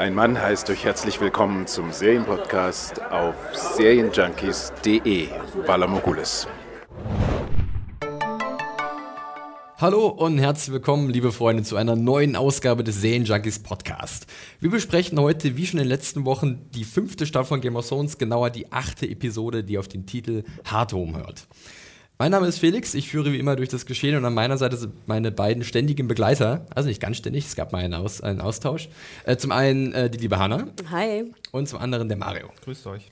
Ein Mann heißt euch herzlich willkommen zum Serienpodcast auf serienjunkies.de. Valamogulis. Hallo und herzlich willkommen, liebe Freunde, zu einer neuen Ausgabe des Serienjunkies Podcast. Wir besprechen heute, wie schon in den letzten Wochen, die fünfte Staffel von Game of Thrones, genauer die achte Episode, die auf den Titel Hard Home hört. Mein Name ist Felix, ich führe wie immer durch das Geschehen und an meiner Seite sind meine beiden ständigen Begleiter, also nicht ganz ständig, es gab mal einen, Aus, einen Austausch. Äh, zum einen äh, die liebe Hanna. Hi. Und zum anderen der Mario. Grüßt euch.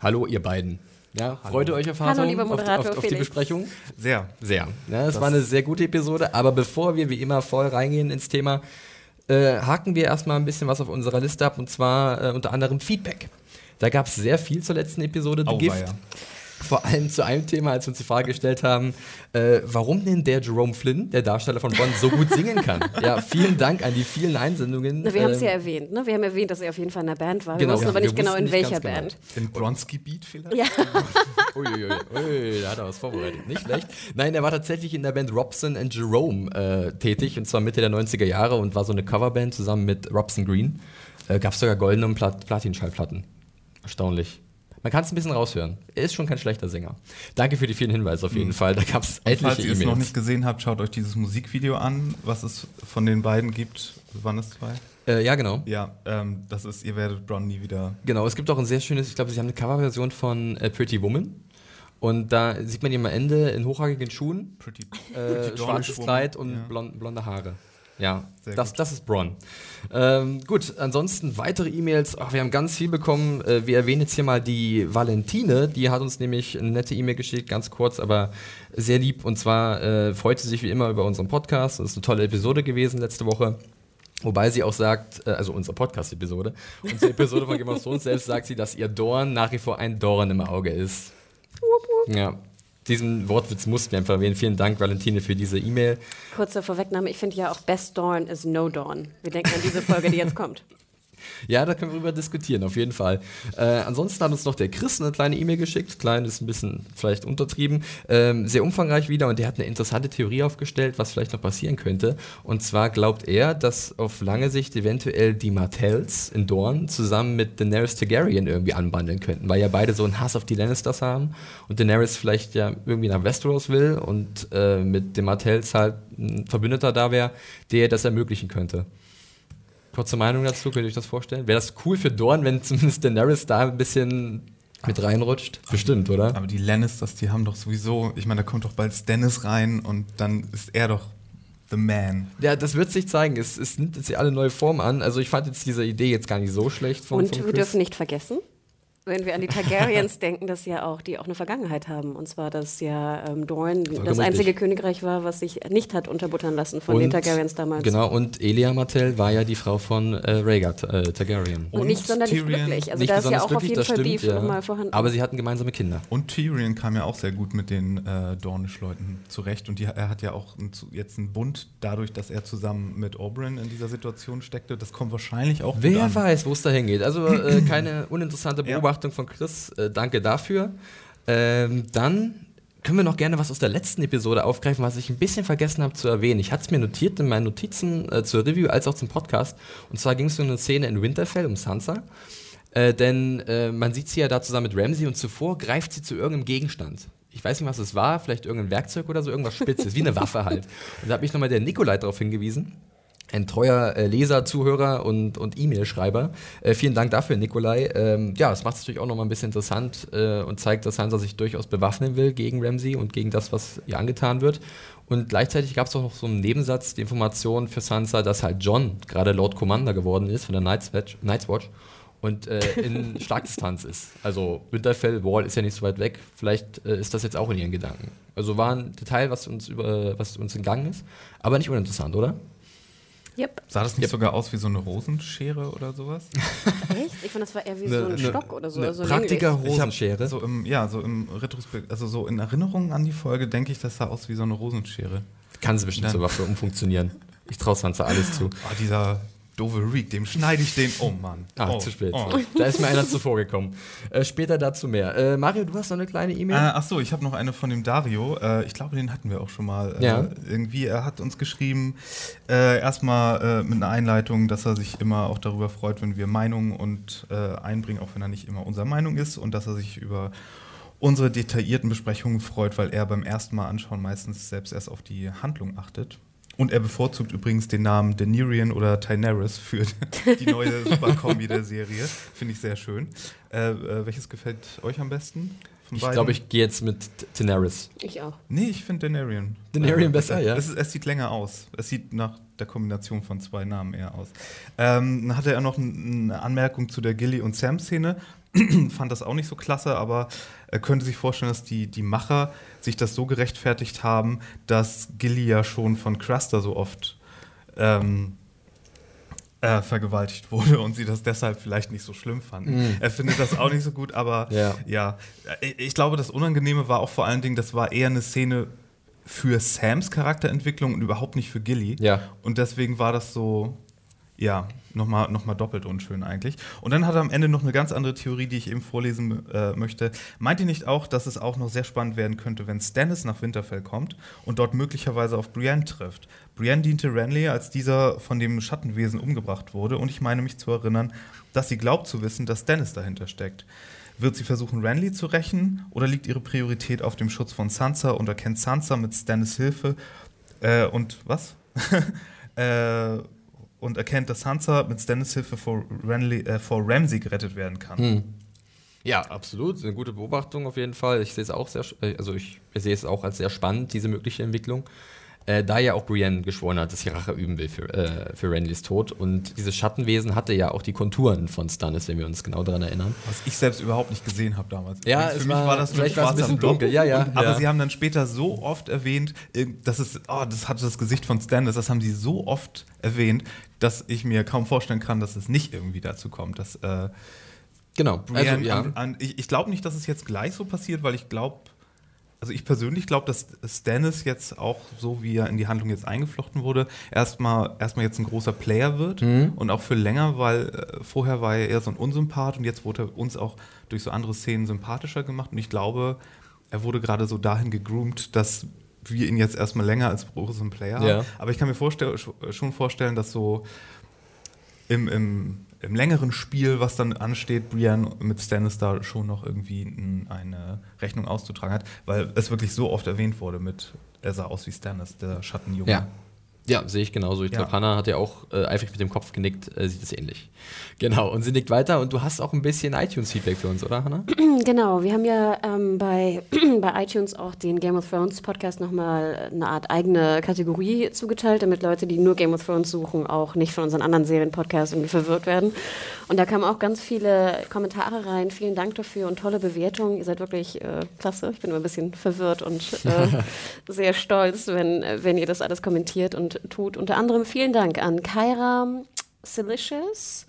Hallo, ihr beiden. Ja, Hallo. freut ihr euch auf Hallo, lieber auf, die- Moderator auf, auf die Felix. Besprechung? Sehr. Sehr. Ja, es Das- war eine sehr gute Episode, aber bevor wir wie immer voll reingehen ins Thema, äh, haken wir erstmal ein bisschen was auf unserer Liste ab und zwar äh, unter anderem Feedback. Da gab es sehr viel zur letzten Episode, The Gift. Vor allem zu einem Thema, als wir uns die Frage gestellt haben, äh, warum denn der Jerome Flynn, der Darsteller von Bond, so gut singen kann. Ja, vielen Dank an die vielen Einsendungen. Na, wir haben es Ähm, ja erwähnt, ne? Wir haben erwähnt, dass er auf jeden Fall in einer Band war. Wir Genau, wussten ja, aber wir nicht genau, in nicht welcher genau. Band. Im Bronski-Beat vielleicht? Ja. Uiuiui, ui, da hat er was vorbereitet. Nicht schlecht. Nein, er war tatsächlich in der Band Robson and Jerome äh, tätig, und zwar Mitte der 90er Jahre und war so eine Coverband zusammen mit Robson Green. Äh, Gab es sogar goldene und Plat Platinschallplatten. Erstaunlich. Man kann es ein bisschen raushören. Er ist schon kein schlechter Sänger. Danke für die vielen Hinweise auf jeden Fall. Da gab es Falls etliche ihr es noch nicht gesehen habt, schaut euch dieses Musikvideo an, was es von den beiden gibt. Waren es zwei? Äh, ja, genau. Ja, ähm, das ist, ihr werdet Bron nie wieder. Genau, es gibt auch ein sehr schönes, ich glaube, sie haben eine Coverversion von äh, Pretty Woman. Und da sieht man ihn am Ende in hochhackigen Schuhen, Pretty, äh, Pretty schwarzes. Kleid und Ja. blond, blonde Haare. Ja, Sehr das, gut. das ist Bron. Ähm, gut, ansonsten weitere E-Mails. Ach, wir haben ganz viel bekommen. Äh, wir erwähnen jetzt hier mal die Valentine. Die hat uns nämlich eine nette E-Mail geschickt, ganz kurz, aber sehr lieb. Und zwar äh, freut sie sich wie immer über unseren Podcast. Das ist eine tolle Episode gewesen letzte Woche. Wobei sie auch sagt, äh, also unsere Podcast-Episode, unsere Episode von Game of Thrones selbst sagt sie, dass ihr Dorn nach wie vor ein Dorn im Auge ist. Ja, diesen Wortwitz mussten wir einfach erwähnen. Vielen Dank, Valentine, für diese E-Mail. Kurze Vorwegnahme, ich finde ja auch Best Dawn is No Dawn. Wir denken an diese Folge, die jetzt kommt. Ja, da können wir drüber diskutieren, auf jeden Fall. Äh, ansonsten hat uns noch der Chris eine kleine E-Mail geschickt. Klein ist ein bisschen vielleicht untertrieben. Ähm, sehr umfangreich wieder und der hat eine interessante Theorie aufgestellt, was vielleicht noch passieren könnte. Und zwar glaubt er, dass auf lange Sicht eventuell die Martells in Dorn zusammen mit Daenerys Targaryen irgendwie anbandeln könnten, weil ja beide so einen Hass auf die Lannisters haben und Daenerys vielleicht ja irgendwie nach Westeros will und äh, mit den Martells halt ein Verbündeter da wäre, der das ermöglichen könnte. Kurze Meinung dazu, könnt ihr euch das vorstellen? Wäre das cool für Dorn, wenn zumindest Daenerys da ein bisschen mit reinrutscht? Bestimmt, oder? Aber die Lannisters, die haben doch sowieso, ich meine, da kommt doch bald Stannis rein und dann ist er doch the man. Ja, das wird sich zeigen. Es, es nimmt jetzt hier alle neue Formen an. Also ich fand jetzt diese Idee jetzt gar nicht so schlecht von, Und von wir dürfen nicht vergessen, wenn wir an die Targaryens denken, dass ja auch die auch eine Vergangenheit haben. Und zwar, dass ja ähm, Dorne das richtig. einzige Königreich war, was sich nicht hat unterbuttern lassen von den Targaryens damals. Genau, und Elia Martell war ja die Frau von äh, Rhaegar äh, Targaryen. Und, Und nicht sonderlich Tyrion. glücklich. Also nicht da ist ja auch auf jeden Fall stimmt, Beef ja. nochmal vorhanden. Aber sie hatten gemeinsame Kinder. Und Tyrion kam ja auch sehr gut mit den äh, Dornish-Leuten zurecht. Und die, er hat ja auch ein, jetzt einen Bund dadurch, dass er zusammen mit Oberyn in dieser Situation steckte. Das kommt wahrscheinlich auch gut Wer an. weiß, wo es da hingeht. Also äh, keine uninteressante Ja. Beobachtung von Chris. Äh, danke dafür. Ähm, dann können wir noch gerne was aus der letzten Episode aufgreifen, was ich ein bisschen vergessen habe zu erwähnen. Ich hatte es mir notiert in meinen Notizen äh, zur Review als auch zum Podcast. Und zwar ging es um eine Szene in Winterfell um Sansa. Äh, denn äh, man sieht sie ja da zusammen mit Ramsey und zuvor greift sie zu irgendeinem Gegenstand. Ich weiß nicht, was es war, vielleicht irgendein Werkzeug oder so, irgendwas Spitzes, wie eine Waffe halt. Und da hat mich nochmal der Nikolai darauf hingewiesen ein treuer äh, Leser, Zuhörer und, und E-Mail-Schreiber. Äh, vielen Dank dafür, Nikolai. Ähm, ja, das macht es natürlich auch nochmal ein bisschen interessant äh, und zeigt, dass Sansa sich durchaus bewaffnen will gegen Ramsey und gegen das, was ihr angetan wird. Und gleichzeitig gab es auch noch so einen Nebensatz, die Information für Sansa, dass halt John gerade Lord Commander geworden ist von der Night's Watch, Night's Watch und äh, in Schlagdistanz ist. Also Winterfell, Wall ist ja nicht so weit weg. Vielleicht äh, ist das jetzt auch in ihren Gedanken. Also war ein Detail, was uns über was uns entgangen ist, aber nicht uninteressant, oder? Yep. Sah das nicht Yep. sogar aus wie so eine Rosenschere oder sowas? Echt? Ich fand, das war eher wie Ne- so ein ne- Stock oder so. ne also Praktiker. Ich hab Rosenschere. So im, ja, so im Retrospekt, also so in Erinnerung an die Folge denke ich, das sah aus wie so eine Rosenschere. Kann sie bestimmt zur Waffe umfunktionieren. Ich traue Sansa alles zu. Ah, dieser Doverik, dem schneide ich den. Oh Mann. Ah, oh, zu spät. Oh. Da ist mir einer zuvor gekommen. Äh, später dazu mehr. Äh, Mario, du hast noch eine kleine E-Mail? Äh, ach so, ich habe noch eine von dem Dario. Äh, ich glaube, den hatten wir auch schon mal. Äh, Ja. Irgendwie, er hat uns geschrieben, äh, erstmal äh, mit einer Einleitung, dass er sich immer auch darüber freut, wenn wir Meinungen und äh, einbringen, auch wenn er nicht immer unserer Meinung ist und dass er sich über unsere detaillierten Besprechungen freut, weil er beim ersten Mal anschauen meistens selbst erst auf die Handlung achtet. Und er bevorzugt übrigens den Namen Daenerys oder Daenerys für die neue Superkombi der Serie. Finde ich sehr schön. Äh, äh, welches gefällt euch am besten? ich glaube, ich gehe jetzt mit Daenerys. Ich auch. Nee, ich finde Denarian. Denarian besser, ja? Es, es sieht länger aus. Es sieht nach der Kombination von zwei Namen eher aus. Ähm, dann hatte er noch eine Anmerkung zu der Gilly und Sam-Szene. Fand das auch nicht so klasse, aber er könnte sich vorstellen, dass die, die Macher sich das so gerechtfertigt haben, dass Gilly ja schon von Cruster so oft ähm, äh, vergewaltigt wurde und sie das deshalb vielleicht nicht so schlimm fanden. Er findet das auch nicht so gut, aber Ja. ja, ich, ich glaube, das Unangenehme war auch vor allen Dingen, das war eher eine Szene für Sams Charakterentwicklung und überhaupt nicht für Gilly. Ja. Und deswegen war das so, ja, nochmal noch mal doppelt unschön eigentlich. Und dann hat er am Ende noch eine ganz andere Theorie, die ich eben vorlesen äh, möchte. Meint ihr nicht auch, dass es auch noch sehr spannend werden könnte, wenn Stannis nach Winterfell kommt und dort möglicherweise auf Brienne trifft? Brienne diente Renly, als dieser von dem Schattenwesen umgebracht wurde. Und ich meine mich zu erinnern, dass sie glaubt zu wissen, dass Stannis dahinter steckt. Wird sie versuchen, Renly zu rächen oder liegt ihre Priorität auf dem Schutz von Sansa und erkennt Sansa mit Stannis Hilfe äh, und was? äh, und erkennt, dass Sansa mit Stannis Hilfe vor, Renly, äh, vor Ramsay gerettet werden kann. Hm. Ja, absolut. Eine gute Beobachtung auf jeden Fall. Ich sehe es auch sehr, äh, also ich sehe es auch als sehr spannend, diese mögliche Entwicklung. Äh, da ja auch Brienne geschworen hat, dass sie Rache üben will für, äh, für Renlys Tod. Und dieses Schattenwesen hatte ja auch die Konturen von Stannis, wenn wir uns genau daran erinnern. Was ich selbst überhaupt nicht gesehen habe damals. Ja, Für mich war- war das vielleicht war ein schwarzer bisschen dunkel. Ja, ja, Und, aber ja. sie haben dann später so oft erwähnt, äh, dass es, oh, das hatte das Gesicht von Stannis, das haben sie so oft erwähnt, dass ich mir kaum vorstellen kann, dass es nicht irgendwie dazu kommt, dass äh, Genau. Brienne also, ja. an, an, ich ich glaube nicht, dass es jetzt gleich so passiert, weil ich glaube, also ich persönlich glaube, dass Stannis jetzt auch so, wie er in die Handlung jetzt eingeflochten wurde, erstmal erstmal jetzt ein großer Player wird Mhm. und auch für länger, weil äh, vorher war er eher so ein Unsympath und jetzt wurde er uns auch durch so andere Szenen sympathischer gemacht und ich glaube, er wurde gerade so dahin gegroomt, dass wir ihn jetzt erstmal länger als großen Player haben. Ja. Aber ich kann mir vorstell, schon vorstellen, dass so im, im, im längeren Spiel, was dann ansteht, Brienne mit Stannis da schon noch irgendwie eine Rechnung auszutragen hat, weil es wirklich so oft erwähnt wurde mit, er sah aus wie Stannis, der Schattenjunge. Ja. Ja, sehe ich genauso. Ich Ja. glaube, Hannah hat ja auch äh, eifrig mit dem Kopf genickt, äh, sieht es ähnlich. Genau, und sie nickt weiter und du hast auch ein bisschen iTunes-Feedback für uns, oder Hannah? Genau, wir haben ja ähm, bei, bei iTunes auch den Game of Thrones Podcast nochmal eine Art eigene Kategorie zugeteilt, damit Leute, die nur Game of Thrones suchen, auch nicht von unseren anderen Serienpodcasts irgendwie verwirrt werden. Und da kamen auch ganz viele Kommentare rein. Vielen Dank dafür und tolle Bewertungen. Ihr seid wirklich äh, klasse. Ich bin immer ein bisschen verwirrt und äh, sehr stolz, wenn, wenn ihr das alles kommentiert und tut. Unter anderem vielen Dank an Kyra Silicious.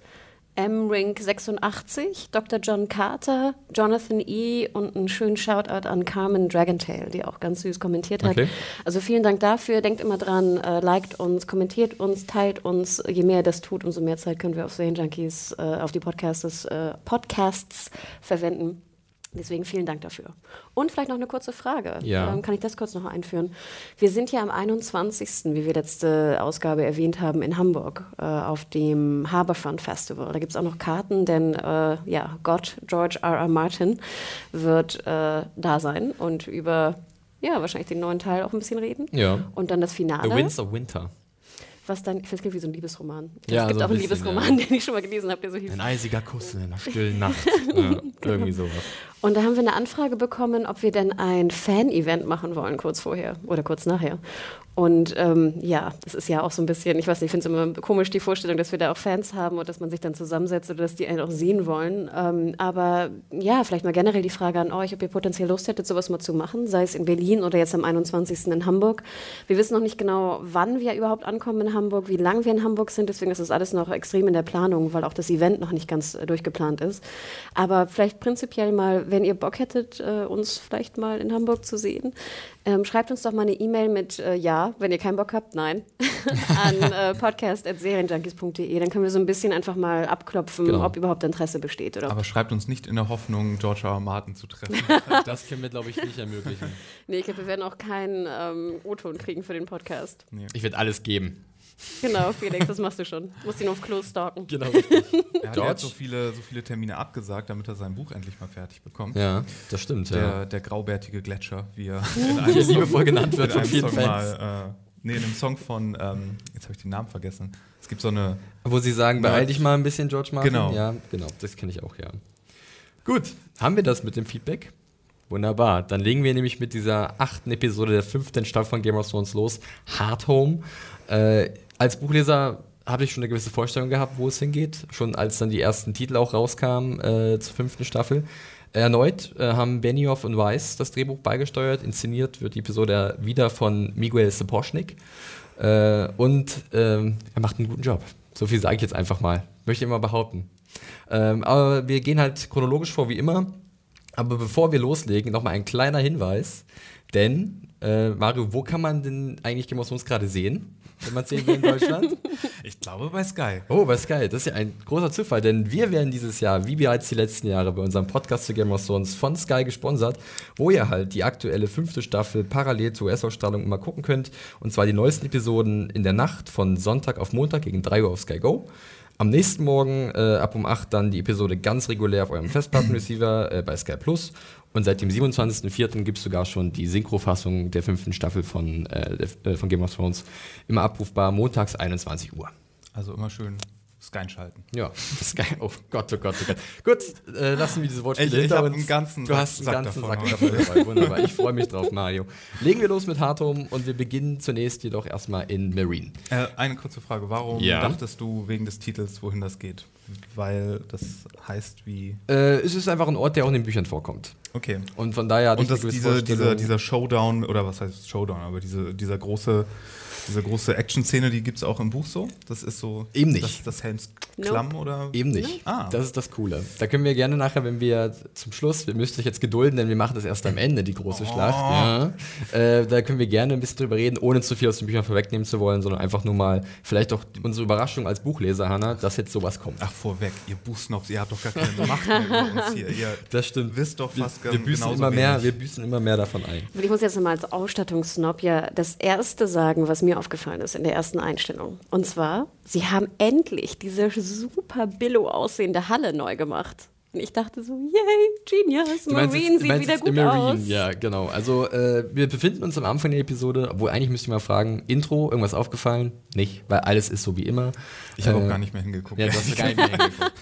M-Rink86, Dr. John Carter, Jonathan E. und einen schönen Shoutout an Carmen Dragontail, die auch ganz süß kommentiert hat. Okay. Also vielen Dank dafür. Denkt immer dran, äh, liked uns, kommentiert uns, teilt uns. Je mehr ihr das tut, umso mehr Zeit können wir auf Serien Junkies, äh, auf die Podcasts, äh, Podcasts verwenden. Deswegen vielen Dank dafür. Und vielleicht noch eine kurze Frage. Ja. Ähm, kann ich das kurz noch einführen? Wir sind ja am 21., wie wir letzte Ausgabe erwähnt haben, in Hamburg äh, auf dem Harbourfront Festival. Da gibt es auch noch Karten, denn äh, ja, Gott, George R. R. Martin, wird äh, da sein und über ja, wahrscheinlich den neuen Teil auch ein bisschen reden. Ja. Und dann das Finale. The Winds of Winter. Was dann, ich finde, es klingt wie so ein Liebesroman. Ja, es gibt so auch ein einen bisschen, Liebesroman, ja. den ich schon mal gelesen habe, der so hieß. Ein eisiger Kuss in einer stillen Nacht. ja, irgendwie sowas. Und da haben wir eine Anfrage bekommen, ob wir denn ein Fan-Event machen wollen, kurz vorher oder kurz nachher. Und ähm, ja, das ist ja auch so ein bisschen, ich weiß nicht, ich finde es immer komisch, die Vorstellung, dass wir da auch Fans haben und dass man sich dann zusammensetzt oder dass die einen auch sehen wollen. Ähm, aber ja, vielleicht mal generell die Frage an euch, ob ihr potenziell Lust hättet, sowas mal zu machen, sei es in Berlin oder jetzt am 21. in Hamburg. Wir wissen noch nicht genau, wann wir überhaupt ankommen in Hamburg, wie lange wir in Hamburg sind, deswegen ist das alles noch extrem in der Planung, weil auch das Event noch nicht ganz äh, durchgeplant ist. Aber vielleicht prinzipiell mal, wenn ihr Bock hättet, äh, uns vielleicht mal in Hamburg zu sehen, ähm, schreibt uns doch mal eine E-Mail mit äh, Ja wenn ihr keinen Bock habt, nein, an äh, podcast.serienjunkies.de. Dann können wir so ein bisschen einfach mal abklopfen, Genau. ob überhaupt Interesse besteht. Oder? Aber schreibt uns nicht in der Hoffnung, George R. Martin zu treffen. Das können wir, glaube ich, nicht ermöglichen. Nee, ich glaube, wir werden auch keinen ähm, O-Ton kriegen für den Podcast. Ich werde alles geben. Genau, Felix, das machst du schon. Musst ihn auf Klo stalken. Genau. Er hat, er hat so viele, so viele Termine abgesagt, damit er sein Buch endlich mal fertig bekommt. Ja, das stimmt, Der, ja. der graubärtige Gletscher, wie er in einem Song, liebevoll genannt wird in von einem vielen Song Fans. mal, äh, nee, in einem Song von, ähm, jetzt habe ich den Namen vergessen. Es gibt so eine, Wo sie sagen, beeil dich mal ein bisschen, George Martin. Genau. Ja, genau, das kenne ich auch, ja. Gut, haben wir das mit dem Feedback? Wunderbar. Dann legen wir nämlich mit dieser achten Episode der fünften Staffel von Game of Thrones los. Hard Home. Äh, als Buchleser habe ich schon eine gewisse Vorstellung gehabt, wo es hingeht. Schon als dann die ersten Titel auch rauskamen äh, zur fünften Staffel. Erneut äh, haben Benioff und Weiss das Drehbuch beigesteuert. Inszeniert wird die Episode wieder von Miguel Sapochnik. Äh, und ähm, er macht einen guten Job. So viel sage ich jetzt einfach mal. Möchte ich immer behaupten. Ähm, aber wir gehen halt chronologisch vor wie immer. Aber bevor wir loslegen, nochmal ein kleiner Hinweis. Denn, äh, Mario, wo kann man denn eigentlich Game of Thrones gerade sehen? Wenn man sehen will in Deutschland? ich glaube bei Sky. Oh, bei Sky. Das ist ja ein großer Zufall, denn wir werden dieses Jahr, wie bereits die letzten Jahre, bei unserem Podcast zu Game of Thrones von Sky gesponsert, wo ihr halt die aktuelle fünfte Staffel parallel zur US-Ausstrahlung immer gucken könnt. Und zwar die neuesten Episoden in der Nacht von Sonntag auf Montag gegen 3 Uhr auf Sky Go. Am nächsten Morgen äh, ab um 8 dann die Episode ganz regulär auf eurem Festplattenreceiver äh, bei Sky Plus. Und seit dem 27.04. gibt es sogar schon die Synchrofassung der fünften Staffel von, äh, der, äh, von Game of Thrones immer abrufbar, montags 21 Uhr. Also immer schön Sky schalten. Ja, Sky. Oh Gott, oh Gott, oh Gott. Gut, äh, lassen wir diese Wortspiele Ich- ich hinter uns. einen ganzen du hast einen Sack ganzen davon Sack davon dabei. Wunderbar. Ich freue mich drauf, Mario. Legen wir los mit Hardhome und wir beginnen zunächst jedoch erstmal in Marine. Äh, eine kurze Frage. Warum Ja. dachtest du wegen des Titels, wohin das geht? Weil das heißt wie. Äh, es ist einfach ein Ort, der auch in den Büchern vorkommt. Okay. Und von daher Und ich das, eine gewisse diese, dieser, dieser Showdown, oder was heißt Showdown, aber diese, dieser große, diese große Action-Szene, die gibt es auch im Buch so? Das ist so. Eben nicht. Das, das Helms Klamm oder? Eben nicht. Ah. Das ist das Coole. Da können wir gerne nachher, wenn wir zum Schluss, wir müsst euch jetzt gedulden, denn wir machen das erst am Ende, die große Schlacht. Ja. Äh, da können wir gerne ein bisschen drüber reden, ohne zu viel aus den Büchern vorwegnehmen zu wollen, sondern einfach nur mal vielleicht auch unsere Überraschung als Buchleser, Hanna, dass jetzt sowas kommt. Ach, vorweg, ihr Bußnobs, ihr habt doch gar keine Macht mehr über uns hier. Ihr Das stimmt. wisst doch Wir, fast wir, gen- büßen immer mehr, wenig. wir büßen immer mehr davon ein. Ich muss jetzt nochmal als Ausstattungssnob ja das erste sagen, was mir aufgefallen ist in der ersten Einstellung. Und zwar, sie haben endlich diese super billo aussehende Halle neu gemacht. Und ich dachte so, yay, genius, Du meinst Marine jetzt- sieht meinst wieder jetzt gut Marine, aus. Ja, genau. Also äh, wir befinden uns am Anfang der Episode, obwohl eigentlich müsste ich mal fragen, Intro, irgendwas aufgefallen? Nicht, weil alles ist so wie immer. Ich habe Äh, auch gar nicht mehr hingeguckt. Ja, du hast gar nicht mehr hingeguckt.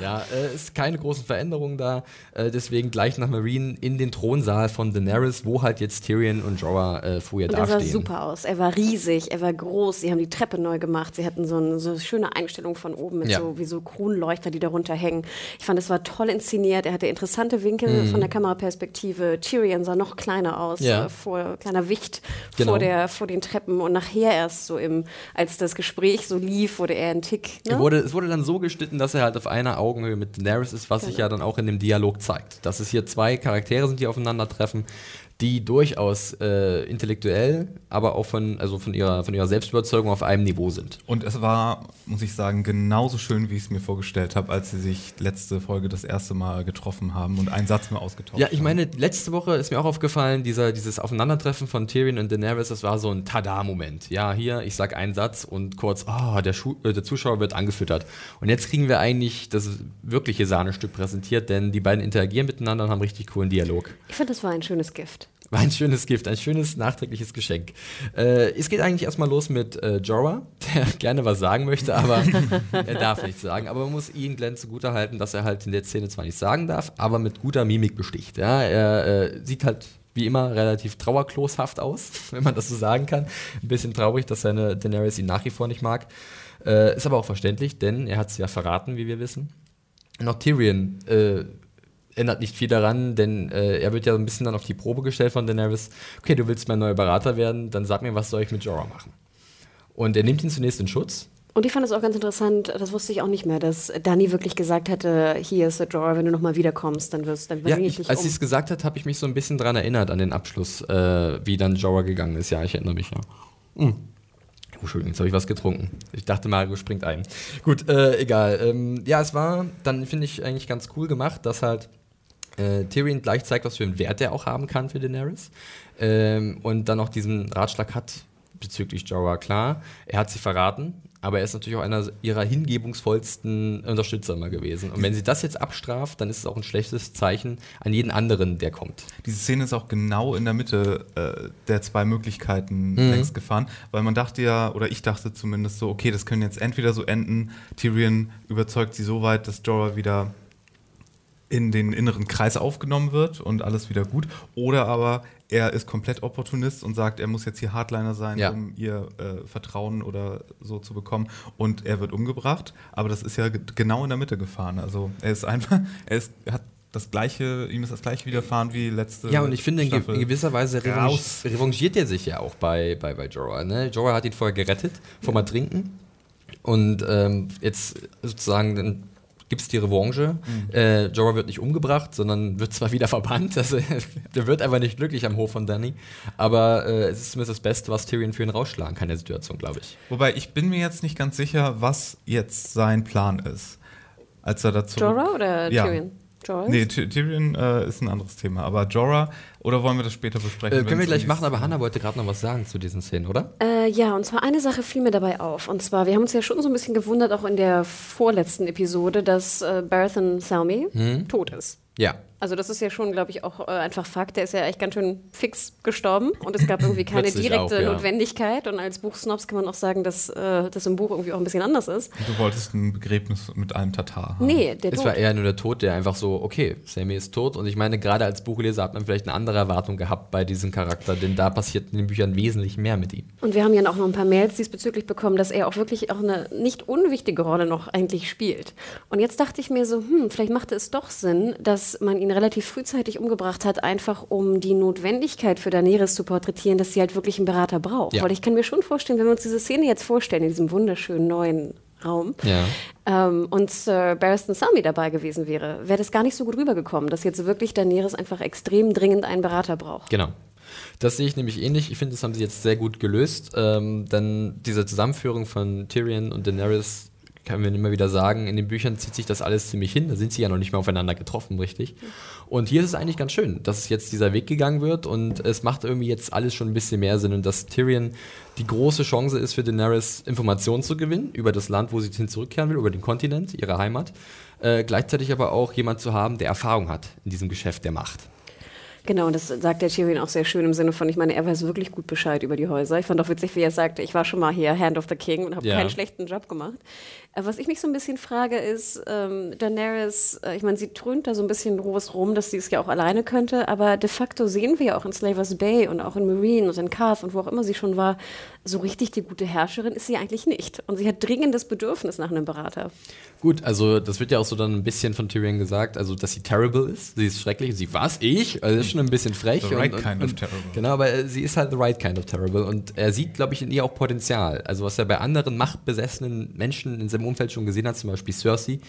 Ja, äh, ist keine großen Veränderungen da. Äh, deswegen gleich nach Marine in den Thronsaal von Daenerys, wo halt jetzt Tyrion und Jorah äh, vorher Und er sah super aus. Er war riesig, er war groß. Sie haben die Treppe neu gemacht. Sie hatten so eine so schöne Einstellung von oben mit Ja. so wie so Kronleuchter, die darunter hängen. Ich fand, es war toll inszeniert. Er hatte interessante Winkel von der Kameraperspektive. Tyrion sah noch kleiner aus, Mhm. Ja. äh, vor kleiner Wicht Genau. vor, der, vor den Treppen. Und nachher erst so im, als das Gespräch so lief, wurde er ein Tick. Ne? Er wurde, es wurde dann so geschnitten, dass er halt auf einer Augenhöhe mit Daenerys ist, was sich ja dann auch in dem Dialog zeigt. Dass es hier zwei Charaktere sind, die aufeinandertreffen, die durchaus äh, intellektuell, aber auch von, also von, ihrer, von ihrer Selbstüberzeugung auf einem Niveau sind. Und es war, muss ich sagen, genauso schön, wie ich es mir vorgestellt habe, als sie sich letzte Folge das erste Mal getroffen haben und einen Satz mehr ausgetauscht Ja, ich haben. meine, letzte Woche ist mir auch aufgefallen, dieser, dieses Aufeinandertreffen von Tyrion und Daenerys, das war so ein Tada-Moment. Ja, hier, ich sag einen Satz und kurz, oh, der, Schu äh, der Zuschauer wird angefüttert. Und jetzt kriegen wir eigentlich das wirkliche Sahnestück präsentiert, denn die beiden interagieren miteinander und haben richtig coolen Dialog. Ich fand, das war ein schönes Gift. War ein schönes Gift, ein schönes nachträgliches Geschenk. Äh, es geht eigentlich erstmal los mit äh, Jorah, der gerne was sagen möchte, aber er darf nichts sagen. Aber man muss ihn Glenn zugutehalten, dass er halt in der Szene zwar nicht sagen darf, aber mit guter Mimik besticht. Ja, er äh, sieht halt wie immer relativ trauerkloshaft aus, wenn man das so sagen kann. Ein bisschen traurig, dass seine Daenerys ihn nach wie vor nicht mag. Äh, ist aber auch verständlich, denn er hat es ja verraten, wie wir wissen. Auch Tyrion äh, ändert nicht viel daran, denn äh, er wird ja ein bisschen dann auf die Probe gestellt von Daenerys. Okay, du willst mein neuer Berater werden, dann sag mir, was soll ich mit Jorah machen? Und er nimmt ihn zunächst in Schutz. Und ich fand es auch ganz interessant, das wusste ich auch nicht mehr, dass Dani wirklich gesagt hatte, hier ist der Jorah, wenn du nochmal wiederkommst, dann wirst dann Ja, ich ich, dich als um. sie es gesagt hat, habe ich mich so ein bisschen dran erinnert an den Abschluss, äh, wie dann Jorah gegangen ist. Ja, ich erinnere mich, ja. Entschuldigung, jetzt habe ich was getrunken. Ich dachte, Mario springt ein. Gut, äh, egal. Ähm, ja, es war dann, finde ich, eigentlich ganz cool gemacht, dass halt äh, Tyrion gleich zeigt, was für einen Wert er auch haben kann für Daenerys. Ähm, und dann auch diesen Ratschlag hat bezüglich Jorah. Klar, er hat sie verraten, aber er ist natürlich auch einer ihrer hingebungsvollsten Unterstützer mal gewesen. Und wenn sie das jetzt abstraft, dann ist es auch ein schlechtes Zeichen an jeden anderen, der kommt. Diese Szene ist auch genau in der Mitte äh, der zwei Möglichkeiten längst gefahren, weil man dachte ja, oder ich dachte zumindest so, okay, das können jetzt entweder so enden, Tyrion überzeugt sie so weit, dass Jorah wieder in den inneren Kreis aufgenommen wird und alles wieder gut, oder aber er ist komplett Opportunist und sagt, er muss jetzt hier Hardliner sein, Ja. um ihr äh, Vertrauen oder so zu bekommen und er wird umgebracht, aber das ist ja ge- genau in der Mitte gefahren, also er ist einfach, er ist, hat das gleiche, ihm ist das gleiche widerfahren wie letzte Ja, und ich finde, Staffel. in gewisser Weise revanchiert er sich ja auch bei, bei, bei Jorah. Ne? Jorah hat ihn vorher gerettet vom Ertrinken. Und ähm, jetzt sozusagen gibt es die Revanche. Äh, Jorah wird nicht umgebracht, sondern wird zwar wieder verbannt. Also, der wird einfach nicht glücklich am Hof von Danny. Aber äh, es ist zumindest das Beste, was Tyrion für ihn rausschlagen kann in der Situation, glaube ich. Wobei, ich bin mir jetzt nicht ganz sicher, was jetzt sein Plan ist. Als er dazu. Jorah oder Ja. Tyrion? Jorah? Nee, Ty- Tyrion äh, ist ein anderes Thema. Aber Jorah, oder wollen wir das später besprechen? Äh, können wir gleich machen, aber Hannah wollte gerade noch was sagen zu diesen Szenen, oder? Äh, ja, und zwar eine Sache fiel mir dabei auf. Und zwar, wir haben uns ja schon so ein bisschen gewundert, auch in der vorletzten Episode, dass äh, Baratheon Salmi Hm? tot ist. Ja. Also das ist ja schon, glaube ich, auch äh, einfach Fakt. Der ist ja echt ganz schön fix gestorben und es gab irgendwie keine direkte auch, ja. Notwendigkeit. Und als Buchsnobs kann man auch sagen, dass äh, das im Buch irgendwie auch ein bisschen anders ist. Du wolltest ein Begräbnis mit einem Tatar haben. Nee, der Es Tod. war eher nur der Tod, der einfach so, okay, Sammy ist tot. Und ich meine, gerade als Buchleser hat man vielleicht eine andere Erwartung gehabt bei diesem Charakter, denn da passiert in den Büchern wesentlich mehr mit ihm. Und wir haben ja auch noch ein paar Mails diesbezüglich bekommen, dass er auch wirklich auch eine nicht unwichtige Rolle noch eigentlich spielt. Und jetzt dachte ich mir so, hm, vielleicht machte es doch Sinn, dass man ihn relativ frühzeitig umgebracht hat, einfach um die Notwendigkeit für Daenerys zu porträtieren, dass sie halt wirklich einen Berater braucht. Ja. Weil ich kann mir schon vorstellen, wenn wir uns diese Szene jetzt vorstellen, in diesem wunderschönen neuen Raum, Ja. ähm, und Sir Barristan Selmy dabei gewesen wäre, wäre das gar nicht so gut rübergekommen, dass jetzt wirklich Daenerys einfach extrem dringend einen Berater braucht. Genau. Das sehe ich nämlich ähnlich. Ich finde, das haben sie jetzt sehr gut gelöst. Ähm, denn diese Zusammenführung von Tyrion und Daenerys kann man immer wieder sagen, in den Büchern zieht sich das alles ziemlich hin. Da sind sie ja noch nicht mehr aufeinander getroffen, richtig. Und hier ist es eigentlich ganz schön, dass jetzt dieser Weg gegangen wird und es macht irgendwie jetzt alles schon ein bisschen mehr Sinn und dass Tyrion die große Chance ist für Daenerys, Informationen zu gewinnen über das Land, wo sie hin zurückkehren will, über den Kontinent, ihre Heimat. Äh, gleichzeitig aber auch jemand zu haben, der Erfahrung hat in diesem Geschäft der Macht. Genau, und das sagt der Tyrion auch sehr schön im Sinne von, ich meine, er weiß wirklich gut Bescheid über die Häuser. Ich fand auch witzig, wie er sagte, ich war schon mal hier Hand of the King und habe Ja. keinen schlechten Job gemacht. Äh, Was ich mich so ein bisschen frage, ist, ähm, Daenerys, äh, ich meine, sie trönt da so ein bisschen groß rum, dass sie es ja auch alleine könnte, aber de facto sehen wir ja auch in Slavers Bay und auch in Marine und in Carth und wo auch immer sie schon war, so richtig die gute Herrscherin ist sie eigentlich nicht. Und sie hat dringendes Bedürfnis nach einem Berater. Gut, also das wird ja auch so dann ein bisschen von Tyrion gesagt, also dass sie terrible ist, sie ist schrecklich, sie was ich, also das ist schon ein bisschen frech. The right kind of terrible. Genau, aber äh, sie ist halt the right kind of terrible und er sieht, glaube ich, in ihr auch Potenzial. Also was er bei anderen machtbesessenen Menschen in seinem Umfeld schon gesehen hat, zum Beispiel Cersei,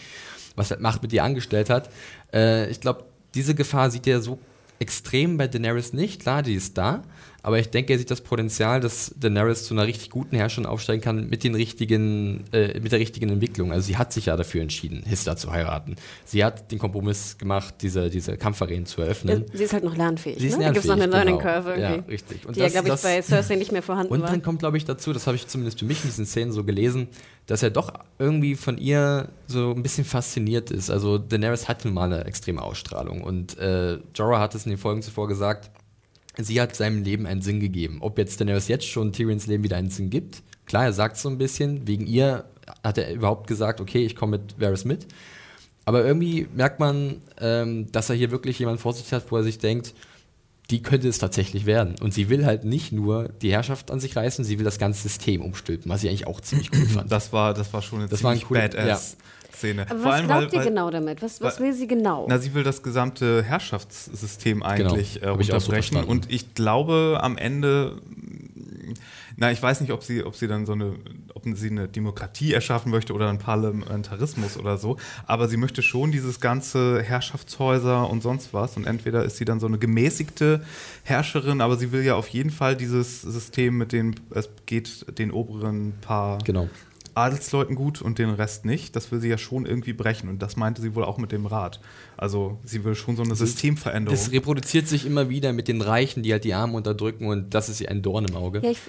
was halt Macht mit ihr angestellt hat. Äh, ich glaube, diese Gefahr sieht er so extrem bei Daenerys nicht. Klar, die ist da, aber ich denke, er sieht das Potenzial, dass Daenerys zu einer richtig guten Herrscherin aufsteigen kann mit den richtigen, äh, mit der richtigen Entwicklung. Also sie hat sich ja dafür entschieden, Hista zu heiraten. Sie hat den Kompromiss gemacht, diese, diese Kampfarenen zu eröffnen. Sie ist halt noch lernfähig. Sie ist ne? Da gibt es noch eine lernfähig, Learning genau. Curve irgendwie. Ja, richtig. Und die ja, das- glaube ich, das- bei Cersei nicht mehr vorhanden Und war. dann kommt, glaube ich, dazu, das habe ich zumindest für mich in diesen Szenen so gelesen, dass er doch irgendwie von ihr so ein bisschen fasziniert ist. Also Daenerys hat nun mal eine extreme Ausstrahlung und äh, Jorah hat es in den Folgen zuvor gesagt, sie hat seinem Leben einen Sinn gegeben. Ob jetzt Daenerys jetzt schon Tyrions Leben wieder einen Sinn gibt, klar, er sagt so ein bisschen, wegen ihr hat er überhaupt gesagt, okay, ich komme mit Varys mit. Aber irgendwie merkt man, ähm, dass er hier wirklich jemanden vor sich hat, wo er sich denkt, die könnte es tatsächlich werden. Und sie will halt nicht nur die Herrschaft an sich reißen, sie will das ganze System umstülpen, was ich eigentlich auch ziemlich cool fand. Das war, das war schon eine Das war ein ziemlich cooler- Badass-Szene. Aber Vor was allem, glaubt weil- ihr genau damit? Was, was weil- will sie genau? Na, sie will das gesamte Herrschaftssystem eigentlich Genau, äh, hab ich so unterbrechen. und ich glaube, am Ende, mh, na, ich weiß nicht, ob sie, ob sie dann so eine, ob ob sie eine Demokratie erschaffen möchte oder einen Parlamentarismus oder so. Aber sie möchte schon dieses ganze Herrschaftshäuser und sonst was. Und entweder ist sie dann so eine gemäßigte Herrscherin, aber sie will ja auf jeden Fall dieses System mit dem, es geht den oberen paar Genau. Adelsleuten gut und den Rest nicht. Das will sie ja schon irgendwie brechen. Und das meinte sie wohl auch mit dem Rat. Also sie will schon so eine Systemveränderung. Das reproduziert sich immer wieder mit den Reichen, die halt die Armen unterdrücken und das ist ihr ein Dorn im Auge. Ja, ich,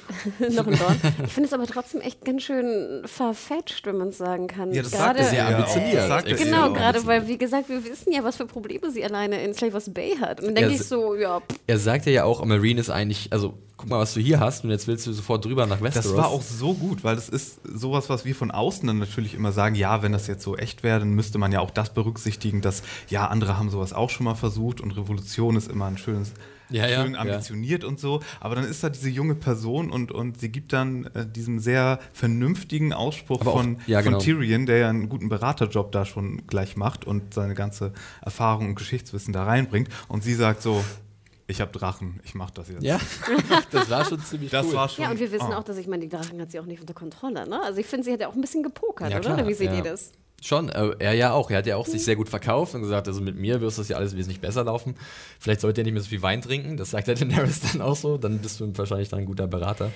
noch ein Dorn. Ich finde es aber trotzdem echt ganz schön verfetcht, wenn man es sagen kann. Ja, das Gerade, sagte sie Sehr ja ambitioniert. auch. Sagte sie Genau, gerade weil, wie gesagt, wir wissen ja, was für Probleme sie alleine in Slavers Bay hat. Und dann denke ich so, ja, pff, Er sagte ja auch, Marine ist eigentlich, also guck mal, was du hier hast und jetzt willst du sofort drüber nach Westeros. Das war auch so gut, weil das ist sowas, was wir von außen dann natürlich immer sagen, ja, wenn das jetzt so echt wäre, dann müsste man ja auch das berücksichtigen, dass ja, andere haben sowas auch schon mal versucht und Revolution ist immer ein schönes, Ja, ja, schön ja. ambitioniert und so. Aber dann ist da diese junge Person und, und sie gibt dann äh, diesem sehr vernünftigen Ausspruch auch- von, ja, von genau. Tyrion, der ja einen guten Beraterjob da schon gleich macht und seine ganze Erfahrung und Geschichtswissen da reinbringt. Und sie sagt so, ich habe Drachen, ich mache das jetzt. Ja, das war schon ziemlich Das cool. war schon. ja, und wir wissen oh. auch, dass ich meine, die Drachen hat sie auch nicht unter Kontrolle, ne? Also ich finde, sie hat ja auch ein bisschen gepokert, Ja, oder? klar, Oder wie seht ja. ihr das? Schon, äh, er ja auch. Er hat ja auch sich sehr gut verkauft und gesagt, also mit mir wirst das ja alles wesentlich besser laufen. Vielleicht sollte er nicht mehr so viel Wein trinken. Das sagt der Daenerys dann auch so. Dann bist du wahrscheinlich dann ein guter Berater.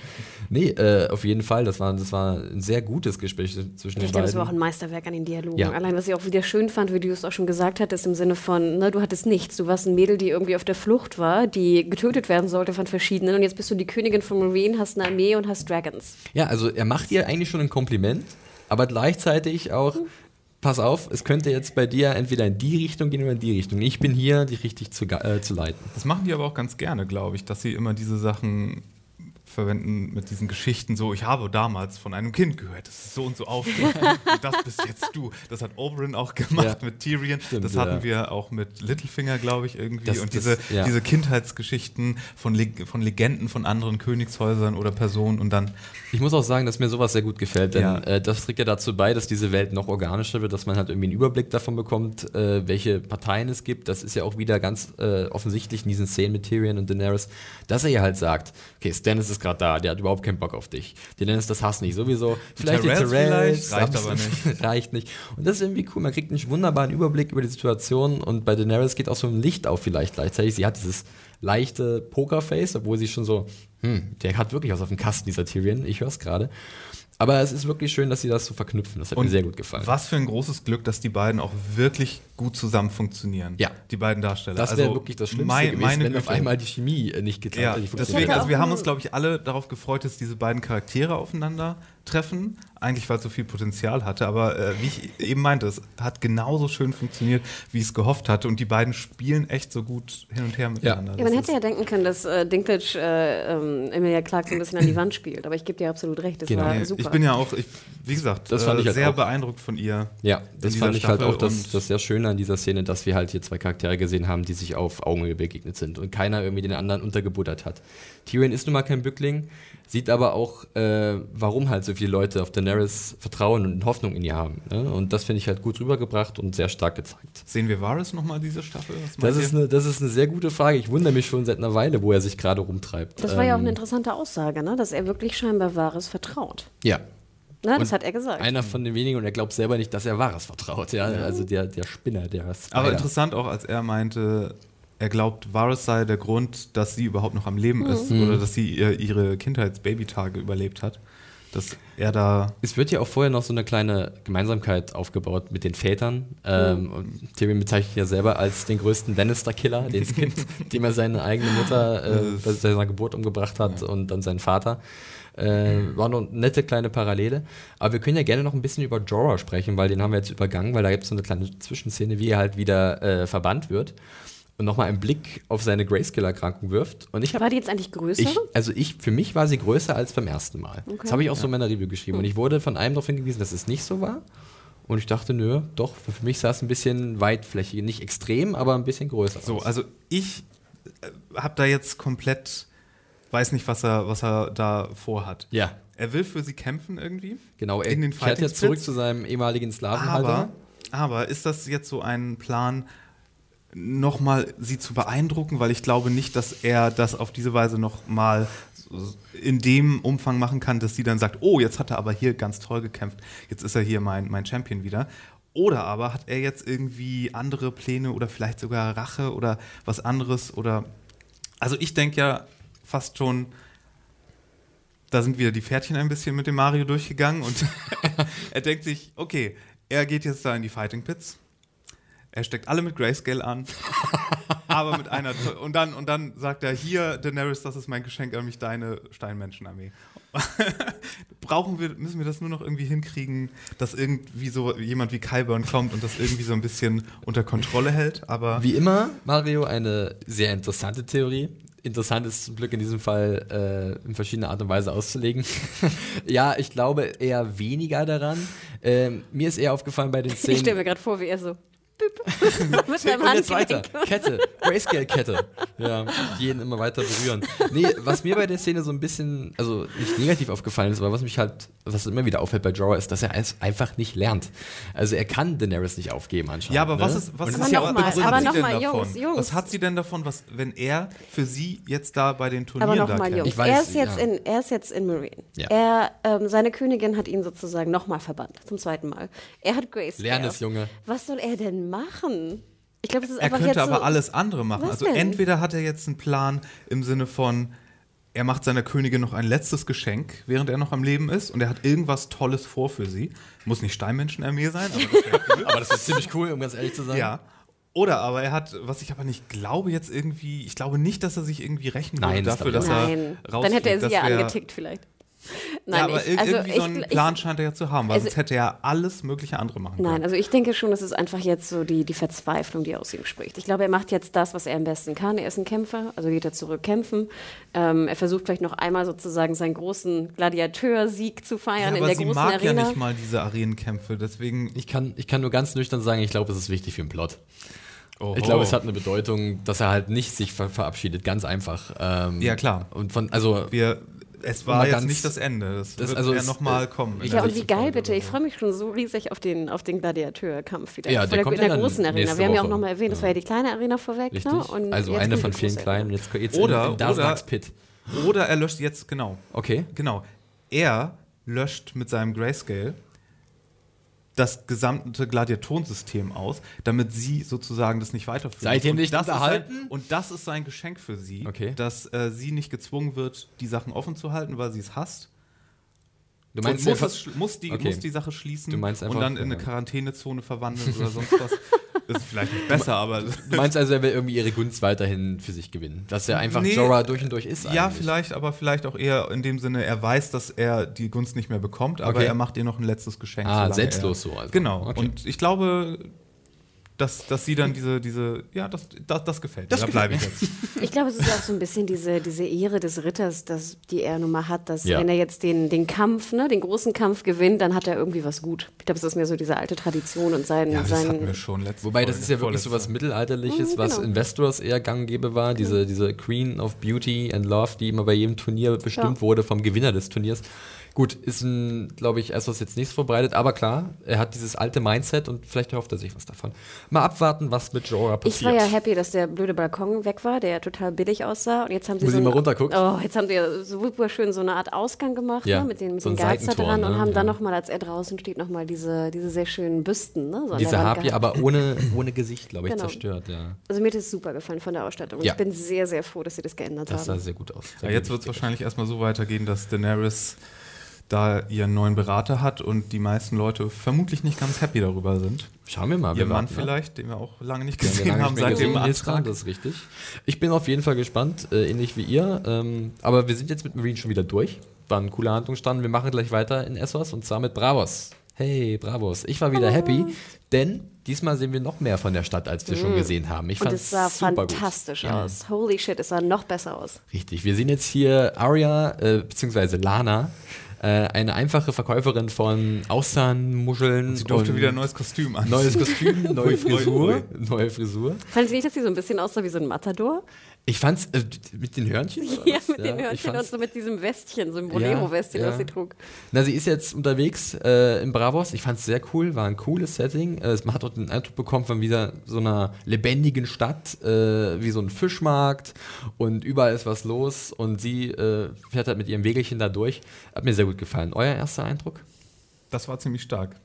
Nee, äh, auf jeden Fall. Das war, das war ein sehr gutes Gespräch zwischen Ich den glaube, es war auch beiden. ein Meisterwerk an den Dialogen. Ja. Allein, was ich auch wieder schön fand, wie du es auch schon gesagt hattest, im Sinne von, ne, du hattest nichts. Du warst ein Mädel, die irgendwie auf der Flucht war, die getötet werden sollte von verschiedenen. Und jetzt bist du die Königin von Marine, hast eine Armee und hast Dragons. Ja, also er macht ihr eigentlich schon ein Kompliment, aber gleichzeitig auch, pass auf, es könnte jetzt bei dir entweder in die Richtung gehen oder in die Richtung. Ich bin hier, dich richtig zu, äh, zu leiten. Das machen die aber auch ganz gerne, glaube ich, dass sie immer diese Sachen verwenden mit diesen Geschichten so, ich habe damals von einem Kind gehört, das ist so und so aufgegangen und das bist jetzt du. Das hat Oberyn auch gemacht Ja. mit Tyrion, Stimmt, das ja. hatten wir auch mit Littlefinger, glaube ich, irgendwie Das- und das- diese, ja. diese Kindheitsgeschichten von, Leg von Legenden von anderen Königshäusern oder Personen und dann Ich muss auch sagen, dass mir sowas sehr gut gefällt, denn Ja. äh, das trägt ja dazu bei, dass diese Welt noch organischer wird, dass man halt irgendwie einen Überblick davon bekommt, äh, welche Parteien es gibt. Das ist ja auch wieder ganz äh, offensichtlich in diesen Szenen mit Tyrion und Daenerys, dass er ja halt sagt, okay, Stannis ist gerade da, der hat überhaupt keinen Bock auf dich. Daenerys, das hasst nicht sowieso. Vielleicht Tyrells die vielleicht, reicht aber nicht. reicht nicht. Und das ist irgendwie cool, man kriegt einen wunderbaren Überblick über die Situation und bei Daenerys geht auch so ein Licht auf vielleicht gleichzeitig. Sie hat dieses leichte Pokerface, obwohl sie schon so, hm, der hat wirklich was auf dem Kasten, dieser Tyrion, ich höre es gerade. Aber es ist wirklich schön, dass sie das so verknüpfen. Das hat mir sehr gut gefallen. Was für ein großes Glück, dass die beiden auch wirklich gut zusammen funktionieren. Ja. Die beiden Darsteller. Das wäre Also wirklich das Schlimmste mein- gewesen, meine wenn auf Güte. einmal die Chemie äh, nicht geklappt Ja, hat. nicht deswegen, also wir haben uns, glaube ich, alle darauf gefreut, dass diese beiden Charaktere aufeinander treffen. Eigentlich, weil es so viel Potenzial hatte, aber äh, wie ich eben meinte, es hat genauso schön funktioniert, wie ich es gehofft hatte. Und die beiden spielen echt so gut hin und her miteinander. Ja, Das man hätte ja denken können, dass äh, Dinklage äh, ähm, Emilia Clarke so ein bisschen an die Wand spielt. Aber ich gebe dir absolut recht, das Genau. war Nee, super. ich bin ja auch, ich, wie gesagt, Das fand äh, ich halt sehr auch. beeindruckt von ihr. Ja, das fand ich halt Staffel auch das, das sehr Schöne an dieser Szene, dass wir halt hier zwei Charaktere gesehen haben, die sich auf Augenhöhe begegnet sind und keiner irgendwie den anderen untergebuttert hat. Tyrion ist nun mal kein Bückling, sieht aber auch, äh, warum halt so viele Leute auf Daenerys vertrauen und Hoffnung in ihr haben. Ne? Und das finde ich halt gut rübergebracht und sehr stark gezeigt. Sehen wir Varys nochmal diese Staffel? Was Das ist, eine, das ist eine sehr gute Frage. Ich wundere mich schon seit einer Weile, wo er sich gerade rumtreibt. das war ja auch Ähm, eine interessante Aussage, ne? dass er wirklich scheinbar Wahres vertraut. Ja, Ne? Das hat er gesagt. einer von den wenigen und er glaubt selber nicht, dass er Wahres vertraut. Ja? Also der, der Spinner, der Spider. Aber interessant auch, als er meinte, er glaubt, Varys sei der Grund, dass sie überhaupt noch am Leben ist Mhm. oder dass sie ihr, ihre Kindheits-Babytage überlebt hat. Dass er da. Es wird ja auch vorher noch so eine kleine Gemeinsamkeit aufgebaut mit den Vätern. Ähm, und Tyrion bezeichnet ja selber als den größten Lannister-Killer, den es gibt, dem er seine eigene Mutter äh, bei seiner Geburt umgebracht hat und dann seinen Vater. Äh, war noch eine nette kleine Parallele. Aber wir können ja gerne noch ein bisschen über Jorah sprechen, weil den haben wir jetzt übergangen, weil da gibt es so eine kleine Zwischenszene, wie er halt wieder äh, verbannt wird und nochmal einen Blick auf seine Grayscale-Erkrankung wirft. Und ich habe war die jetzt eigentlich größer? ich, also ich, für mich war sie größer als beim ersten Mal. Das habe ich auch so in meiner Review geschrieben. Und ich wurde von einem darauf hingewiesen, dass es nicht so war. Und ich dachte, nö, doch, für mich sah es ein bisschen weitflächiger. Nicht extrem, aber ein bisschen größer So, aus. also ich äh, habe da jetzt komplett. Weiß nicht, was er, was er da vorhat. ja, Er will für sie kämpfen irgendwie. genau. Er In den kehrt Fighting jetzt zurück zu seinem ehemaligen Sklavenhalter. Aber, aber ist das jetzt so ein Plan, nochmal sie zu beeindrucken? Weil ich glaube nicht, dass er das auf diese Weise nochmal in dem Umfang machen kann, dass sie dann sagt, oh, jetzt hat er aber hier ganz toll gekämpft, jetzt ist er hier mein, mein Champion wieder. Oder aber hat er jetzt irgendwie andere Pläne oder vielleicht sogar Rache oder was anderes oder also ich denke ja fast schon, da sind wieder die Pferdchen ein bisschen mit dem Mario durchgegangen und er denkt sich, okay, er geht jetzt da in die Fighting Pits. Er steckt alle mit Grayscale an, aber mit einer und dann und dann sagt er hier Daenerys, das ist mein Geschenk an mich, deine Steinmenschenarmee. Brauchen wir müssen wir das nur noch irgendwie hinkriegen, dass irgendwie so jemand wie Kyburn kommt und das irgendwie so ein bisschen unter Kontrolle hält, aber Wie immer, Mario, eine sehr interessante Theorie. Interessant ist zum Glück in diesem Fall äh, in verschiedener Art und Weise auszulegen. ja, ich glaube eher weniger daran. Ähm, mir ist eher aufgefallen bei den Ich stelle Szenen. mir gerade vor, wie er so. Mit seinem Und jetzt weiter. Kette. Grayscale-Kette. Ja, jeden immer weiter berühren. Nee, was mir bei der Szene so ein bisschen, also nicht negativ aufgefallen ist, aber was mich halt, was immer wieder auffällt bei Jorah, ist, dass er es einfach nicht lernt. Also er kann Daenerys nicht aufgeben anscheinend. Ja, aber ne? was ist, was ist ja noch auch mal, aber hat sie noch denn mal, davon? Jungs, Jungs. Was hat sie denn davon, was, wenn er für sie jetzt da bei den Aber Turnieren da nochmal, kämpft? Jungs, Ich weiß, er, ist jetzt ja. in, er ist jetzt in Marine. Ja. Er, ähm, seine Königin hat ihn sozusagen nochmal verbannt, zum zweiten Mal. Er hat Grace. Lern es, Junge. Was soll er denn machen? Ich glaube, das ist Er einfach könnte jetzt aber so, alles andere machen. Also denn? entweder hat er jetzt einen Plan im Sinne von, er macht seiner Königin noch ein letztes Geschenk, während er noch am Leben ist und er hat irgendwas Tolles vor für sie. Muss nicht Steinmenschenarmee sein, aber das cool. Aber das ist ziemlich cool, um ganz ehrlich zu sein. ja. Oder aber er hat, was ich aber nicht glaube, jetzt irgendwie, ich glaube nicht, dass er sich irgendwie rächen Nein, würde dafür, dass ich er Nein, dann hätte er sie ja wär- angetickt vielleicht. Nein, ja, aber ich, also irgendwie so ich, einen ich, Plan scheint er ja zu haben, weil also- sonst hätte er alles mögliche andere machen können. Nein, also ich denke schon, das ist einfach jetzt so die, die Verzweiflung, die aus ihm spricht. Ich glaube, er macht jetzt das, was er am besten kann. Er ist ein Kämpfer, also geht er zurück kämpfen. Ähm, er versucht vielleicht noch einmal sozusagen seinen großen Gladiateursieg zu ja, feiern in aber der sie großen mag Arena. ja nicht mal diese Arenenkämpfe, deswegen. Ich kann, ich kann nur ganz nüchtern sagen, ich glaube, es ist wichtig für den Plot. Oho. Ich glaube, es hat eine Bedeutung, dass er halt nicht sich ver verabschiedet, ganz einfach. Ähm, Ja, klar. Und von, also, Wir, es war jetzt nicht das Ende. Das, das- wird also ja nochmal kommen. in ich- Ja, und wie geil bitte. Ich freue mich schon so riesig auf den, auf den Gladiateurkampf wieder. Ja, Vor der der, kommt in der großen Arena. Wir haben ja auch nochmal erwähnt, das war ja die kleine Arena vorweg. richtig. Ne? Und also eine von vielen kleinen. Jetzt jetzt Oder- in, in oder- Pit. Oder er löscht jetzt, genau. Okay. Genau. Er löscht mit seinem Grayscale das gesamte Gladiatorensystem aus, damit sie sozusagen das nicht weiterführen. Seid ihr nicht das ist unterhalten? Sein, und das ist sein Geschenk für sie, Okay. dass äh, sie nicht gezwungen wird, die Sachen offen zu halten, weil sie es hasst. Du meinst, muss, einfach- es, muss, die, Okay. muss die Sache schließen meinst und einfach- dann in eine ja. Quarantänezone verwandeln oder sonst was. Das ist vielleicht nicht besser, aber du meinst also, er will irgendwie ihre Gunst weiterhin für sich gewinnen. Dass er einfach Nee. Jorah durch und durch ist. Ja, eigentlich. vielleicht, aber vielleicht auch eher in dem Sinne, er weiß, dass er die Gunst nicht mehr bekommt, aber Okay. er macht ihr noch ein letztes Geschenk. Ah, selbstlos er, so also. Genau. Okay. Und ich glaube, dass, dass sie dann diese, diese, ja, das, das, das gefällt Das mir. Da bleibe ich jetzt. Ich glaube, es ist ja auch so ein bisschen diese, diese Ehre des Ritters, das, die er nun mal hat, dass Ja. wenn er jetzt den, den Kampf, ne, den großen Kampf gewinnt, dann hat er irgendwie was gut. Ich glaube, es ist mehr so diese alte Tradition und sein, Ja, das hatten wir sein schon letzte Wobei, das ist ja wirklich so was. Mittelalterliches, Mhm, was genau. in Westeros eher gang und gäbe war. Diese, diese Queen of Beauty and Love, die immer bei jedem Turnier bestimmt Ja. wurde vom Gewinner des Turniers. Gut, ist ein, glaube ich, Essos jetzt nicht so verbreitet, aber klar, er hat dieses alte Mindset und vielleicht erhofft er sich was davon. Mal abwarten, was mit Jorah Ich passiert. war ja happy, dass der blöde Balkon weg war, der ja total billig aussah. Und jetzt haben sie Wo so sie mal runterguckt. Oh, jetzt haben sie ja super schön so eine Art Ausgang gemacht, Ja, ne, mit den, mit so den Geister dran und ne? haben dann Ja. nochmal, als er draußen steht, nochmal diese, diese sehr schönen Büsten. Ne, so Diese Harpie, gehabt. aber ohne, ohne Gesicht, glaube ich, Genau. zerstört. Ja. Also mir hat es super gefallen von der Ausstattung. Ja. Ich bin sehr, sehr froh, dass sie das geändert Das sah haben. sehr gut aus. Ja, Sehr jetzt wird es wahrscheinlich erstmal so weitergehen, dass Daenerys da ihren neuen Berater hat und die meisten Leute vermutlich nicht ganz happy darüber sind. Schauen wir mal. Ihr wir Mann warten, vielleicht, den wir auch lange nicht gesehen lange haben seit dem Antrag. Das ist richtig. Ich bin auf jeden Fall gespannt, äh, ähnlich wie ihr. Ähm, aber wir sind jetzt mit Marine schon wieder durch. War ein cooler Handlungsstand. Wir machen gleich weiter in Essos und zwar mit Bravos. Hey, Bravos. Ich war wieder happy, denn diesmal sehen wir noch mehr von der Stadt, als wir schon gesehen haben. Ich Und fand es sah super fantastisch gut. Ja. aus. Holy shit, es sah noch besser aus. Richtig. Wir sehen jetzt hier Arya, äh, beziehungsweise Lana, äh, eine einfache Verkäuferin von Austernmuscheln. Sie durfte und wieder ein neues Kostüm an. Neues Kostüm, neue Frisur. Neue Frisur. Fanden Sie nicht, dass sie so ein bisschen aussah wie so ein Matador? Ich fand's äh, mit den Hörnchen. Ja, was? mit dem ich Hörnchen und so mit diesem Westchen, so einem Bolero-Westchen, Ja, was ja. sie trug. Na, sie ist jetzt unterwegs äh, in Bravos. Ich fand's sehr cool, war ein cooles Setting. Äh, man hat dort den Eindruck bekommen von wieder so einer lebendigen Stadt, äh, wie so ein Fischmarkt und überall ist was los und sie äh, fährt halt mit ihrem Wegelchen da durch. Hat mir sehr gut gefallen. Euer erster Eindruck? Das war ziemlich stark.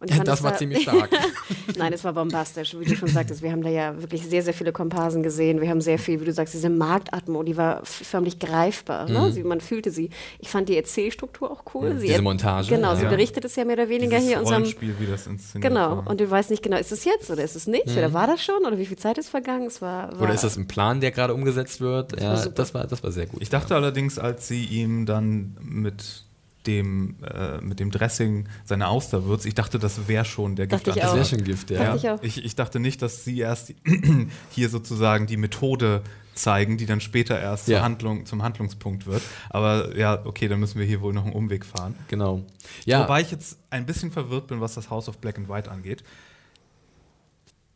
Und ich fand, Das es war ziemlich stark. Nein, es war bombastisch, wie du schon sagtest. Wir haben da ja wirklich sehr, sehr viele Komparsen gesehen. Wir haben sehr viel, wie du sagst, diese Marktatmo, die war förmlich greifbar. Ne? Sie, man fühlte sie. Ich fand die Erzählstruktur auch cool. sie Mhm. diese Montage, Genau, sie ja. berichtet es ja mehr oder weniger Dieses hier unserem. Rollenspiel, wie das inszeniert Genau, war. und du weißt nicht genau, ist es jetzt oder ist es nicht? Oder war das schon? Oder wie viel Zeit ist vergangen? Es war, war Oder ist das ein Plan, der gerade umgesetzt wird? war ja, super. das war, das war sehr gut. Ich dachte allerdings, als sie ihm dann mit dem, äh, mit dem Dressing seine Auster würzt, ich dachte, das wäre schon der auch. das wäre schon Gift, ja. Dachte ich. Ich, ich dachte nicht, dass sie erst hier sozusagen die Methode zeigen, die dann später erst Ja. zur Handlung, zum Handlungspunkt wird. Aber ja, okay, dann müssen wir hier wohl noch einen Umweg fahren. Genau. Ja, Wobei ich jetzt ein bisschen verwirrt bin, was das House of Black and White angeht.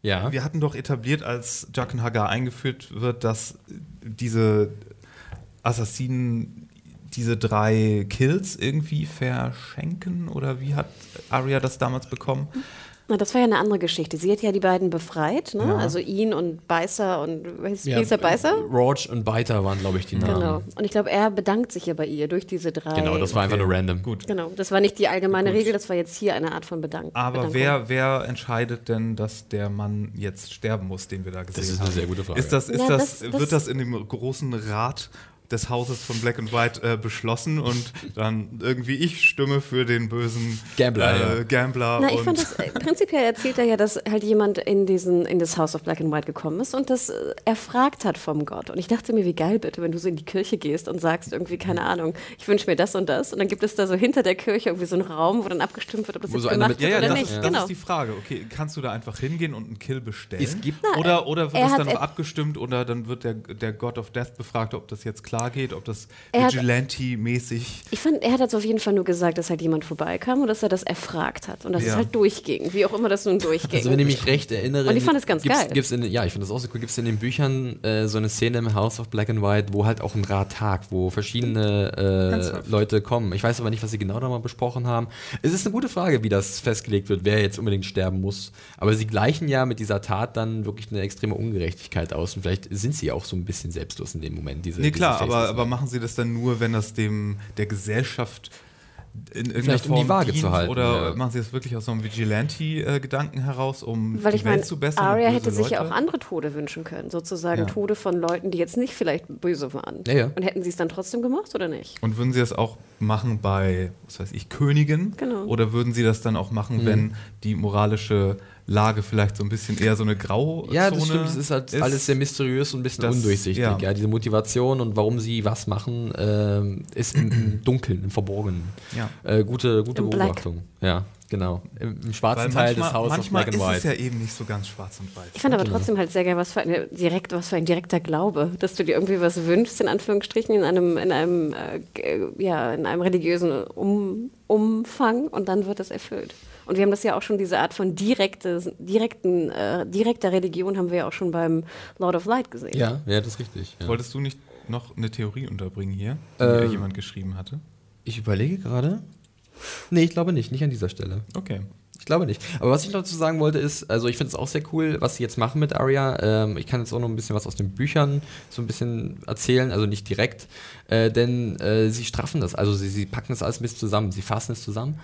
ja. Wir hatten doch etabliert, als Jaqen Hagar eingeführt wird, dass diese Assassinen diese drei Kills irgendwie verschenken oder wie hat Arya das damals bekommen? Na, das war ja eine andere Geschichte. Sie hat ja die beiden befreit, ne? Ja. also ihn und Beißer und hieß, ja, hieß er Beißer? Roach und Biter waren, glaube ich, die Namen. Genau. Und ich glaube, er bedankt sich ja bei ihr durch diese drei. Genau, das war einfach Okay. nur random. Gut. Genau, das war nicht die allgemeine Gut. Regel, das war jetzt hier eine Art von Bedank Aber Bedankung. wer, wer entscheidet denn, dass der Mann jetzt sterben muss, den wir da gesehen haben? ist eine sehr gute Frage. Ist das, ist Ja, das, das- das- wird das in dem großen Rat des Hauses von Black and White äh, beschlossen und dann irgendwie ich stimme für den bösen Gambler, äh, ja. Gambler Na, ich fand das, äh, prinzipiell erzählt er ja, dass halt jemand in, diesen, in das House of Black and White gekommen ist und das äh, erfragt hat vom Gott. Und ich dachte mir, wie geil bitte, wenn du so in die Kirche gehst und sagst irgendwie, keine Ahnung, ich wünsche mir das und das. Und dann gibt es da so hinter der Kirche irgendwie so einen Raum, wo dann abgestimmt wird, ob das Wo jetzt so gemacht mit- wird Ja, ja, oder das, nicht. ist, das genau. ist die Frage. Okay, kannst du da einfach hingehen und einen Kill bestellen? Es gibt- oder, oder wird das hat dann noch abgestimmt oder dann wird der, der God of Death befragt, ob das jetzt klar geht, ob das Vigilante-mäßig. Ich fand, er hat jetzt auf jeden Fall nur gesagt, dass halt jemand vorbeikam und dass er das erfragt hat und dass es Ja. halt durchging, wie auch immer das nun durchging. Also wenn ich mich recht erinnere, Und ich fand es ganz gibt's, geil. Gibt's in, ja, ich finde das auch so cool. Gibt es in den Büchern äh, so eine Szene im House of Black and White, wo halt auch ein Rat tagt, wo verschiedene äh? Leute kommen. Ich weiß aber nicht, was sie genau da mal besprochen haben. Es ist eine gute Frage, wie das festgelegt wird, wer jetzt unbedingt sterben muss. Aber sie gleichen ja mit dieser Tat dann wirklich eine extreme Ungerechtigkeit aus. Und vielleicht sind sie auch so ein bisschen selbstlos in dem Moment. Diese, Nee, klar, aber, aber machen sie das dann nur, wenn das dem der Gesellschaft in irgendeiner Vielleicht um die Form Waage dient, zu halten, Oder ja. machen sie das wirklich aus so einem Vigilante-Gedanken heraus, um Weil die ich meine, Welt zu bessern? Arya hätte sich ja auch Leute? andere Tode wünschen können. Sozusagen Ja. Tode von Leuten, die jetzt nicht vielleicht böse waren. Ja, ja. Und hätten sie es dann trotzdem gemacht oder nicht? Und würden Sie das auch machen bei, was weiß ich, Königen? Genau. Oder würden Sie das dann auch machen, Mhm. wenn die moralische Lage vielleicht so ein bisschen eher so eine Grauzone Ja, das stimmt. Es ist halt alles sehr mysteriös und ein bisschen das- undurchsichtig. ja. Ja. diese Motivation und warum sie was machen, ähm, ist im, im Dunkeln, im Verborgenen. Ja. Äh, gute gute Im Black. Beobachtung. Ja, genau. Im, im Weil schwarzen Teil manchmal, des Hauses of manchmal Black ist and es White. ja eben nicht so ganz schwarz und weiß. Ich fand aber Genau. trotzdem halt sehr geil, was für, eine direkt, was für ein direkter Glaube, dass du dir irgendwie was wünschst, in Anführungsstrichen, in einem, in einem, äh, ja, in einem religiösen um, Umfang und dann wird das erfüllt. Und wir haben das ja auch schon, diese Art von direkte, direkten, äh, direkter Religion haben wir ja auch schon beim Lord of Light gesehen. ja, ja, das ist richtig. Ja. Wolltest du nicht noch eine Theorie unterbringen hier, die Ähm, jemand geschrieben hatte? Ich überlege gerade. Nee, ich glaube nicht, nicht an dieser Stelle. Okay. Ich glaube nicht. Aber was ich noch dazu sagen wollte ist, also ich finde es auch sehr cool, was sie jetzt machen mit Arya. Ähm, ich kann jetzt auch noch ein bisschen was aus den Büchern so ein bisschen erzählen, also nicht direkt, äh, denn äh, sie straffen das, also sie, sie packen das alles ein bisschen zusammen, sie fassen es zusammen.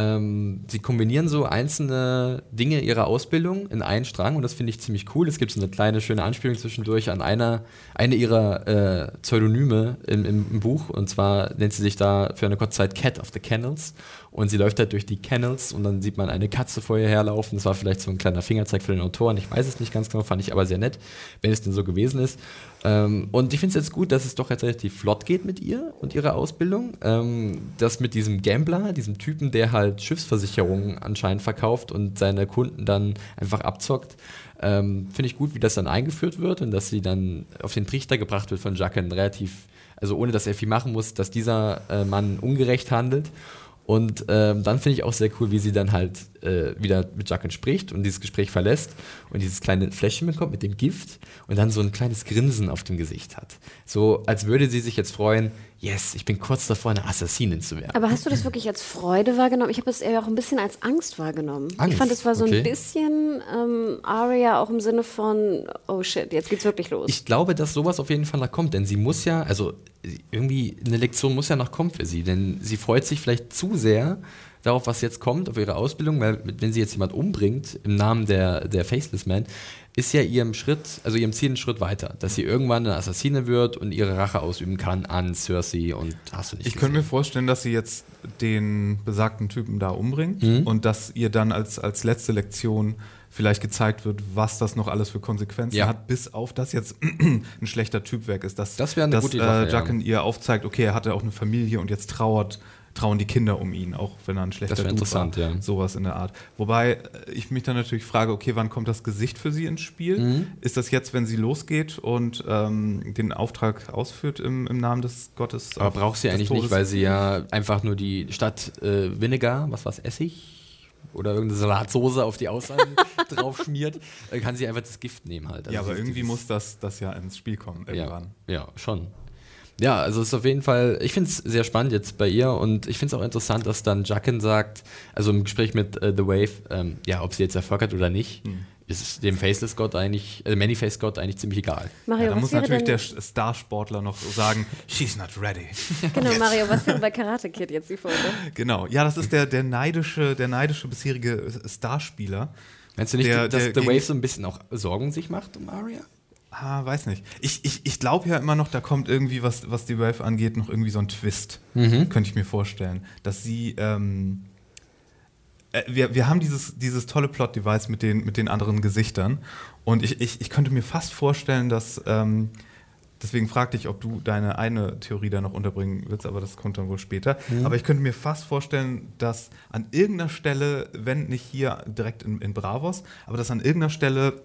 Ähm, sie kombinieren so einzelne Dinge ihrer Ausbildung in einen Strang und das finde ich ziemlich cool. Es gibt so eine kleine schöne Anspielung zwischendurch an einer, eine ihrer äh, Pseudonyme im, im, im Buch und zwar nennt sie sich da für eine kurze Zeit Cat of the Kennels und sie läuft halt durch die Kennels und dann sieht man eine Katze vor ihr herlaufen. Das war vielleicht so ein kleiner Fingerzeig für den Autoren. Ich weiß es nicht ganz genau, fand ich aber sehr nett, wenn es denn so gewesen ist. Ähm, und ich finde es jetzt gut, dass es doch jetzt relativ flott geht mit ihr und ihrer Ausbildung. Ähm, das mit diesem Gambler, diesem Typen, der halt Schiffsversicherungen anscheinend verkauft und seine Kunden dann einfach abzockt. Ähm, finde ich gut, wie das dann eingeführt wird und dass sie dann auf den Trichter gebracht wird von Jaqen relativ, also ohne dass er viel machen muss, dass dieser äh, Mann ungerecht handelt. Und ähm, dann finde ich auch sehr cool, wie sie dann halt äh, wieder mit Jaqen spricht und dieses Gespräch verlässt und dieses kleine Fläschchen bekommt mit dem Gift und dann so ein kleines Grinsen auf dem Gesicht hat. So, als würde sie sich jetzt freuen, yes, ich bin kurz davor, eine Assassinin zu werden. Aber hast du das wirklich als Freude wahrgenommen? Ich habe es eher auch ein bisschen als Angst wahrgenommen. Angst? Ich fand, es war so Okay. ein bisschen ähm, Aria auch im Sinne von, oh shit, jetzt geht's wirklich los. Ich glaube, dass sowas auf jeden Fall noch kommt, denn sie muss ja, also irgendwie eine Lektion muss ja noch kommen für sie, denn sie freut sich vielleicht zu sehr darauf, was jetzt kommt, auf ihre Ausbildung, weil wenn sie jetzt jemand umbringt im Namen der, der Faceless Man, ist ja ihrem Schritt, also ihrem Ziel ein Schritt weiter, dass sie irgendwann eine Assassine wird und ihre Rache ausüben kann an Cersei und hast du nicht Ich könnte mir vorstellen, dass sie jetzt den besagten Typen da umbringt Mhm. und dass ihr dann als, als letzte Lektion vielleicht gezeigt wird, was das noch alles für Konsequenzen Ja. hat, bis auf das jetzt ein schlechter Typ weg ist. Dass, Das wäre eine dass, gute Sache, äh, ja. Jaqen ihr aufzeigt, okay, er hatte auch eine Familie und jetzt trauert, trauen die Kinder um ihn, auch wenn er ein schlechter Das Dude interessant, war. ja. Sowas in der Art. Wobei äh, ich mich dann natürlich frage, okay, wann kommt das Gesicht für sie ins Spiel? Mhm. Ist das jetzt, wenn sie losgeht und ähm, den Auftrag ausführt im, im Namen des Gottes? Aber braucht sie eigentlich Todes? nicht, weil sie ja einfach nur die Stadt äh, Vinegar, was war's, Essig oder irgendeine Salatsoße auf die Außenseite drauf schmiert, kann sie einfach das Gift nehmen halt. Also ja, aber irgendwie muss das, das ja ins Spiel kommen ja, irgendwann. ja, schon. Ja, also es ist auf jeden Fall, ich finde es sehr spannend jetzt bei ihr und ich finde es auch interessant, dass dann Jaqen sagt, also im Gespräch mit äh, The Wave, ähm, ja, ob sie jetzt Erfolg hat oder nicht, Hm. ist es dem Faceless Gott eigentlich, äh, Many-Face Gott eigentlich ziemlich egal. Mario, Ja, da muss natürlich der Starsportler noch sagen, she's not ready. genau, Mario, was wäre bei Karate Kid jetzt die Folge? genau. Ja, das ist der, der neidische, der neidische bisherige Starspieler. Meinst du nicht, Der- dass der The Wave so ein bisschen auch Sorgen sich macht um Arya? Ah, weiß nicht. Ich, ich, ich glaube ja immer noch, da kommt irgendwie, was, was die Wave angeht, noch irgendwie so ein Twist. Könnte ich mir vorstellen. Dass sie. Ähm, äh, wir, wir haben dieses, dieses tolle Plot-Device mit den, mit den anderen Gesichtern. Und ich, ich, ich könnte mir fast vorstellen, dass. Ähm, deswegen fragte ich, ob du deine eine Theorie da noch unterbringen willst, aber das kommt dann wohl später. Aber ich könnte mir fast vorstellen, dass an irgendeiner Stelle, wenn nicht hier direkt in, in Bravos, aber dass an irgendeiner Stelle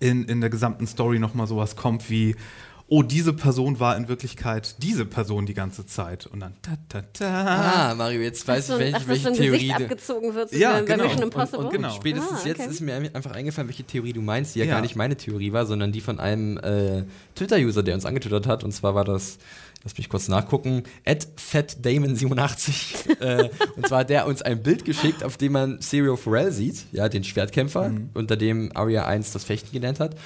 in, in der gesamten Story nochmal sowas kommt wie, oh, diese Person war in Wirklichkeit diese Person die ganze Zeit. Und dann ta ta ta. Ah, Mario, jetzt weiß so, ich, welche, ach, welche so Theorie Gesicht abgezogen wird, so Ja, wie bei genau. Mission Und- Impossible. und genau. Spätestens Ah, jetzt okay. ist mir einfach eingefallen, welche Theorie du meinst, die ja, Ja. gar nicht meine Theorie war, sondern die von einem äh, Twitter-User, der uns angetwittert hat. Und zwar war das, lass mich kurz nachgucken, fatdamon87. äh, und zwar hat der uns ein Bild geschickt, auf dem man Serial Pharrell sieht, ja, den Schwertkämpfer, Mhm. unter dem Arya 1 das Fechten gelernt hat.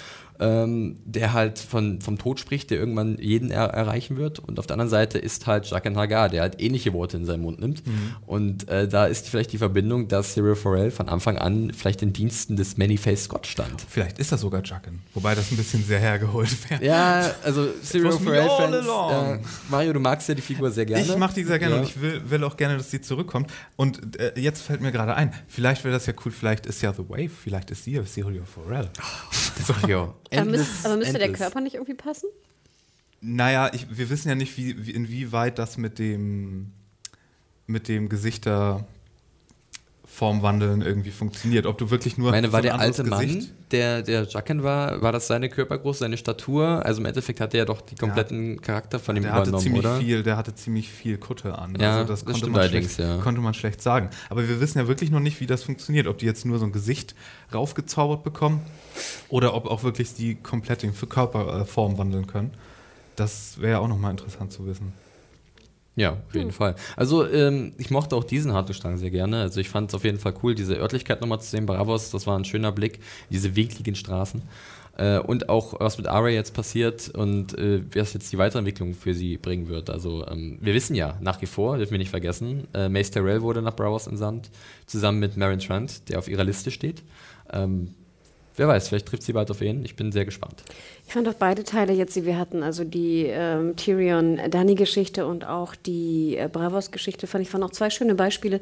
Ähm, der halt von, vom Tod spricht, der irgendwann jeden er erreichen wird. Und auf der anderen Seite ist halt Jaqen Hagar, der halt ähnliche Worte in seinen Mund nimmt. Mhm. Und äh, da ist vielleicht die Verbindung, dass Cyril Farrell von Anfang an vielleicht in Diensten des Many-Face Scott stand. Vielleicht ist das sogar Jacken. Wobei das ein bisschen sehr hergeholt wäre. Ja, also Cyril Farrell-Fans. Äh, Mario, du magst ja die Figur sehr gerne. Ich mache die sehr gerne Ja. und ich will, will auch gerne, dass sie zurückkommt. Und äh, jetzt fällt mir gerade ein, vielleicht wäre das ja cool, vielleicht ist ja The Wave, vielleicht ist sie ja Serial Pharrell. Mario. Aber, endless, müsst, aber müsste der endless. Körper nicht irgendwie passen? Naja, ich, wir wissen ja nicht, wie, wie, inwieweit das mit dem, mit dem Gesichterformwandeln irgendwie funktioniert. Ob du wirklich nur meine, war so der alte anderes Mann, Gesicht- der, der Jaqen war, war das seine Körpergröße, seine Statur? Also im Endeffekt hat er ja doch die kompletten Charakter von ihm Der hatte übernommen, ziemlich oder? viel, der hatte ziemlich viel Kutte an. Ja, also das, das konnte, man schlecht, ja. konnte man schlecht sagen. Aber wir wissen ja wirklich noch nicht, wie das funktioniert. Ob die jetzt nur so ein Gesicht raufgezaubert bekommen oder ob auch wirklich die komplett in Körperform wandeln können. Das wäre auch nochmal interessant zu wissen. Ja, auf jeden Fall. Also ähm, ich mochte auch diesen Hartgestrang sehr gerne. Also ich fand es auf jeden Fall cool, diese Örtlichkeit nochmal zu sehen. Bravos, das war ein schöner Blick, diese wegligen Straßen. Äh, und auch, was mit Arya jetzt passiert und äh, was jetzt die Weiterentwicklung für sie bringen wird. Also ähm, wir wissen ja nach wie vor, dürfen wir nicht vergessen, äh, Mace Tyrell wurde nach Bravos entsandt, zusammen mit Marin Trant, der auf ihrer Liste steht. Ähm, wer weiß, vielleicht trifft sie bald auf ihn. Ich bin sehr gespannt. Ich fand auch beide Teile jetzt, die wir hatten, also die ähm, Tyrion-Dani-Geschichte und auch die äh, Bravos-Geschichte, fand ich, waren auch zwei schöne Beispiele.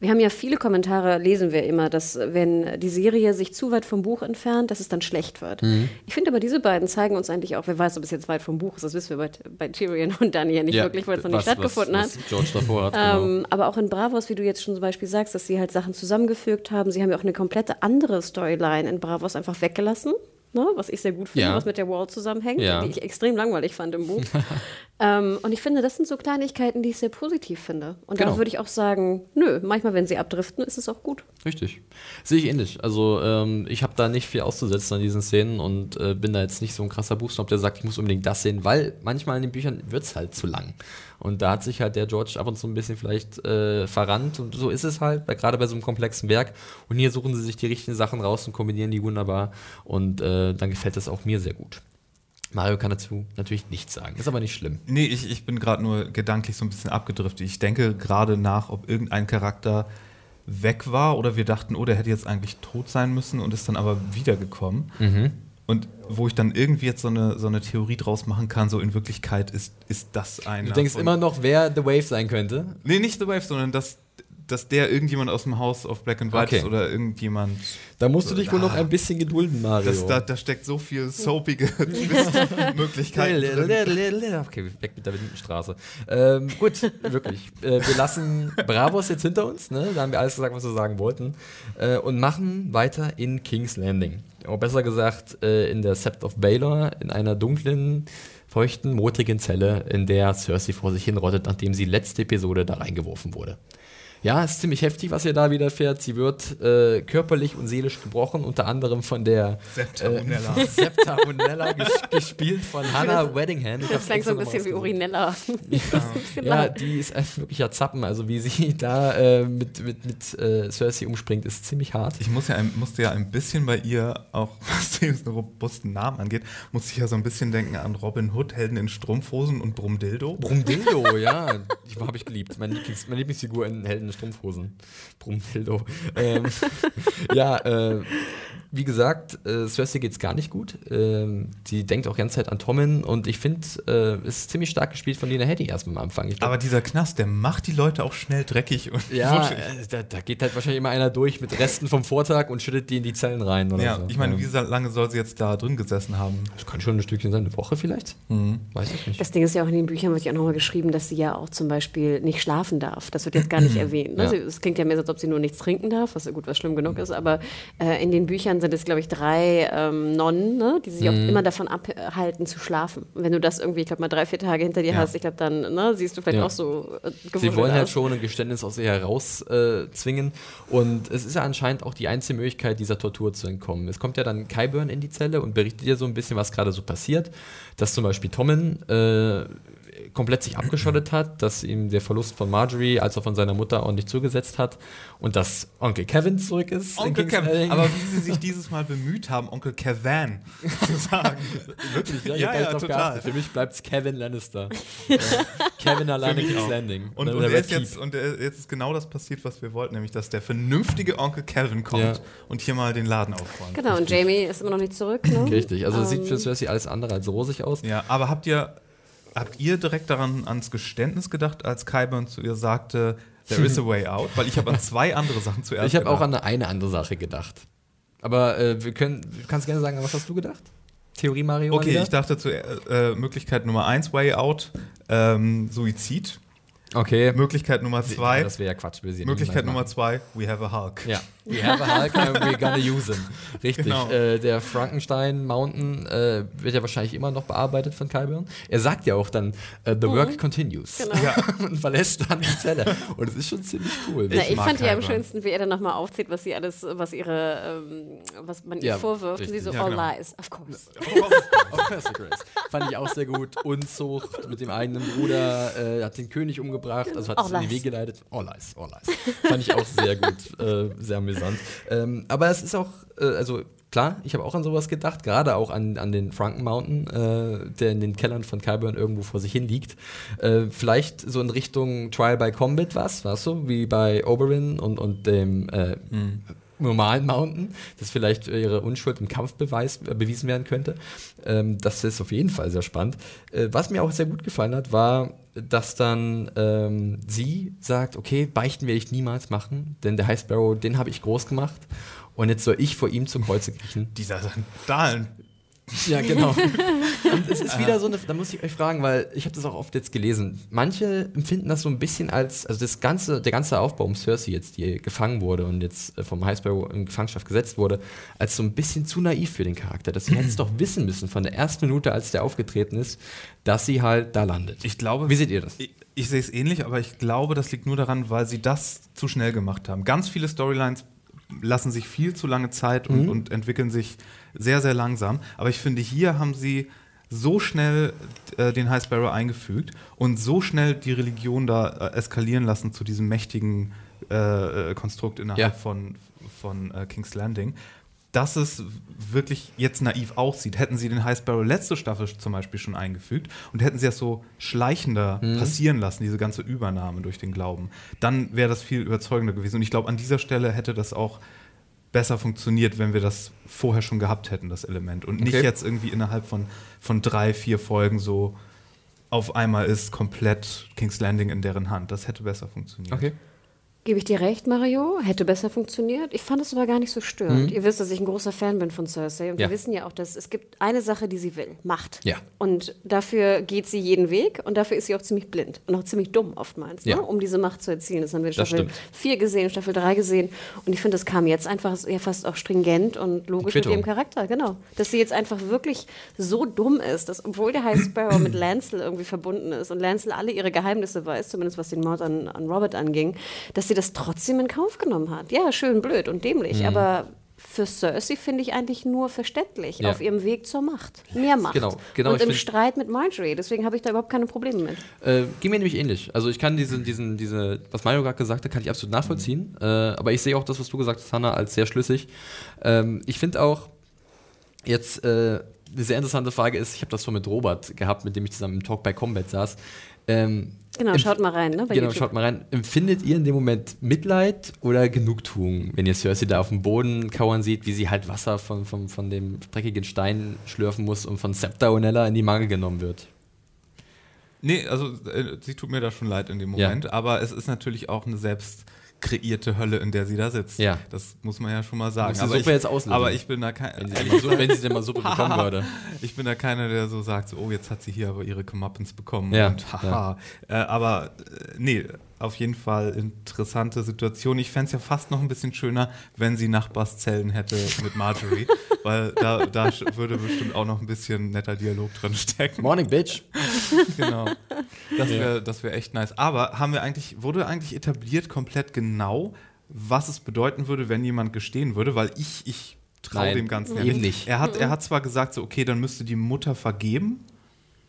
Wir haben ja viele Kommentare, lesen wir immer, dass wenn die Serie sich zu weit vom Buch entfernt, dass es dann schlecht wird. Mhm. Ich finde aber, diese beiden zeigen uns eigentlich auch, wer weiß, ob es jetzt weit vom Buch ist, das wissen wir bei, bei Tyrion und Dani ja nicht wirklich, weil es noch nicht stattgefunden was, hat. Was George davor hat. genau. Ähm, aber auch in Bravos, wie du jetzt schon zum Beispiel sagst, dass sie halt Sachen zusammengefügt haben. Sie haben ja auch eine komplette andere Storyline in Bravos einfach weggelassen. Ne, was ich sehr gut finde, Ja. was mit der Wall zusammenhängt, Ja. die ich extrem langweilig fand im Buch. ähm, und ich finde, das sind so Kleinigkeiten, die ich sehr positiv finde. Und Genau. da würde ich auch sagen, nö, manchmal, wenn sie abdriften, ist es auch gut. Richtig. Sehe ich ähnlich. Also ähm, ich habe da nicht viel auszusetzen an diesen Szenen und äh, bin da jetzt nicht so ein krasser Buchsnob, der sagt, ich muss unbedingt das sehen, weil manchmal in den Büchern wird es halt zu lang. Und da hat sich halt der George ab und zu ein bisschen vielleicht äh, verrannt und so ist es halt, gerade bei so einem komplexen Werk. Und hier suchen sie sich die richtigen Sachen raus und kombinieren die wunderbar und äh, dann gefällt das auch mir sehr gut. Mario kann dazu natürlich nichts sagen, ist aber nicht schlimm. Nee, ich, ich bin gerade nur gedanklich so ein bisschen abgedriftet. Ich denke gerade nach, ob irgendein Charakter weg war oder wir dachten, oh, der hätte jetzt eigentlich tot sein müssen und ist dann aber wiedergekommen. Und wo ich dann irgendwie jetzt so eine, so eine Theorie draus machen kann, so in Wirklichkeit ist, ist das ein. Du denkst immer noch, wer The Wave sein könnte. Nee, nicht The Wave, sondern dass, dass der irgendjemand aus dem Haus auf Black and White Okay. ist oder irgendjemand. Da musst du dich wohl Ah. noch ein bisschen gedulden, Mario. Das, da, da steckt so viel soapige Möglichkeiten drin. Okay, weg mit der Lindenstraße. Ähm, gut, wirklich. Äh, wir lassen Bravos jetzt hinter uns, ne? Da haben wir alles gesagt, was wir sagen wollten. Äh, und machen weiter in King's Landing. Oder besser gesagt, äh, in der Sept of Baelor, in einer dunklen, feuchten, modrigen Zelle, in der Cersei vor sich hinrottet, nachdem sie letzte Episode da reingeworfen wurde. Ja, ist ziemlich heftig, was ihr da widerfährt. Sie wird äh, körperlich und seelisch gebrochen, unter anderem von der Septa Unella. äh, Septa Unella, ges gespielt von Hannah Weddingham. Ich Das klingt so ein bisschen wie Urinella. Ja, laut. die ist ein wirklicher Zappen. Also wie sie da äh, mit, mit, mit äh, Cersei umspringt, ist ziemlich hart. Ich muss ja ein, musste ja ein bisschen bei ihr, auch was den robusten Namen angeht, musste ich ja so ein bisschen denken an Robin Hood, Helden in Strumpfhosen und Brumdildo. Brumdildo, ja. Die habe ich geliebt. Meine, Lieblings, meine Lieblingsfigur in Helden in Strumpfhosen. Brumdildo. Ähm, ja, äh, wie gesagt, äh, Cersei geht's gar nicht gut. Ähm, die denkt auch die ganze Zeit an Tommen und ich finde, äh, es ist ziemlich stark gespielt von Lena Headey erstmal am Anfang. Glaub, Aber dieser Knast, der macht die Leute auch schnell dreckig und ja, äh, da, da geht halt wahrscheinlich immer einer durch mit Resten vom Vortag und schüttet die in die Zellen rein. Oder Ja, so. ich meine, Ähm, wie lange soll sie jetzt da drin gesessen haben? Das kann schon ein Stückchen sein, eine Woche vielleicht? Weiß ich nicht. Das Ding ist ja auch in den Büchern wird ja auch nochmal geschrieben, dass sie ja auch zum Beispiel nicht schlafen darf. Das wird jetzt gar nicht erwähnt. Ne? Ja. Es klingt ja mehr, so, als ob sie nur nichts trinken darf, was ja gut, was schlimm genug ist. Aber äh, in den Büchern sind es, glaube ich, drei ähm, Nonnen, ne? die sich auch immer davon abhalten zu schlafen. Wenn du das irgendwie, ich glaube, mal drei, vier Tage hinter dir Ja. hast, ich glaube, dann ne, siehst du vielleicht Ja. auch so äh, Sie wollen halt schon ein Geständnis aus ihr herauszwingen. Äh, und es ist ja anscheinend auch die einzige Möglichkeit, dieser Tortur zu entkommen. Es kommt ja dann Kyburn in die Zelle und berichtet ihr so ein bisschen, was gerade so passiert. Dass zum Beispiel Tommen äh, komplett sich abgeschottet hat, dass ihm der Verlust von Marjorie als auch von seiner Mutter ordentlich zugesetzt hat und dass Onkel Kevin zurück ist. Onkel Kevin. Aber wie sie sich dieses Mal bemüht haben, Onkel Kevin zu sagen. Wirklich, ja, Ja, ja, drauf total. Für mich bleibt es Kevin Lannister. Ja. Kevin alleine King's. Landing. Und, und, er ist jetzt, und er, jetzt ist genau das passiert, was wir wollten, nämlich dass der vernünftige Onkel Kevin kommt Ja. und hier mal den Laden aufräumt. Genau, und Jamie ist immer noch nicht zurück. Ne? Richtig, also es sieht Ähm, für Cersei alles andere als rosig aus. Ja, aber habt ihr, habt ihr direkt daran ans Geständnis gedacht, als Kyburn zu ihr sagte, there is a way out? Weil ich habe an zwei andere Sachen zuerst Ich habe auch an eine andere Sache gedacht. Aber äh, wir können, du kannst gerne sagen, was hast du gedacht? Theorie Mario? Okay, wieder? ich dachte zu äh, Möglichkeit Nummer eins, Way Out, ähm, Suizid. Okay. Möglichkeit Nummer zwei, Das wäre ja Quatsch. sie ja Möglichkeit Nummer zwei, We have a Hulk. Ja. We have a Hulk and we're gonna use him. Richtig. Genau. Äh, der Frankenstein Mountain äh, wird ja wahrscheinlich immer noch bearbeitet von Kyburn. Er sagt ja auch dann, äh, the work continues. Genau. Ja. und verlässt dann die Zelle. Und es ist schon ziemlich cool. Na, ich mag fand ja am Kyburn. schönsten, wie er dann nochmal aufzählt, was sie alles, was ihre, ähm, was man ihr Ja, vorwirft. Und sie richtig. so, Ja, all genau. lies, of course. Of course, Grace. Fand ich auch sehr gut. Unzucht mit dem eigenen Bruder, äh, hat den König umgebracht, also hat All es in die. Wege geleitet. All lies, all lies. Fand ich auch sehr gut, äh, sehr amüsant. Ähm, aber es ist auch, äh, also klar, ich habe auch an sowas gedacht, gerade auch an, an den Franken Mountain, äh, der in den Kellern von Kyburn irgendwo vor sich hin liegt. Äh, vielleicht so in Richtung Trial by Combat was, weißt du, wie bei Oberyn und, und dem äh, normalen Mountain, dass vielleicht ihre Unschuld im Kampf beweis, äh, bewiesen werden könnte. Ähm, das ist auf jeden Fall sehr spannend. Äh, was mir auch sehr gut gefallen hat, war, dass dann ähm, sie sagt, okay, beichten werde ich niemals machen, denn der High Sparrow, den habe ich groß gemacht und jetzt soll ich vor ihm zum Kreuze kriechen. Dieser Sandalen. Ja, genau. Und es ist wieder so eine, da muss ich euch fragen, weil ich habe das auch oft jetzt gelesen. Manche empfinden das so ein bisschen als, also das ganze, der ganze Aufbau um Cersei jetzt, die gefangen wurde und jetzt äh, vom High Sparrow in Gefangenschaft gesetzt wurde, als so ein bisschen zu naiv für den Charakter. Dass sie hätte es doch wissen müssen von der ersten Minute, als der aufgetreten ist, dass sie halt da landet. Ich glaube. Wie seht ihr das? Ich, ich sehe es ähnlich, aber ich glaube, das liegt nur daran, weil sie das zu schnell gemacht haben. Ganz viele Storylines lassen sich viel zu lange Zeit und, Mhm. und entwickeln sich sehr, sehr langsam. Aber ich finde, hier haben sie so schnell äh, den High Sparrow eingefügt und so schnell die Religion da äh, eskalieren lassen zu diesem mächtigen äh, äh, Konstrukt innerhalb Ja. von, von äh, King's Landing, dass es wirklich jetzt naiv aussieht. Hätten sie den High Sparrow letzte Staffel zum Beispiel schon eingefügt und hätten sie das so schleichender passieren lassen, diese ganze Übernahme durch den Glauben, dann wäre das viel überzeugender gewesen. Und ich glaube, an dieser Stelle hätte das auch besser funktioniert, wenn wir das vorher schon gehabt hätten, das Element. Und nicht Okay. jetzt irgendwie innerhalb von, von drei, vier Folgen so auf einmal ist komplett King's Landing in deren Hand. Das hätte besser funktioniert. Okay. Gebe ich dir recht, Mario? Hätte besser funktioniert. Ich fand es aber gar nicht so störend. Ihr wisst, dass ich ein großer Fan bin von Cersei. Und Mhm. Ja. wir wissen ja auch, dass es gibt eine Sache, die sie will. Macht. Ja. Und dafür geht sie jeden Weg. Und dafür ist sie auch ziemlich blind. Und auch ziemlich dumm oftmals, Ja. ne? um diese Macht zu erzielen. Das haben wir in Staffel stimmt. 4 gesehen, Staffel 3 gesehen. Und ich finde, das kam jetzt einfach ja, fast auch stringent und logisch mit ihrem Charakter. Genau. Dass sie jetzt einfach wirklich so dumm ist, dass obwohl der High Sparrow mit Lancel irgendwie verbunden ist und Lancel alle ihre Geheimnisse weiß, zumindest was den Mord an, an Robert anging, dass sie das trotzdem in Kauf genommen hat. Ja, schön blöd und dämlich, Mhm. aber für Cersei finde ich eigentlich nur verständlich Ja. auf ihrem Weg zur Macht. Mehr Macht. Genau, genau, und im Streit mit Marjorie. Deswegen habe ich da überhaupt keine Probleme mit. Äh, ging mir nämlich ähnlich. Also ich kann diesen, diesen, diese, was Mario gerade gesagt hat, kann ich absolut nachvollziehen. Äh, aber ich sehe auch das, was du gesagt hast, Hannah, als sehr schlüssig. Ähm, ich finde auch jetzt äh, eine sehr interessante Frage ist, ich habe das schon mit Robert gehabt, mit dem ich zusammen im Talk bei Combat saß. Ähm, Genau, schaut mal rein, ne? Bei Genau, YouTube. schaut mal rein. Empfindet ihr in dem Moment Mitleid oder Genugtuung, wenn ihr Cersei da auf dem Boden kauern seht, wie sie halt Wasser von, von, von dem dreckigen Stein schlürfen muss und von Septa Onella in die Mangel genommen wird? Nee, also äh, sie tut mir da schon leid in dem Ja. Moment, aber es ist natürlich auch eine selbst kreierte Hölle, in der sie da sitzt. Ja. Das muss man ja schon mal sagen. Aber, Suppe ich, jetzt auslösen. aber ich bin da kein, Wenn sie, denn mal, so, wenn sie denn mal Suppe bekommen würde. ich bin da keiner, der so sagt, so, oh, jetzt hat sie hier aber ihre Comeuppance bekommen Ja, und haha. Äh, aber äh, nee, auf jeden Fall interessante Situation. Ich fände es ja fast noch ein bisschen schöner, wenn sie Nachbarszellen hätte mit Marjorie, weil da, da würde bestimmt auch noch ein bisschen netter Dialog drin stecken. Morning, Bitch. Genau. Das wäre das wär echt nice. Aber haben wir eigentlich, wurde eigentlich etabliert komplett genau, was es bedeuten würde, wenn jemand gestehen würde? Weil ich, ich traue dem Ganzen ja nicht. nicht. Er hat, er hat zwar gesagt, so, okay, dann müsste die Mutter vergeben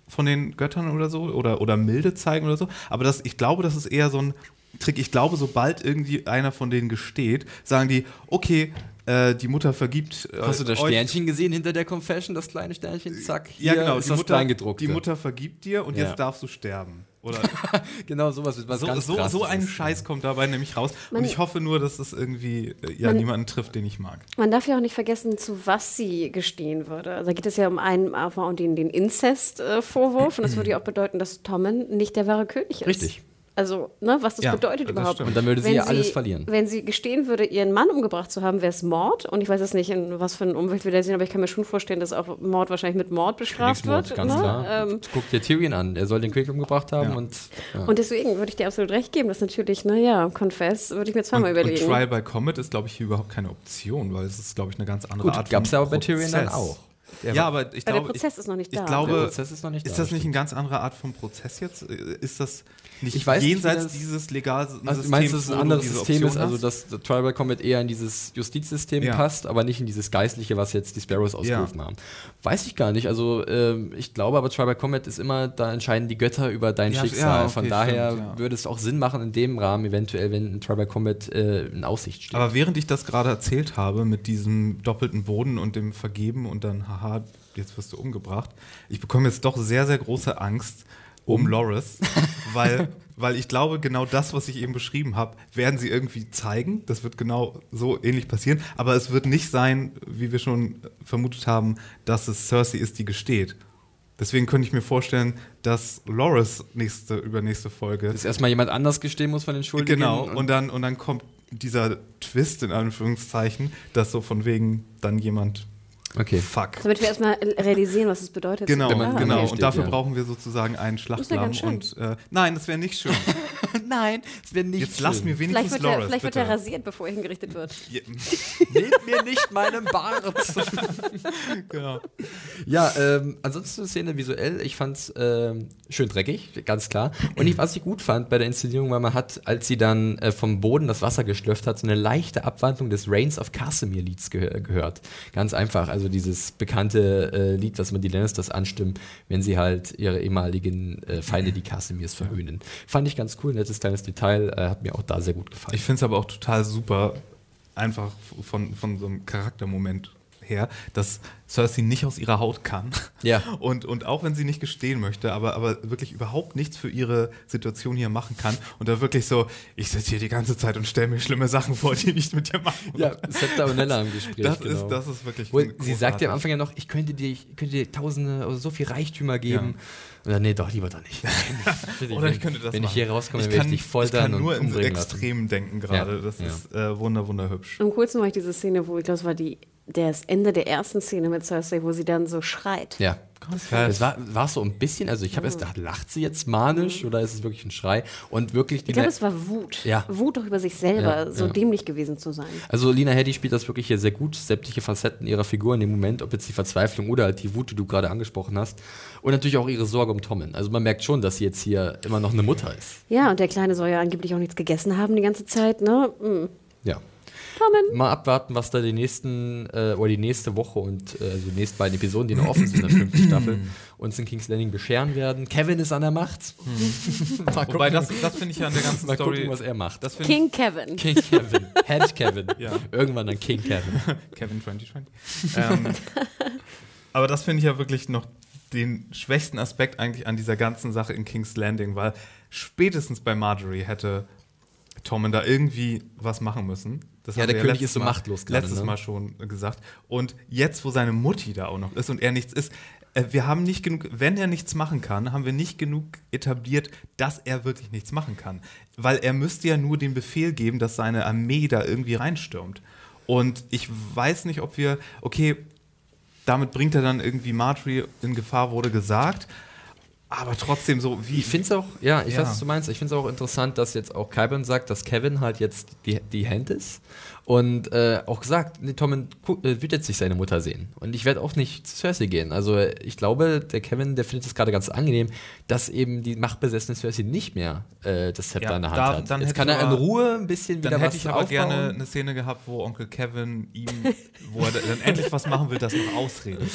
von den Göttern oder so oder, oder Milde zeigen oder so, aber das, ich glaube, das ist eher so ein Trick. Ich glaube, sobald irgendwie einer von denen gesteht, sagen die, okay, äh, die Mutter vergibt. äh, Hast du das euch- Sternchen gesehen hinter der Confession, das kleine Sternchen? Zack, hier Ja, genau. ist die das Mutter, die Mutter vergibt dir und Ja. jetzt darfst du sterben. Oder genau, sowas ist was so, ganz so, so ein Scheiß kommt dabei nämlich raus. Man- und ich hoffe nur, dass es irgendwie äh, ja, Man- niemanden trifft, den ich mag. Man darf ja auch nicht vergessen, zu was sie gestehen würde. Also da geht es ja um einen einfach um den, den Inzest-Vorwurf. und das würde ja auch bedeuten, dass Tommen nicht der wahre König ist. Richtig. Also, ne, was das Ja, bedeutet das überhaupt. stimmt. Und dann würde sie Wenn ja alles verlieren. Wenn sie gestehen würde, ihren Mann umgebracht zu haben, wäre es Mord. Und ich weiß jetzt nicht, in was für ein Umfeld wir da sehen, aber ich kann mir schon vorstellen, dass auch Mord wahrscheinlich mit Mord bestraft wird. ganz ne? klar. Ähm, Guck dir Tyrion an, er soll den König umgebracht haben Ja. und ja. und deswegen würde ich dir absolut recht geben, dass natürlich, naja, Confess, würde ich mir Und, zweimal und überlegen. Trial by Comet ist, glaube ich, hier überhaupt keine Option, weil es ist, glaube ich, eine ganz andere Gut, Art gab's von ja auch bei Tyrion dann auch. Der ja, aber ich Weil der glaube, Prozess ich, ist noch nicht ich da. glaube, Der Prozess ist noch nicht ist da, das nicht eine ganz andere Art von Prozess jetzt? Ist das nicht Ich weiß nicht, jenseits das- dieses legalen Also du meinst, dass es ein anderes System ist, also dass der Tribal Combat eher in dieses Justizsystem Ja. passt, aber nicht in dieses Geistliche, was jetzt die Sparrows ausgerufen haben. Weiß ich gar nicht. Also ähm, ich glaube aber, Tribal Combat ist immer, da entscheiden die Götter über dein Ja, Schicksal. ja, okay, Von daher stimmt, ja. würde es auch Sinn machen in dem Rahmen, eventuell, wenn ein Tribal Combat äh, in Aussicht steht. Aber während ich das gerade erzählt habe, mit diesem doppelten Boden und dem Vergeben und dann, haha, jetzt wirst du umgebracht, ich bekomme jetzt doch sehr, sehr große Angst um Loris, weil, weil ich glaube, genau das, was ich eben beschrieben habe, werden sie irgendwie zeigen. Das wird genau so ähnlich passieren. Aber es wird nicht sein, wie wir schon vermutet haben, dass es Cersei ist, die gesteht. Deswegen könnte ich mir vorstellen, dass Loris nächste, übernächste Folge dass erstmal jemand anders gestehen muss von den Schuldigen. Genau, und dann, und dann kommt dieser Twist in Anführungszeichen, dass so von wegen dann jemand Okay. Fuck. Damit wir erstmal realisieren, was es bedeutet. Genau, Ah. genau. Und steht, dafür ja. brauchen wir sozusagen einen Schlachtlamm. ganz schön. Und äh, nein, das wäre nicht schön. Nein, es wäre nicht Jetzt lass mir Vielleicht, wenigstens wird er, Loris, vielleicht wird er rasiert, bevor er hingerichtet wird. Ja, Nehmt mir nicht meinen Bart. genau. ja, ähm, ansonsten die Szene visuell, ich fand's ähm, schön dreckig, ganz klar. Und ich, was ich gut fand bei der Inszenierung, war, man hat, als sie dann äh, vom Boden das Wasser geschlürft hat, so eine leichte Abwandlung des Reigns of Casimir Lieds gehö gehört. Ganz einfach, also dieses bekannte äh, Lied, was man die Lannisters anstimmen, wenn sie halt ihre ehemaligen äh, Feinde, die Casimirs, verhöhnen. Fand ich ganz cool, nettes kleines Detail, äh, hat mir auch da sehr gut gefallen. Ich finde es aber auch total super, einfach von, von so einem Charaktermoment her, dass Cersei nicht aus ihrer Haut kann. Ja. Und, und auch wenn sie nicht gestehen möchte, aber, aber wirklich überhaupt nichts für ihre Situation hier machen kann. Und da wirklich so, ich sitze hier die ganze Zeit und stelle mir schlimme Sachen vor, die ich nicht mit dir machen ja, Septa und Nella im Gespräch. Das, genau. ist, das ist wirklich Wo, sie sagt ja am. Anfang ja noch, ich könnte dir, ich könnte dir tausende, also so viel Reichtümer geben. Und dann, nee, doch, lieber doch nicht. Oder ich könnte das Wenn machen. ich hier rauskomme, ich dann werde kann, ich dich foltern ich kann nur und in umbringen lassen. Extremen denken gerade. Ja, Das ja. ist äh, wunder, wunderhübsch. Am coolsten war ich diese Szene, wo ich glaube, es war die, das Ende der ersten Szene mit Cersei, wo sie dann so schreit. Ja. Es war, war so ein bisschen, also ich habe erst gedacht, lacht sie jetzt manisch oder ist es wirklich ein Schrei? Und wirklich, die Ich glaube, es war Wut. Ja. Wut doch über sich selber, Ja, so ja. dämlich gewesen zu sein. Also Lina Headey spielt das wirklich hier sehr gut, sämtliche Facetten ihrer Figur in dem Moment, ob jetzt die Verzweiflung oder halt die Wut, die du gerade angesprochen hast. Und natürlich auch ihre Sorge um Tommen. Also man merkt schon, dass sie jetzt hier immer noch eine Mutter ist. Ja, und der Kleine soll ja angeblich auch nichts gegessen haben die ganze Zeit, ne? Mm. Ja. Tommen. Mal abwarten, was da die nächsten, äh, oder die nächste Woche und äh, also die nächsten beiden Episoden, die noch offen sind in der fünften Staffel, uns in King's Landing bescheren werden. Kevin ist an der Macht. mal gucken, Wobei, das, das finde ich ja an der ganzen mal Story. gucken, was er macht. King Kevin. King Kevin. Head Kevin. Ja. Irgendwann dann King Kevin. Kevin 2020. ähm, aber das finde ich ja wirklich noch den schwächsten Aspekt eigentlich an dieser ganzen Sache in King's Landing, weil spätestens bei Marjorie hätte Tommen da irgendwie was machen müssen. Das Ja, der König ist so Mal, machtlos gerade, Letztes ne? Mal schon gesagt. Und jetzt, wo seine Mutti da auch noch ist und er nichts ist, äh, wir haben nicht genug, wenn er nichts machen kann, haben wir nicht genug etabliert, dass er wirklich nichts machen kann. Weil er müsste ja nur den Befehl geben, dass seine Armee da irgendwie reinstürmt. Und ich weiß nicht, ob wir, okay, damit bringt er dann irgendwie Marjorie in Gefahr, wurde gesagt. Aber trotzdem so, wie. Ich finde es auch, ja, ich Ja. weiß, was du meinst. Ich finde es auch interessant, dass jetzt auch Kyburn sagt, dass Kevin halt jetzt die, die Hand ist. Und äh, auch gesagt, nee, Tommen äh, wird jetzt nicht seine Mutter sehen. Und ich werde auch nicht zu Cersei gehen. Also ich glaube, der Kevin, der findet es gerade ganz angenehm, dass eben die machtbesessene Cersei nicht mehr äh, das Zepter Ja, in der Hand da- hat. dann jetzt kann er in Ruhe ein bisschen wieder dann hätte was ich aber aufbauen. gerne eine Szene gehabt, wo Onkel Kevin ihm, wo er dann endlich was machen will, das noch ausredet.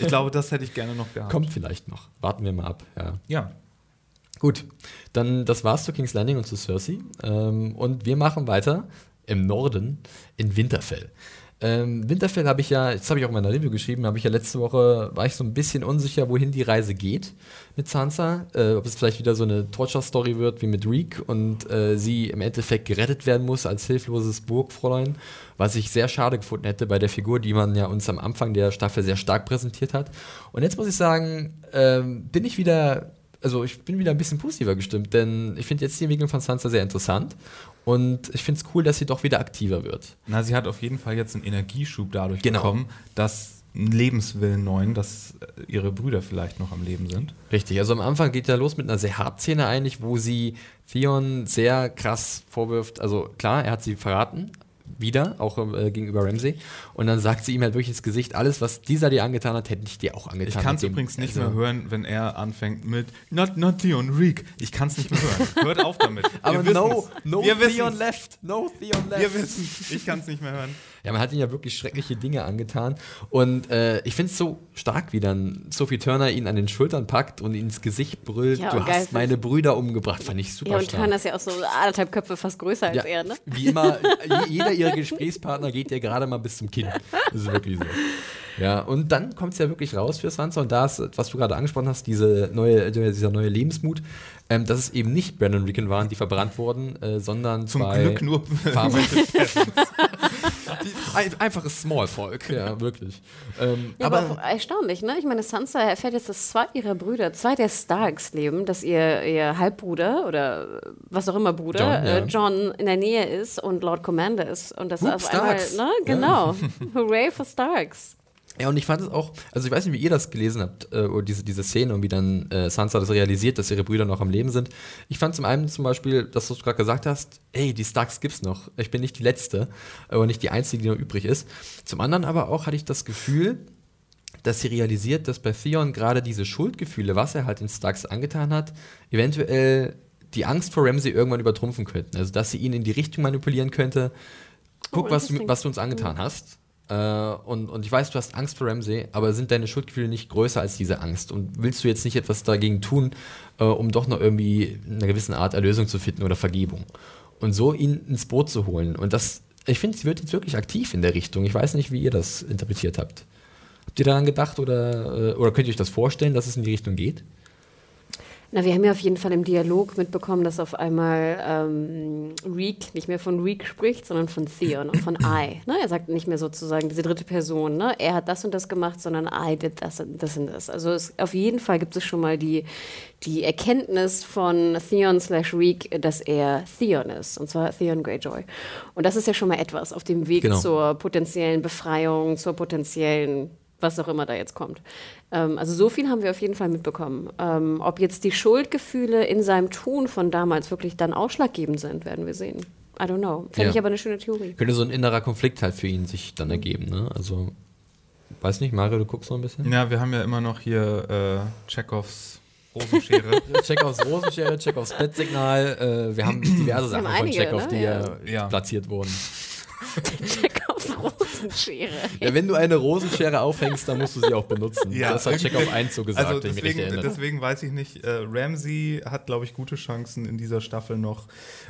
Ich glaube, das hätte ich gerne noch gehabt. Kommt vielleicht noch. Warten wir mal ab. Ja. Ja. Gut, dann das war's zu King's Landing und zu Cersei. Ähm, und wir machen weiter im Norden in Winterfell. Ähm, Winterfell habe ich ja, das habe ich auch in meiner Review geschrieben, habe ich ja letzte Woche, war ich so ein bisschen unsicher, wohin die Reise geht mit Sansa. Äh, ob es vielleicht wieder so eine Torture-Story wird wie mit Reek und äh, sie im Endeffekt gerettet werden muss als hilfloses Burgfräulein, was ich sehr schade gefunden hätte bei der Figur, die man ja uns am Anfang der Staffel sehr stark präsentiert hat. Und jetzt muss ich sagen, ähm, bin ich wieder also ich bin wieder ein bisschen positiver gestimmt, denn ich finde jetzt die Entwicklung von Sansa sehr interessant und ich finde es cool, dass sie doch wieder aktiver wird. Na, sie hat auf jeden Fall jetzt einen Energieschub dadurch Genau. bekommen, dass ein Lebenswillen neuen, dass äh, ihre Brüder vielleicht noch am Leben sind. Richtig, also am Anfang geht ja los mit einer sehr Hartszene eigentlich, wo sie Theon sehr krass vorwirft, also klar, er hat sie verraten, wieder, auch äh, gegenüber Ramsey. Und dann sagt sie ihm halt wirklich ins Gesicht, alles, was dieser dir angetan hat, hätte ich dir auch angetan. Ich kann es übrigens nicht also- mehr hören, wenn er anfängt mit Not, not Theon, Reek. Ich kann es nicht mehr hören. Hört auf damit. Aber Wir no, no Wir Theon left, no Theon left. Wir wissen, ich kann es nicht mehr hören. Ja, man hat ihm ja wirklich schreckliche Dinge angetan. Und äh, ich finde es so stark, wie dann Sophie Turner ihn an den Schultern packt und ihn ins Gesicht brüllt, Ja, du geil hast meine Brüder umgebracht. Fand ich super Ja, und stark. Turner ist ja auch so anderthalb Köpfe fast größer als Ja, er, ne? Wie immer, je- jeder ihrer Gesprächspartner geht ja gerade mal bis zum Kinn. Das ist wirklich so. Ja, und dann kommt es ja wirklich raus für Sansa und da ist, was du gerade angesprochen hast, diese neue, dieser neue Lebensmut, ähm, dass es eben nicht Brandon Rickon waren, die verbrannt wurden, äh, sondern Zum zwei Glück nur Farmer. Ein, einfaches Smallvolk, ja, wirklich. Ähm, Ja, aber, aber erstaunlich, ne? Ich meine, Sansa erfährt jetzt, dass zwei ihrer Brüder, zwei der Starks leben, dass ihr, ihr Halbbruder oder was auch immer Bruder, John, ja. äh, John in der Nähe ist und Lord Commander ist. Und das Hup, auf einmal, Starks. ne? Genau. Hooray for Starks. Ja, und ich fand es auch, also ich weiß nicht, wie ihr das gelesen habt, äh, oder diese, diese Szene und wie dann äh, Sansa das realisiert, dass ihre Brüder noch am Leben sind. Ich fand zum einen zum Beispiel, dass du gerade gesagt hast, ey, die Starks gibt's noch. Ich bin nicht die Letzte, aber nicht die Einzige, die noch übrig ist. Zum anderen aber auch hatte ich das Gefühl, dass sie realisiert, dass bei Theon gerade diese Schuldgefühle, was er halt den Starks angetan hat, eventuell die Angst vor Ramsay irgendwann übertrumpfen könnten. Also, dass sie ihn in die Richtung manipulieren könnte. Guck, Oh, was, du, was du uns angetan hast. Äh, und, und ich weiß, du hast Angst vor Ramsay, aber sind deine Schuldgefühle nicht größer als diese Angst? Und willst du jetzt nicht etwas dagegen tun, äh, um doch noch irgendwie in einer gewissen Art Erlösung zu finden oder Vergebung? Und so ihn ins Boot zu holen. Und das, ich finde, sie wird jetzt wirklich aktiv in der Richtung. Ich weiß nicht, wie ihr das interpretiert habt. Habt ihr daran gedacht oder, äh, oder könnt ihr euch das vorstellen, dass es in die Richtung geht? Na, wir haben ja auf jeden Fall im Dialog mitbekommen, dass auf einmal ähm, Reek nicht mehr von Reek spricht, sondern von Theon und von I. Ne? Er sagt nicht mehr sozusagen diese dritte Person, ne? er hat das und das gemacht, sondern I did das und das und das. Also es, auf jeden Fall gibt es schon mal die, die Erkenntnis von Theon slash Reek, dass er Theon ist, und zwar Theon Greyjoy. Und das ist ja schon mal etwas auf dem Weg Genau. zur potenziellen Befreiung, zur potenziellen was auch immer da jetzt kommt. Ähm, also so viel haben wir auf jeden Fall mitbekommen. Ähm, ob jetzt die Schuldgefühle in seinem Tun von damals wirklich dann ausschlaggebend sind, werden wir sehen. I don't know. Fände Ja. ich aber eine schöne Theorie. Könnte so ein innerer Konflikt halt für ihn sich dann ergeben, ne? Also, weiß nicht, Mario, du guckst noch ein bisschen? Ja, wir haben ja immer noch hier äh, Chekhovs Rosenschere. Check aufs Rosenschere, check aufs Bettsignal. Äh, wir haben diverse Sachen haben von einige, Chekhov, ne? die Ja. ja. Ja. platziert wurden. Check Rosenschere. Ja, wenn du eine Rosenschere aufhängst, dann musst du sie auch benutzen. Ja. das hat Chekhov 1 so gesagt, Also deswegen, deswegen weiß ich nicht, äh, Ramsey hat, glaube ich, gute Chancen in dieser Staffel noch,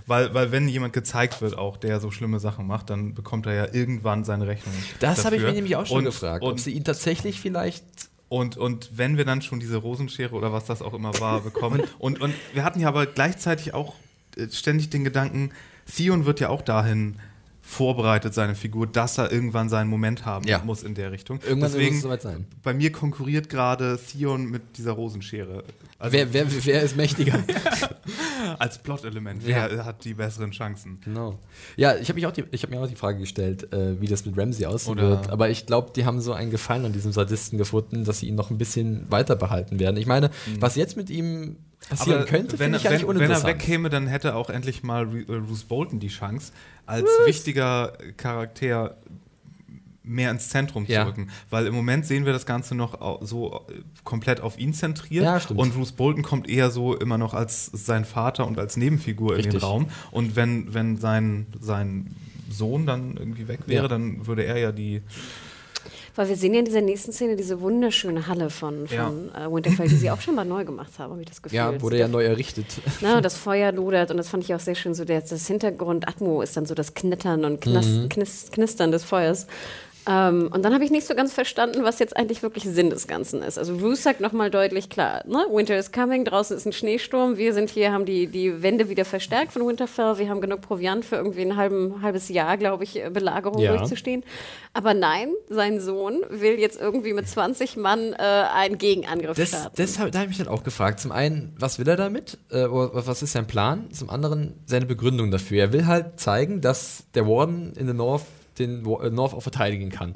weil, weil wenn jemand gezeigt wird, auch der so schlimme Sachen macht, dann bekommt er ja irgendwann seine Rechnung. Das habe ich mir nämlich auch schon und, gefragt, ob Und, sie ihn tatsächlich vielleicht. und, und wenn wir dann schon diese Rosenschere oder was das auch immer war, bekommen, und, und wir hatten ja aber gleichzeitig auch äh, ständig den Gedanken, Theon wird ja auch dahin vorbereitet, seine Figur, dass er irgendwann seinen Moment haben Ja. muss in der Richtung. Irgendwann Deswegen, muss es soweit sein. bei mir konkurriert gerade Theon mit dieser Rosenschere. Also wer, wer, wer ist mächtiger? als Plot-Element. Ja. Wer hat die besseren Chancen? genau. Ja, ich habe mich auch die, ich hab mir auch die Frage gestellt, äh, wie das mit Ramsey aussehen Oder- wird. Aber ich glaube, die haben so einen Gefallen an diesem Sadisten gefunden, dass sie ihn noch ein bisschen weiter behalten werden. Ich meine, was jetzt mit ihm passieren könnte, wenn, wenn, wenn er wegkäme, dann hätte auch endlich mal Ru- äh, Bruce Bolton die Chance, als wichtiger Charakter mehr ins Zentrum zu Ja. rücken. Weil im Moment sehen wir das Ganze noch so äh, komplett auf ihn zentriert. Ja. Und Bruce Bolton kommt eher so immer noch als sein Vater und als Nebenfigur in den Richtig. Raum. Und wenn, wenn sein, sein Sohn dann irgendwie weg wäre, Ja. dann würde er ja die. Weil wir sehen ja in dieser nächsten Szene diese wunderschöne Halle von, von äh, Winterfell, die sie auch schon mal neu gemacht haben, habe ich das Gefühl. ja, wurde ja neu errichtet. Ne, und das Feuer lodert und das fand ich auch sehr schön. So der, das Hintergrund Atmo ist dann so das Knittern und Knas, Mhm. Knis, Knistern des Feuers. Ähm, und dann habe ich nicht so ganz verstanden, was jetzt eigentlich wirklich Sinn des Ganzen ist. Also Bruce sagt nochmal deutlich klar, ne? Winter is coming, draußen ist ein Schneesturm, wir sind hier, haben die, die Wände wieder verstärkt von Winterfell, wir haben genug Proviant für irgendwie ein halben, halbes Jahr, glaube ich, äh, Belagerung Ja. durchzustehen. Aber nein, sein Sohn will jetzt irgendwie mit 20 Mann äh, einen Gegenangriff Das, starten. das hab, da habe ich mich dann auch gefragt. Zum einen, was will er damit? Äh, was ist sein Plan? Zum anderen, seine Begründung dafür. Er will halt zeigen, dass der Warden in the North den äh, North auch verteidigen kann.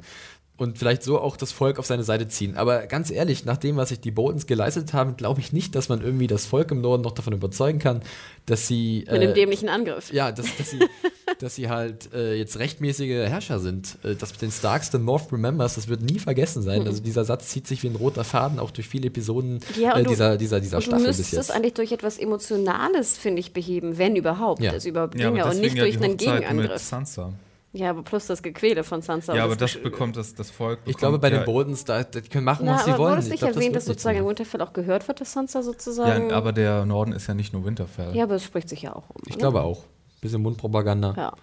Und vielleicht so auch das Volk auf seine Seite ziehen. Aber ganz ehrlich, nach dem, was sich die Boltons geleistet haben, glaube ich nicht, dass man irgendwie das Volk im Norden noch davon überzeugen kann, dass sie. mit dem äh, dämlichen Angriff. ja, dass, dass, sie, dass sie halt äh, jetzt rechtmäßige Herrscher sind. Äh, das mit den Starks, the North remembers, das wird nie vergessen sein. Also dieser Satz zieht sich wie ein roter Faden auch durch viele Episoden Ja, und äh, du- dieser, dieser, dieser Und du Staffel bis müsstest jetzt. es eigentlich durch etwas Emotionales, finde ich, beheben, wenn überhaupt. Ja. Also über Ja, Dinge aber und nicht ja durch die einen Hochzeit mit Gegenangriff. Sansa. Ja, aber plus das Gequäle von Sansa. Ja, aber das Gesch- bekommt das, das Volk. Ich glaube, bei bekommt den ja- Boltons, da, die können machen, Na, was sie aber wollen. wurde es Ich nicht glaub, das erwähnt, dass sozusagen in. Winterfell auch gehört wird, dass Sansa sozusagen. Ja, aber der Norden ist ja nicht nur Winterfell. Ja, aber es spricht sich ja auch um. Ich ne? glaube auch. Bisschen Mundpropaganda. Ja.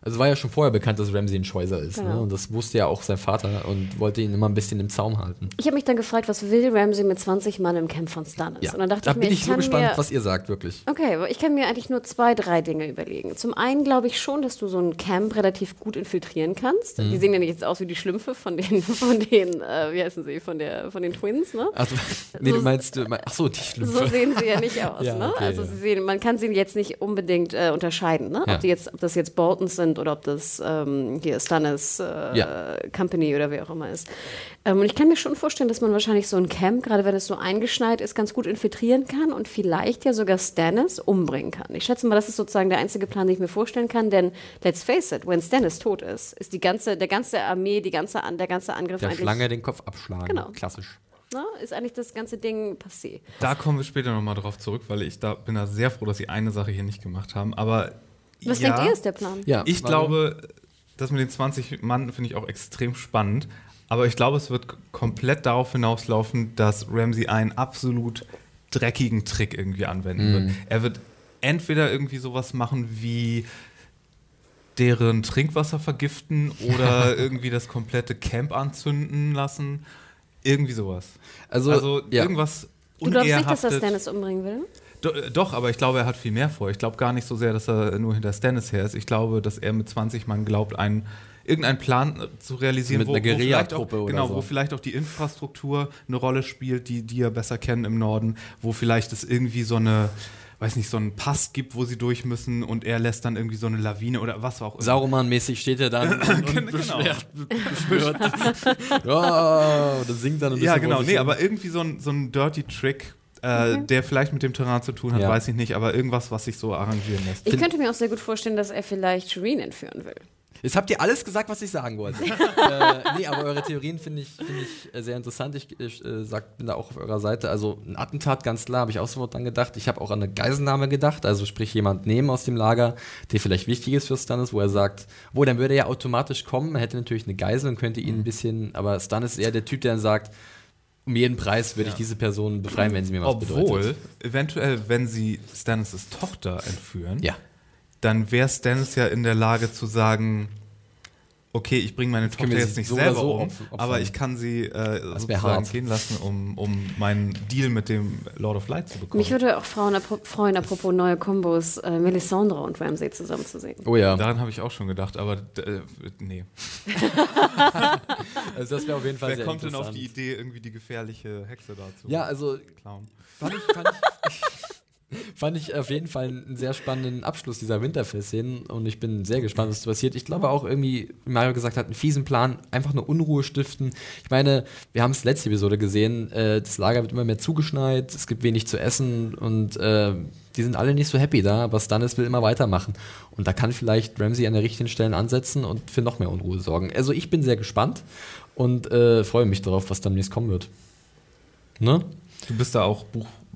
Also war ja schon vorher bekannt, dass Ramsey ein Scheuser ist. Ne? Genau. Und das wusste ja auch sein Vater und wollte ihn immer ein bisschen im Zaum halten. Ich habe mich dann gefragt, was will Ramsey mit 20 Mann im Camp von Stannis? Ja, Und dann dachte da ich mir, bin ich so kann gespannt, mir, was ihr sagt, wirklich. Okay, aber ich kann mir eigentlich nur zwei, drei Dinge überlegen. Zum einen glaube ich schon, dass du so ein Camp relativ gut infiltrieren kannst. Mhm. Die sehen ja nicht jetzt aus wie die Schlümpfe von den, von den, äh, wie heißen sie, von der, von den Twins, ne? Also, nee, du So- meinst, du mein- ach so, die Schlümpfe. So sehen sie ja nicht aus. Ja, ne? okay, also ja. sie sehen, man kann sie jetzt nicht unbedingt äh, unterscheiden, ne? Ob, die jetzt, ob das jetzt Boltons sind sind oder ob das ähm, hier Stannis äh, Ja. Company oder wer auch immer ist. Ähm, und ich kann mir schon vorstellen, dass man wahrscheinlich so ein Camp, gerade wenn es so eingeschneit ist, ganz gut infiltrieren kann und vielleicht ja sogar Stannis umbringen kann. Ich schätze mal, das ist sozusagen der einzige Plan, den ich mir vorstellen kann, denn let's face it, wenn Stannis tot ist, ist die ganze, der ganze Armee, die ganze, An- der ganze Angriff Der eigentlich, Schlange den Kopf abschlagen. Genau. Klassisch. ne, ist eigentlich das ganze Ding passé. Da kommen wir später nochmal drauf zurück, weil ich da bin da sehr froh, dass sie eine Sache hier nicht gemacht haben. Aber Was ja, denkt ihr ist der Plan? Ja, Ich weil- glaube, das mit den 20 Mann finde ich auch extrem spannend. Aber ich glaube, es wird komplett darauf hinauslaufen, dass Ramsey einen absolut dreckigen Trick irgendwie anwenden wird. Er wird entweder irgendwie sowas machen wie deren Trinkwasser vergiften oder irgendwie das komplette Camp anzünden lassen. Irgendwie sowas. Also, Also, ja. irgendwas Du glaubst nicht, dass er Unehrhaftet- Stannis umbringen will? Do, äh, doch, aber ich glaube, er hat viel mehr vor. Ich glaube gar nicht so sehr, dass er nur hinter Stannis her ist. Ich glaube, dass er mit 20 Mann glaubt, einen, irgendeinen Plan äh, zu realisieren, Mit einer vielleicht auch, Guerilla-Truppe oder genau, so. wo vielleicht auch die Infrastruktur eine Rolle spielt, die die er besser kennen im Norden, wo vielleicht es irgendwie so eine weiß nicht, so einen Pass gibt, wo sie durch müssen und er lässt dann irgendwie so eine Lawine oder was auch immer. Sauroman-mäßig steht er dann und, und Genau. beschwert, beschwört. ja, das singt dann ein bisschen Ja, genau. Nee, aber irgendwie so ein, so ein Dirty Trick, äh, der vielleicht mit dem Terrain zu tun hat, Ja. weiß ich nicht, aber irgendwas, was sich so arrangieren lässt. Ich könnte mir auch sehr gut vorstellen, dass er vielleicht Shireen entführen will. Jetzt habt ihr alles gesagt, was ich sagen wollte. äh, nee, aber eure Theorien finde ich, find ich äh, sehr interessant. Ich, ich äh, sag, bin da auch auf eurer Seite. Also ein Attentat, ganz klar, habe ich auch sofort dran gedacht. Ich habe auch an eine Geiselnahme gedacht, also sprich jemand nehmen aus dem Lager, der vielleicht wichtig ist für Stannis, wo er sagt, wo, dann würde er ja automatisch kommen, er hätte natürlich eine Geisel und könnte ihn ein bisschen, aber Stannis ist eher der Typ, der dann sagt, um jeden Preis würde ich diese Person befreien, wenn sie mir was Obwohl, bedeutet. eventuell, wenn sie Stannis' Tochter entführen, Ja. dann wäre Stannis ja in der Lage zu sagen, okay, ich bringe meine können Tochter jetzt nicht so selber so um, aber ich kann sie äh, sozusagen hart. gehen lassen, um, um meinen Deal mit dem Lord of Light zu bekommen. Mich würde auch Frauen, apro- freuen, apropos neue Kombos, äh, Melisandre und Ramsay zusammenzusehen. Oh ja, Daran habe ich auch schon gedacht, aber äh, nee. also das wäre auf jeden Fall Wer sehr kommt denn auf die Idee, irgendwie die gefährliche Hexe dazu Ja, also klauen? fand ich, fand ich, fand ich auf jeden Fall einen sehr spannenden Abschluss dieser Winterfest-Szenen und ich bin sehr gespannt, was passiert. Ich glaube auch irgendwie, wie Mario gesagt hat, einen fiesen Plan, einfach nur Unruhe stiften. Ich meine, wir haben es letzte Episode gesehen, äh, das Lager wird immer mehr zugeschneit, es gibt wenig zu essen und äh, die sind alle nicht so happy da, aber Stannis will immer weitermachen. Und da kann vielleicht Ramsey an der richtigen Stelle ansetzen und für noch mehr Unruhe sorgen. Also ich bin sehr gespannt und äh, freue mich darauf, was dann demnächst kommen wird. Ne? Du bist da auch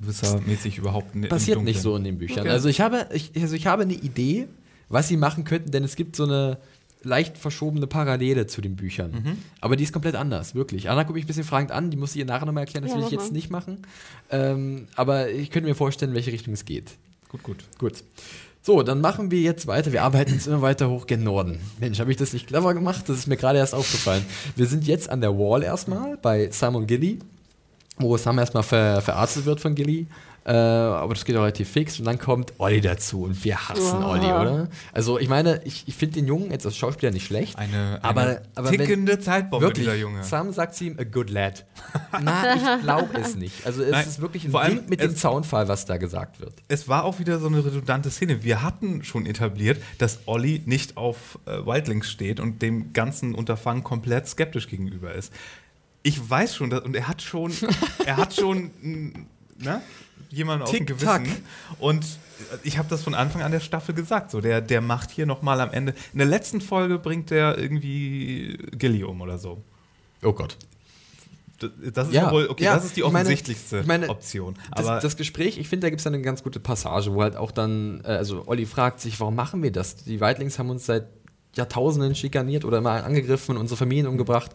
buchwissermäßig überhaupt ni- im passiert nicht so in den Büchern. Okay. Also ich habe, ich, also ich habe eine Idee, was sie machen könnten, denn es gibt so eine leicht verschobene Parallele zu den Büchern. Mhm. Aber die ist komplett anders, wirklich. Anna guckt mich ein bisschen fragend an, die muss ich ihr nachher nochmal erklären, das Ja, will ich jetzt nicht machen. Ähm, aber ich könnte mir vorstellen, in welche Richtung es geht. Gut, gut. Gut. So, dann machen wir jetzt weiter. Wir arbeiten uns immer weiter hoch gen Norden. Mensch, habe ich das nicht clever gemacht? Das ist mir gerade erst aufgefallen. Wir sind jetzt an der Wall erstmal bei Simon Gilly, wo Sam erstmal ver verarztet wird von Gilly. Äh, aber das geht auch relativ fix. Und dann kommt Olli dazu und wir hassen Wow. Olli, oder? Also, ich meine, ich, ich finde den Jungen jetzt als Schauspieler nicht schlecht. Eine, eine aber, aber wenn- tickende Zeitbombe, Wirklich, dieser Junge. Sam sagt zu ihm, a good lad. Na, ich glaube es nicht. Also es Nein, ist wirklich ein vor allem, Ding mit es- dem Zaunfall, was da gesagt wird. Es war auch wieder so eine redundante Szene. Wir hatten schon etabliert, dass Olli nicht auf äh, Wildlings steht und dem ganzen Unterfangen komplett skeptisch gegenüber ist. Ich weiß schon, dass, und er hat schon, er hat schon ne, jemanden auf dem. Gewissen. Und ich habe das von Anfang an der Staffel gesagt. So, der, der macht hier nochmal am Ende. In der letzten Folge bringt der irgendwie Gilly um oder so. Oh Gott. Das, das ist Ja, ja wohl, okay, ja, das ist die ich meine- offensichtlichste ich meine, Option. Das, Aber das Gespräch, ich finde, da gibt es eine ganz gute Passage, wo halt auch dann, äh, also Olli fragt sich, warum machen wir das? Die Weitlings haben uns seit Jahrtausenden schikaniert oder immer angegriffen und unsere Familien umgebracht.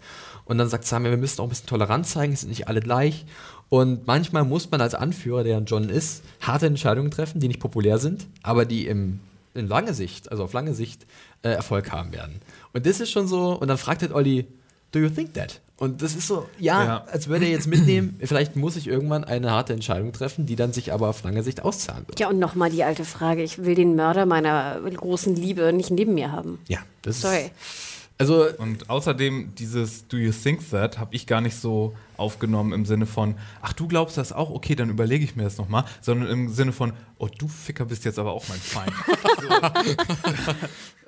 Und dann sagt Sam, ja, wir müssen auch ein bisschen Toleranz zeigen, es sind nicht alle gleich. Und manchmal muss man als Anführer, der John ist, harte Entscheidungen treffen, die nicht populär sind, aber die im, in lange Sicht, also auf lange Sicht, äh, Erfolg haben werden. Und das ist schon so, und dann fragt halt Olli, do you think that? Und das ist so, ja, Ja. als würde er jetzt mitnehmen, vielleicht muss ich irgendwann eine harte Entscheidung treffen, die dann sich aber auf lange Sicht auszahlen wird. Ja, und nochmal die alte Frage. Ich will den Mörder meiner großen Liebe nicht neben mir haben. Ja, das Sorry. ist Also, Und außerdem, dieses Do you think that habe ich gar nicht so aufgenommen im Sinne von, ach, du glaubst das auch, okay, dann überlege ich mir das nochmal, sondern im Sinne von, oh, du Ficker bist jetzt aber auch mein Feind.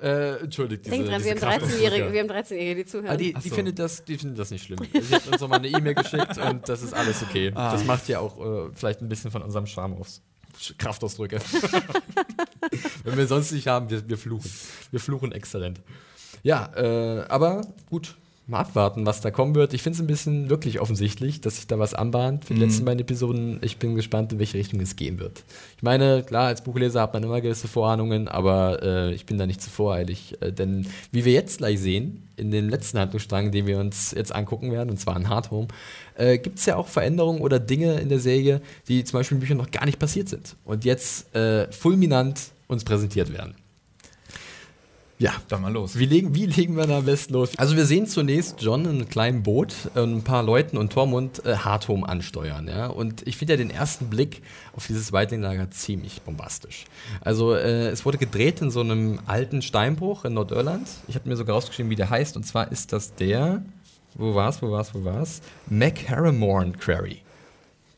äh, entschuldigt diese, Denk dran, wir diese haben Kraft- 13-Jährige, wir haben 13-Jährige, die zuhören. Ah, die, die, so. findet das, die findet das nicht schlimm. Sie hat uns nochmal eine E-Mail geschickt und das ist alles okay. Ah. Das macht ja auch äh, vielleicht ein bisschen von unserem Charme aus. Kraftausdrücke. Wenn wir sonst nicht haben, wir, wir fluchen. Wir fluchen exzellent. Ja, äh, aber gut, mal abwarten, was da kommen wird. Ich finde es ein bisschen wirklich offensichtlich, dass sich da was anbahnt für die Mhm. letzten beiden Episoden. Ich bin gespannt, in welche Richtung es gehen wird. Ich meine, klar, als Buchleser hat man immer gewisse Vorahnungen, aber äh, ich bin da nicht zu voreilig. Äh, denn wie wir jetzt gleich sehen, in dem letzten Handlungsstrang, den wir uns jetzt angucken werden, und zwar in Hard Home, äh, gibt es ja auch Veränderungen oder Dinge in der Serie, die zum Beispiel in Büchern noch gar nicht passiert sind und jetzt äh, fulminant uns präsentiert werden. Ja, Dann mal los. wie legen, wie legen wir da am besten los? Also wir sehen zunächst John in einem kleinen Boot, ein paar Leuten und Tormund äh, Hardhome ansteuern. Ja? Und ich finde ja den ersten Blick auf dieses Whiteling-Lager ziemlich bombastisch. Also äh, es wurde gedreht in so einem alten Steinbruch in Nordirland. Ich habe mir sogar rausgeschrieben, wie der heißt. Und zwar ist das der, wo war's, wo war's, wo war's? McHarramorn Quarry.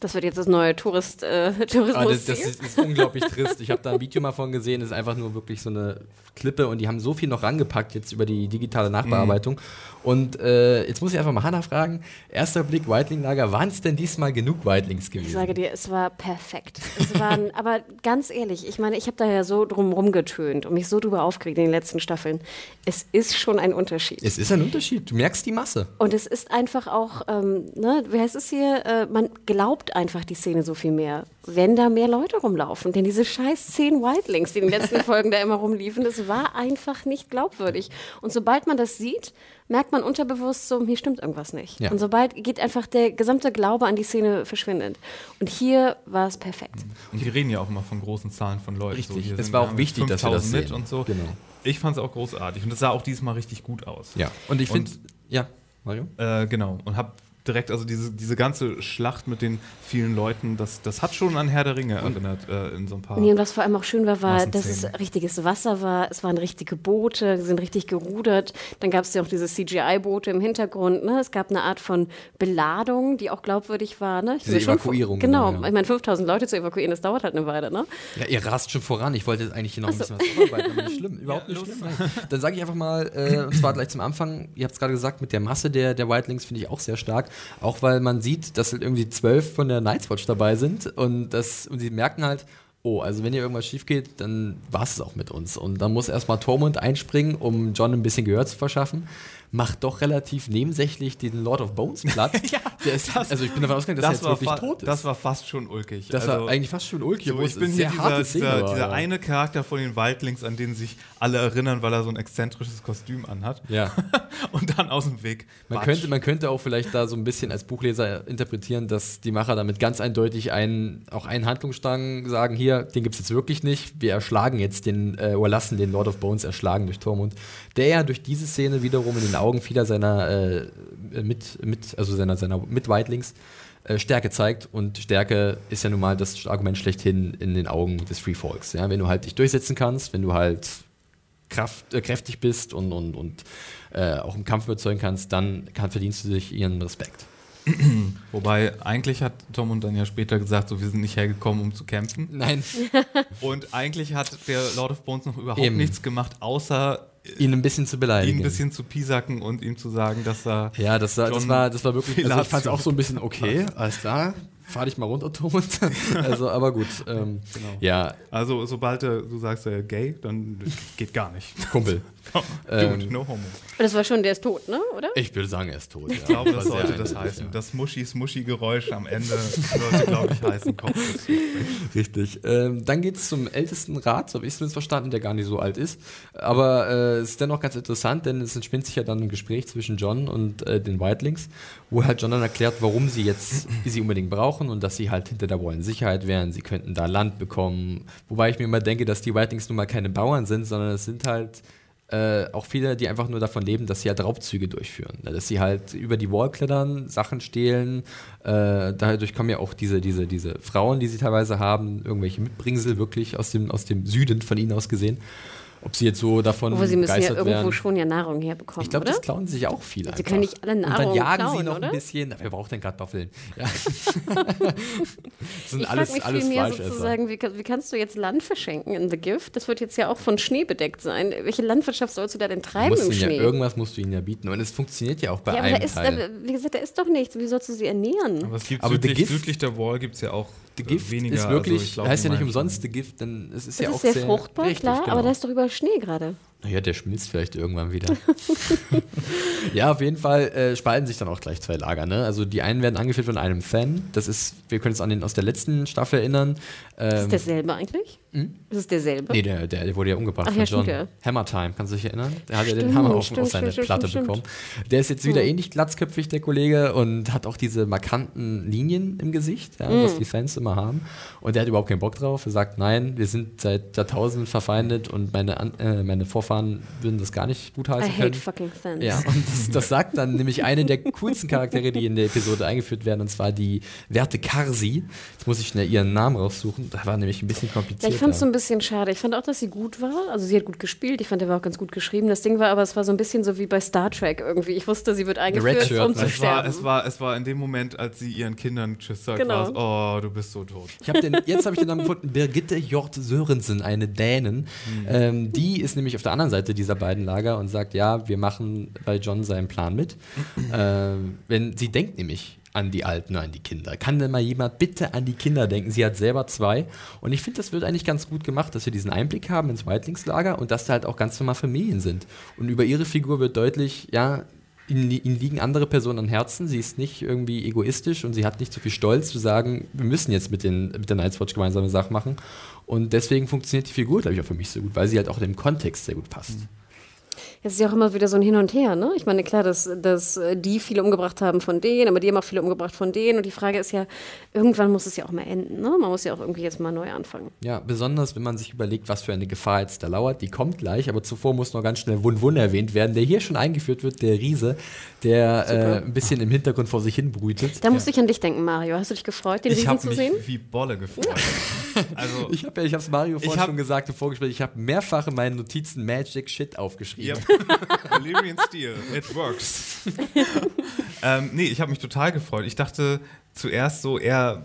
Das wird jetzt das neue Tourist, äh, Tourismus. Ah, das, das ist, ist unglaublich trist. Ich habe da ein Video mal von gesehen, das ist einfach nur wirklich so eine Klippe und die haben so viel noch rangepackt jetzt über die digitale Nachbearbeitung. Und äh, jetzt muss ich einfach mal Hannah fragen: Erster Blick Whiteling-Lager, waren es denn diesmal genug Whitelings gewesen? Ich sage dir, es war perfekt. Es waren, aber ganz ehrlich, ich meine, ich habe da ja so drum rumgetönt und mich so drüber aufgeregt in den letzten Staffeln. Es ist schon ein Unterschied. es ist ein Unterschied, du merkst die Masse. Und es ist einfach auch, ähm, ne, wie heißt es hier, äh, man glaubt einfach die Szene so viel mehr, wenn da mehr Leute rumlaufen. Denn diese scheiß zehn Whitelings, die in den letzten Folgen da immer rumliefen, das war einfach nicht glaubwürdig. Und sobald man das sieht, merkt man unterbewusst so, hier stimmt irgendwas nicht. Ja. Und sobald geht einfach der gesamte Glaube an die Szene verschwindet. Und hier war es perfekt. Und die reden ja auch immer von großen Zahlen von Leuten. Richtig. hier Es sind war wir auch wichtig, dass wir das 5000 mit sehen. und so. Genau. Ich fand es auch großartig und es sah auch diesmal richtig gut aus. Ja. Und ich finde, ja, Mario? Äh, genau. Und hab direkt, also diese, diese ganze Schlacht mit den vielen Leuten, das, das hat schon an Herr der Ringe erinnert äh, in so ein paar. Nee, und was vor allem auch schön war, war, dass es richtiges Wasser war. Es waren richtige Boote, die sind richtig gerudert. Dann gab es ja auch diese CGI-Boote im Hintergrund. Ne? Es gab eine Art von Beladung, die auch glaubwürdig war. Ne? Ich Diese bin schon- Evakuierung, Genau. genau, ja. Ich meine, 5000 Leute zu evakuieren, das dauert halt eine Weile. Ne? Ja, ihr rast schon voran. Ich wollte jetzt eigentlich hier noch ein Ach so. bisschen was abarbeiten, aber nicht schlimm. Überhaupt nicht schlimm. Dann sage ich einfach mal, äh, und zwar gleich zum Anfang, ihr habt es gerade gesagt, mit der Masse der, der Whitelings finde ich auch sehr stark. Auch weil man sieht, dass halt irgendwie zwölf von der Night's Watch dabei sind und, das, und sie merken halt, oh, also wenn hier irgendwas schief geht, dann war es auch mit uns. Und dann muss erstmal Tormund einspringen, um John ein bisschen Gehör zu verschaffen. Macht doch relativ nebensächlich den Lord of Bones platt. Ja, ist, das- also ich bin davon ausgegangen, dass das, er war jetzt wirklich tot ist. das war fast schon ulkig. das Also, war eigentlich fast schon ulkig, so, ich bin hier dieser, dieser, dieser eine Charakter von den Wildlings, an den sich alle erinnern, weil er so ein exzentrisches Kostüm anhat. Ja. Und dann aus dem Weg. Man Batsch. könnte, man könnte auch vielleicht da so ein bisschen als Buchleser interpretieren, dass die Macher damit ganz eindeutig einen, auch einen Handlungsstrang sagen, hier, den gibt es jetzt wirklich nicht. Wir erschlagen jetzt den, äh, oder lassen den Lord of Bones erschlagen durch Tormund, der ja durch diese Szene wiederum in den Augen vieler seiner äh, mit, mit, also seiner, seiner Mit-Whitelings äh, Stärke zeigt. Und Stärke ist ja nun mal das Argument schlechthin in den Augen des Free Folks. Ja? Wenn du halt dich durchsetzen kannst, wenn du halt Kraft, äh, kräftig bist und, und, und äh, auch im Kampf überzeugen kannst, dann kann, verdienst du dich ihren Respekt. Wobei, eigentlich hat Tormund dann ja später gesagt, so, wir sind nicht hergekommen, um zu kämpfen. Nein, Und eigentlich hat der Lord of Bones noch überhaupt Eben. nichts gemacht, außer ihn ein bisschen zu beleidigen. ihn ein bisschen zu piesacken und ihm zu sagen, dass er. ja, das war, das war, das war wirklich, also ich fand es auch so ein bisschen okay, alles klar, fahr dich mal runter, Tormund. also, aber gut, ähm, Genau. ja, Also, sobald du sagst, er gay, dann geht gar nicht. Kumpel. Dude, Ähm, no homo. Das war schon, der ist tot, ne? Oder? Ich würde sagen, er ist tot. Ich glaube, das sollte das heißen. ja. Das Muschi-Smuschi-Geräusch am Ende sollte, glaube ich, heißen Kopf. Richtig. Ähm, dann geht es zum ältesten Rat, so habe ich es zumindest verstanden, der gar nicht so alt ist. Aber äh, es ist dennoch ganz interessant, denn es entspinnt sich ja dann ein Gespräch zwischen John und äh, den Whitelings, wo halt John dann erklärt, warum sie jetzt sie unbedingt brauchen und dass sie halt hinter der Wall in Sicherheit wären. Sie könnten da Land bekommen. Wobei ich mir immer denke, dass die Whitelings nun mal keine Bauern sind, sondern es sind halt äh, auch viele, die einfach nur davon leben, dass sie halt Raubzüge durchführen. Ja, Dass sie halt über die Wall klettern, Sachen stehlen. Äh, dadurch kommen ja auch diese, diese, diese Frauen, die sie teilweise haben, irgendwelche Mitbringsel wirklich aus dem, aus dem Süden von ihnen aus gesehen. Ob sie jetzt so davon Wo sie müssen ja begeistert irgendwo werden. schon ja Nahrung herbekommen, Ich glaube, das klauen sie sich auch viel Sie einfach. können nicht alle Und dann Nahrung jagen sie klauen, noch oder? ein bisschen. Wer braucht denn Kartoffeln? Ja. das sind Ich alles, frage mich alles vielmehr sozusagen, wie, wie kannst du jetzt Land verschenken in The Gift? Das wird jetzt ja auch von Schnee bedeckt sein. Welche Landwirtschaft sollst du da denn treiben im ihnen ja, Schnee? irgendwas musst du ihnen ja bieten. Und es funktioniert ja auch bei ja, aber einem da ist, Teil. da, wie gesagt, da ist doch nichts. Wie sollst du sie ernähren? Aber es gibt Aber The südlich, Gift- südlich der Wall gibt es ja auch The Gift weniger. ist also wirklich, ich glaub, heißt ja nicht umsonst The Gift, denn es ist Es ja ist auch sehr, sehr fruchtbar, richtig, klar, genau. aber da ist doch überall Schnee gerade. Naja, der schmilzt vielleicht irgendwann wieder. ja, auf jeden Fall äh, spalten sich dann auch gleich zwei Lager. Ne? Also die einen werden angeführt von einem Fan. Das ist, wir können uns an den aus der letzten Staffel erinnern. Ist Ähm, es derselbe eigentlich? Ist es derselbe? nee, der, der, der wurde ja umgebracht Ach von ja, John. ja. Hammer Time, kannst du dich erinnern? Der hat ja den Hammer auf, stimmt, auf seine stimmt, Platte bekommen. Der ist jetzt wieder Hm. ähnlich glatzköpfig, der Kollege, und hat auch diese markanten Linien im Gesicht, ja, Hm. was die Fans immer haben. Und der hat überhaupt keinen Bock drauf. Er sagt, nein, wir sind seit Jahrtausenden verfeindet und meine, äh, meine Vorfahren würden das gar nicht I gutheißen hate können. fucking fans. Ja, und das, das sagt dann nämlich eine der coolsten Charaktere, die in der Episode eingeführt werden, und zwar die Werte Karsi. Jetzt muss ich schnell ihren Namen raussuchen. Das war nämlich ein bisschen Ja, kompliziert. ich fand es so ein bisschen schade. Ich fand auch, dass sie gut war. Also sie hat gut gespielt. Ich fand, der war auch ganz gut geschrieben. Das Ding war aber, es war so ein bisschen so wie bei Star Trek irgendwie. Ich wusste, sie wird eingeführt, um ne? zu Es war, es, war, es war in dem Moment, als sie ihren Kindern Tschüss sagt, Genau. war oh, du bist so tot. Ich hab den, jetzt habe ich den Namen gefunden, Birgitte Hjort Sörensen, eine Dänin. Ähm, die ist nämlich auf der anderen Seite dieser beiden Lager und sagt, ja, wir machen bei John seinen Plan mit. ähm, wenn sie denkt nämlich an die Alten, an die Kinder. Kann denn mal jemand bitte an die Kinder denken? Sie hat selber zwei. Und ich finde, das wird eigentlich ganz gut gemacht, dass wir diesen Einblick haben ins Weitlingslager und dass da halt auch ganz normal Familien sind. Und über ihre Figur wird deutlich, ja, ihnen, ihnen liegen andere Personen am Herzen. Sie ist nicht irgendwie egoistisch und sie hat nicht so viel Stolz zu sagen, wir müssen jetzt mit, den, mit der Night's Watch gemeinsame Sachen machen. Und deswegen funktioniert die Figur, glaube ich, auch für mich so gut, weil sie halt auch dem Kontext sehr gut passt. Es ist ja auch immer wieder so ein Hin und Her, ne? Ich meine, klar, dass, dass die viele umgebracht haben von denen, aber die haben auch viele umgebracht von denen. Und die Frage ist ja, irgendwann muss es ja auch mal enden, ne? Man muss ja auch irgendwie jetzt mal neu anfangen. Ja, besonders wenn man sich überlegt, was für eine Gefahr jetzt da lauert. Die kommt gleich, aber zuvor muss noch ganz schnell Wun Wun erwähnt werden, der hier schon eingeführt wird, der Riese, der äh, ein bisschen im Hintergrund vor sich hin brütet. Da musste ich an dich denken, Mario. Hast du dich gefreut, den Ich Riesen habe zu mich sehen? wie Bolle gefreut. also, Ich habe ja, ich habe es Mario vorhin hab- schon gesagt im Vorgespräch, ich habe mehrfach in meinen Notizen Magic Shit aufgeschrieben. Yep. Valyrian Steel, it works. ähm, nee, ich habe mich total gefreut. Ich dachte zuerst so, er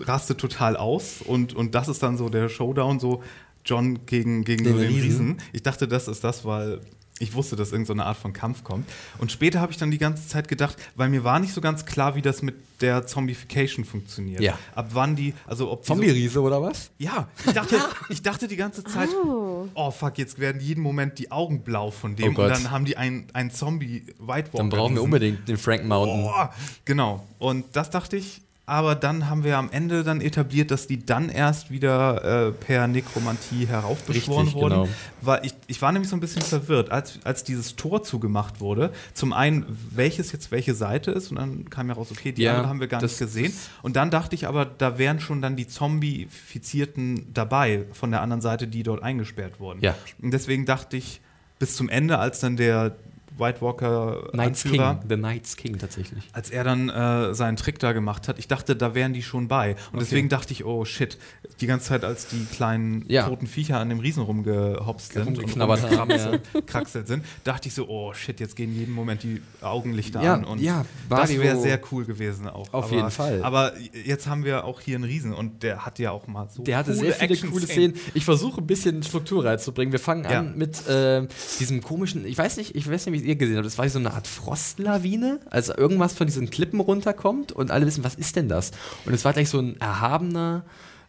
rastet total aus und, und das ist dann so der Showdown, so John gegen, gegen Den so den Riesen. Riesen. Ich dachte, das ist das, weil ich wusste, dass irgendeine Art von Kampf kommt. Und später habe ich dann die ganze Zeit gedacht, weil mir war nicht so ganz klar, wie das mit der Zombification funktioniert. Ja. Ab wann die, also ob die so, Zombie-Riese oder was? ja, ich dachte, ich dachte die ganze Zeit, oh. fuck, jetzt werden jeden Moment die Augen blau von dem Oh und dann haben die einen, einen Zombie White Walker. Dann brauchen wir unbedingt den Frank Mountain. Oh, genau. Und das dachte ich, aber dann haben wir am Ende dann etabliert, dass die dann erst wieder äh, per Nekromantie heraufbeschworen Richtig, wurden. genau. Weil ich, ich war nämlich so ein bisschen verwirrt, als, als dieses Tor zugemacht wurde. Zum einen, welches jetzt welche Seite ist, und dann kam ja raus, okay, die Ja, andere haben wir gar nicht gesehen. Und dann dachte ich aber, da wären schon dann die Zombifizierten dabei von der anderen Seite, die dort eingesperrt wurden. Ja. Und deswegen dachte ich, bis zum Ende, als dann der White Walker Knights King, The Knights King tatsächlich. als er dann äh, seinen Trick da gemacht hat, ich dachte, da wären die schon bei. Und deswegen dachte ich, oh shit, die ganze Zeit, als die kleinen Ja. toten Viecher an dem Riesen rumgehopst sind und rumgekraxelt sind, dachte ich so, oh shit, jetzt gehen jeden Moment die Augenlichter Ja, an. Und ja, das wäre sehr cool gewesen auch. Auf aber, jeden Fall. Aber jetzt haben wir auch hier einen Riesen und der hat ja auch mal so Der hatte sehr viele coole Szenen. Ich versuche ein bisschen Struktur reinzubringen. Wir fangen Ja. an mit äh, diesem komischen, ich weiß nicht, ich weiß nicht, wie ihr gesehen habt, das war so eine Art Frostlawine, also irgendwas von diesen Klippen runterkommt und alle wissen, was ist denn das? Und es war gleich so ein erhabener,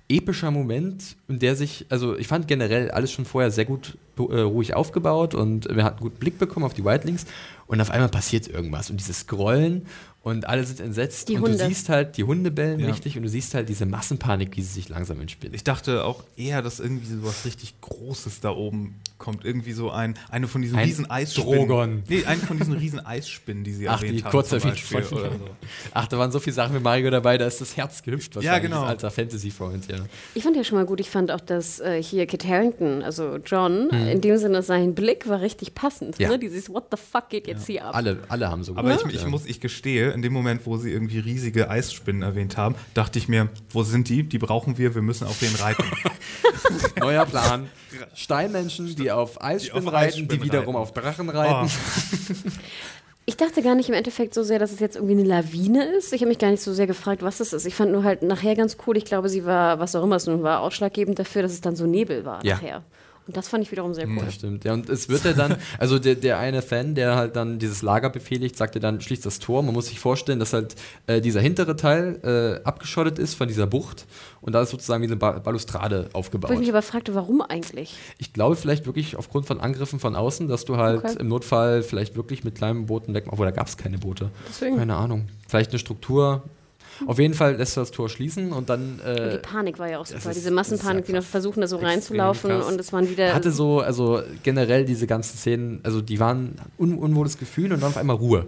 epischer Moment, in der sich, also ich fand generell alles schon vorher sehr gut äh, ruhig aufgebaut und wir hatten einen guten Blick bekommen auf die Whitelings und auf einmal passiert irgendwas und dieses Scrollen und alle sind entsetzt Die und Hunde. du siehst halt, die Hunde bellen Ja. richtig und du siehst halt diese Massenpanik, wie sie sich langsam entspinnt. Ich dachte auch eher, dass irgendwie so was richtig Großes da oben kommt. Irgendwie so ein, eine von diesen Ein riesen Eisspinnen. Drogon. Nee, eine von diesen riesen Eisspinnen, die sie Ach, erwähnt die haben. kurze zum Beispiel, oder so. Ach, da waren so viele Sachen mit Mario dabei, da ist das Herz gehüpft. wahrscheinlich, genau. das Alter Fantasy-Freund, ja. Ich fand ja schon mal gut, ich fand auch, dass äh, hier Kit Harrington, also John, Mhm. in dem Sinne sein Blick war richtig passend. Ja. Ne? Dieses What the fuck geht jetzt zieh ab. Alle, alle haben so Aber ich, gemacht, ich ja. muss, ich gestehe, in dem Moment, wo sie irgendwie riesige Eisspinnen erwähnt haben, dachte ich mir, wo sind die? Die brauchen wir, wir müssen auf den reiten. Neuer Plan. Steinmenschen, die auf Eisspinnen auf reiten, Eisspinnen die wiederum reiten. auf Drachen reiten. Oh. Ich dachte gar nicht im Endeffekt so sehr, dass es jetzt irgendwie eine Lawine ist. Ich habe mich gar nicht so sehr gefragt, was es ist. Ich fand nur halt nachher ganz cool. Ich glaube, sie war, was auch immer es nun war, ausschlaggebend dafür, dass es dann so Nebel war Ja. nachher. Und das fand ich wiederum sehr cool. Das stimmt, ja. Und es wird ja dann, also der, der eine Fan, der halt dann dieses Lager befehligt, sagte dann, schließt das Tor. Man muss sich vorstellen, dass halt äh, dieser hintere Teil äh, abgeschottet ist von dieser Bucht und da ist sozusagen wie eine ba Balustrade Wo ich aufgebaut. mich aber fragte, warum eigentlich? Ich glaube vielleicht wirklich aufgrund von Angriffen von außen, dass du halt Okay. im Notfall vielleicht wirklich mit kleinen Booten weg, obwohl da gab es keine Boote. Deswegen. Keine Ahnung. Vielleicht eine Struktur. Auf jeden Fall lässt du das Tor schließen und dann. Und Äh, die Panik war ja auch super. Diese Massenpanik, die noch versuchen, da so reinzulaufen krass. und es waren wieder. hatte so, also generell diese ganzen Szenen, also die waren un unwohles Gefühl und dann auf einmal Ruhe.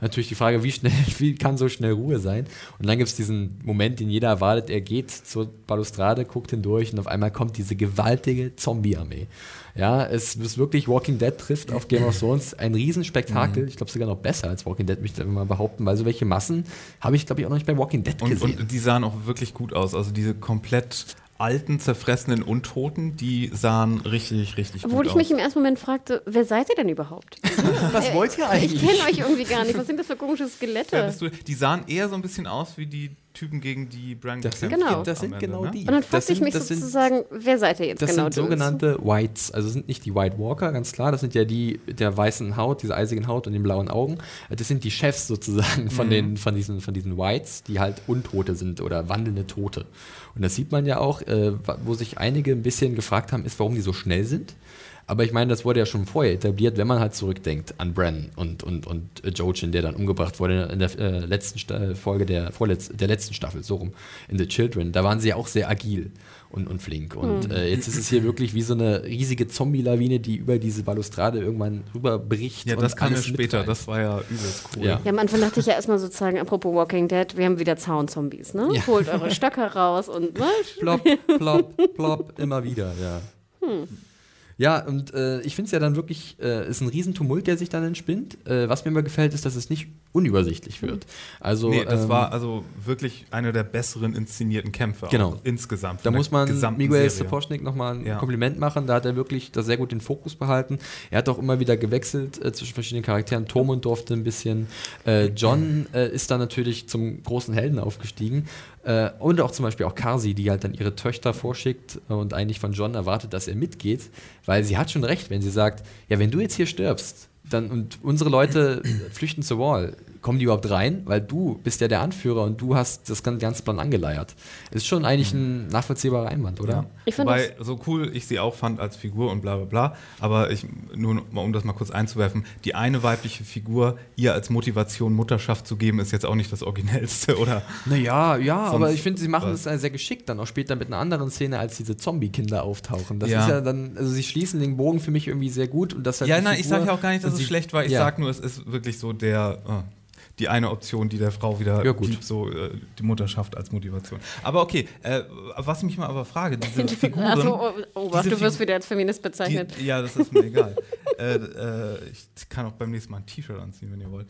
Natürlich die Frage, wie schnell, wie kann so schnell Ruhe sein? Und dann gibt es diesen Moment, den jeder erwartet, er geht zur Balustrade, guckt hindurch und auf einmal kommt diese gewaltige Zombie-Armee. Ja, es ist wirklich, Walking Dead trifft auf Game of Thrones ein Riesenspektakel. Mhm. Ich glaube sogar noch besser als Walking Dead, möchte ich mal behaupten, weil so welche Massen habe ich, glaube ich, auch noch nicht bei Walking Dead Und, gesehen. und die sahen auch wirklich gut aus. Also diese komplett alten, zerfressenen Untoten, die sahen richtig, richtig Obwohl gut ich aus. mich im ersten Moment fragte, wer seid ihr denn überhaupt? Was wollt ihr Ich kenne euch irgendwie gar nicht. Was sind das für komische Skelette? Ja, du, die sahen eher so ein bisschen aus wie die Typen, gegen die Bran Das sind, Genau. das sind Ende, genau ne? die. und dann Das fragte ich sind- mich das sind- sozusagen, wer seid ihr jetzt Das genau? sind Dudes? sogenannte Whites, also sind nicht die White Walker, ganz klar, das sind ja die der weißen Haut, dieser eisigen Haut und den blauen Augen. Das sind die Chefs sozusagen von, den, von, diesen, von diesen Whites, die halt Untote sind oder wandelnde Tote. Und das sieht man ja auch, äh, wo sich einige ein bisschen gefragt haben, ist, warum die so schnell sind. Aber ich meine, das wurde ja schon vorher etabliert, wenn man halt zurückdenkt an Bran und, und, und äh, Jojen, der dann umgebracht wurde in der äh, letzten Sta Folge der, vorletz der letzten Staffel, so rum, in The Children. Da waren sie ja auch sehr agil und, und flink. Und äh, jetzt ist es hier wirklich wie so eine riesige Zombie-Lawine, die über diese Balustrade irgendwann rüberbricht. Ja, und das kam ja später. mitreißt. Das war ja übelst cool. Ja. Ja, am Anfang dachte ich ja erstmal sozusagen, apropos Walking Dead, wir haben wieder Zaunzombies, ne? Ja. Holt eure Stöcker raus und ne? plopp, plopp, plopp, immer wieder, ja. Ja, und äh, ich finde es ja dann wirklich, äh, ist ein Riesentumult, der sich dann entspinnt. Äh, was mir immer gefällt, ist, dass es nicht unübersichtlich wird. Also, Nee, das ähm, war also wirklich einer der besseren inszenierten Kämpfe Genau. auch insgesamt. Da muss man Miguel. Sapochnik nochmal ein Ja. Kompliment machen. Da hat er wirklich da sehr gut den Fokus behalten. Er hat auch immer wieder gewechselt äh, zwischen verschiedenen Charakteren. Tormund durfte ein bisschen. Äh, John äh, ist dann natürlich zum großen Helden aufgestiegen. Äh, und auch zum Beispiel auch Kasi, die halt dann ihre Töchter vorschickt und eigentlich von John erwartet, dass er mitgeht. Weil sie hat schon recht, wenn sie sagt, ja, wenn du jetzt hier stirbst, dann und unsere Leute flüchten zur Wall, kommen die überhaupt rein? Weil du bist ja der Anführer und du hast das gan- ganze Plan angeleiert. Ist schon eigentlich ein nachvollziehbarer Einwand, oder? Ja. Ich fand Wobei, so cool ich sie auch fand als Figur und bla bla bla, aber ich, nur um das mal kurz einzuwerfen, die eine weibliche Figur ihr als Motivation Mutterschaft zu geben, ist jetzt auch nicht das Originellste, oder? Naja, ja, Sonst aber ich finde, sie machen was? das sehr geschickt dann auch später mit einer anderen Szene, als diese Zombie-Kinder auftauchen. Das Ja. ist ja dann, also sie schließen den Bogen für mich irgendwie sehr gut und das halt Ja, nein, ich Figur- sage ja auch gar nicht, dass es schlecht war, ich ja. sag nur, es ist wirklich so der, äh, die eine Option, die der Frau wieder Ja, gut. gibt, so äh, die Mutterschaft als Motivation. Aber okay, äh, was ich mich mal aber frage, diese Figuren... Also, oh, oh, du wirst wieder als Feminist bezeichnet. Die, ja, das ist mir egal. äh, äh, ich kann auch beim nächsten Mal ein T-Shirt anziehen, wenn ihr wollt.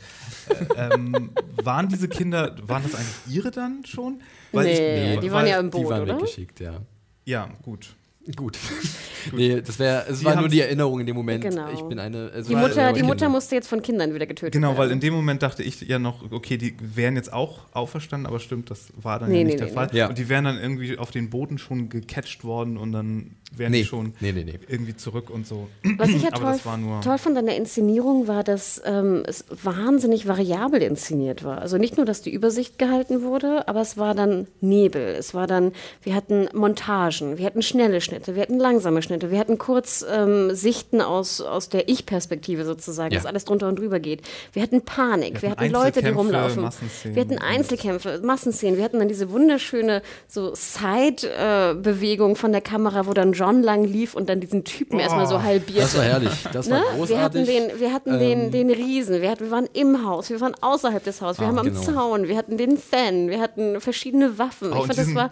Äh, ähm, waren diese Kinder, waren das eigentlich ihre dann schon? Nee, ich, die waren ja im Die Boot, waren oder? weggeschickt, ja. Ja, gut. Gut. nee, das wäre, es Sie war nur die Erinnerung in dem Moment. Genau. Ich bin eine. es Die war- Mutter, die. Mutter musste jetzt von Kindern wieder getötet Genau, weil in werden. dem Moment dachte ich ja noch, okay, die wären jetzt auch auferstanden, aber stimmt, das war dann Nee, ja nicht nee, der nee, Fall. nee. Ja. Und die wären dann irgendwie auf den Boden schon gecatcht worden und dann wären Nee, die schon nee, nee, nee. irgendwie zurück und so. Was ich ja aber toll, das war nur. toll an der Inszenierung war, dass ähm, es wahnsinnig variabel inszeniert war. Also nicht nur, dass die Übersicht gehalten wurde, aber es war dann Nebel. Es war dann, wir hatten Montagen, wir hatten schnelle Schnitte, wir hatten langsame Schnitte, wir hatten kurz ähm, Sichten aus, aus der Ich-Perspektive sozusagen, Ja. dass alles drunter und drüber geht. Wir hatten Panik, wir hatten hatten Leute, die rumlaufen. Wir hatten Einzelkämpfe, Massenszenen. Wir hatten dann diese wunderschöne so Side-Bewegung von der Kamera, wo dann John lang lief und dann diesen Typen erstmal so halbiert. Das war herrlich. Das war Ne? großartig. Wir hatten, den, wir hatten den, den Riesen, wir, hatten, wir waren im Haus, wir waren außerhalb des Hauses, wir Ah, haben am genau. Zaun, wir hatten den Fan, wir hatten verschiedene Waffen. Oh, ich fand, das war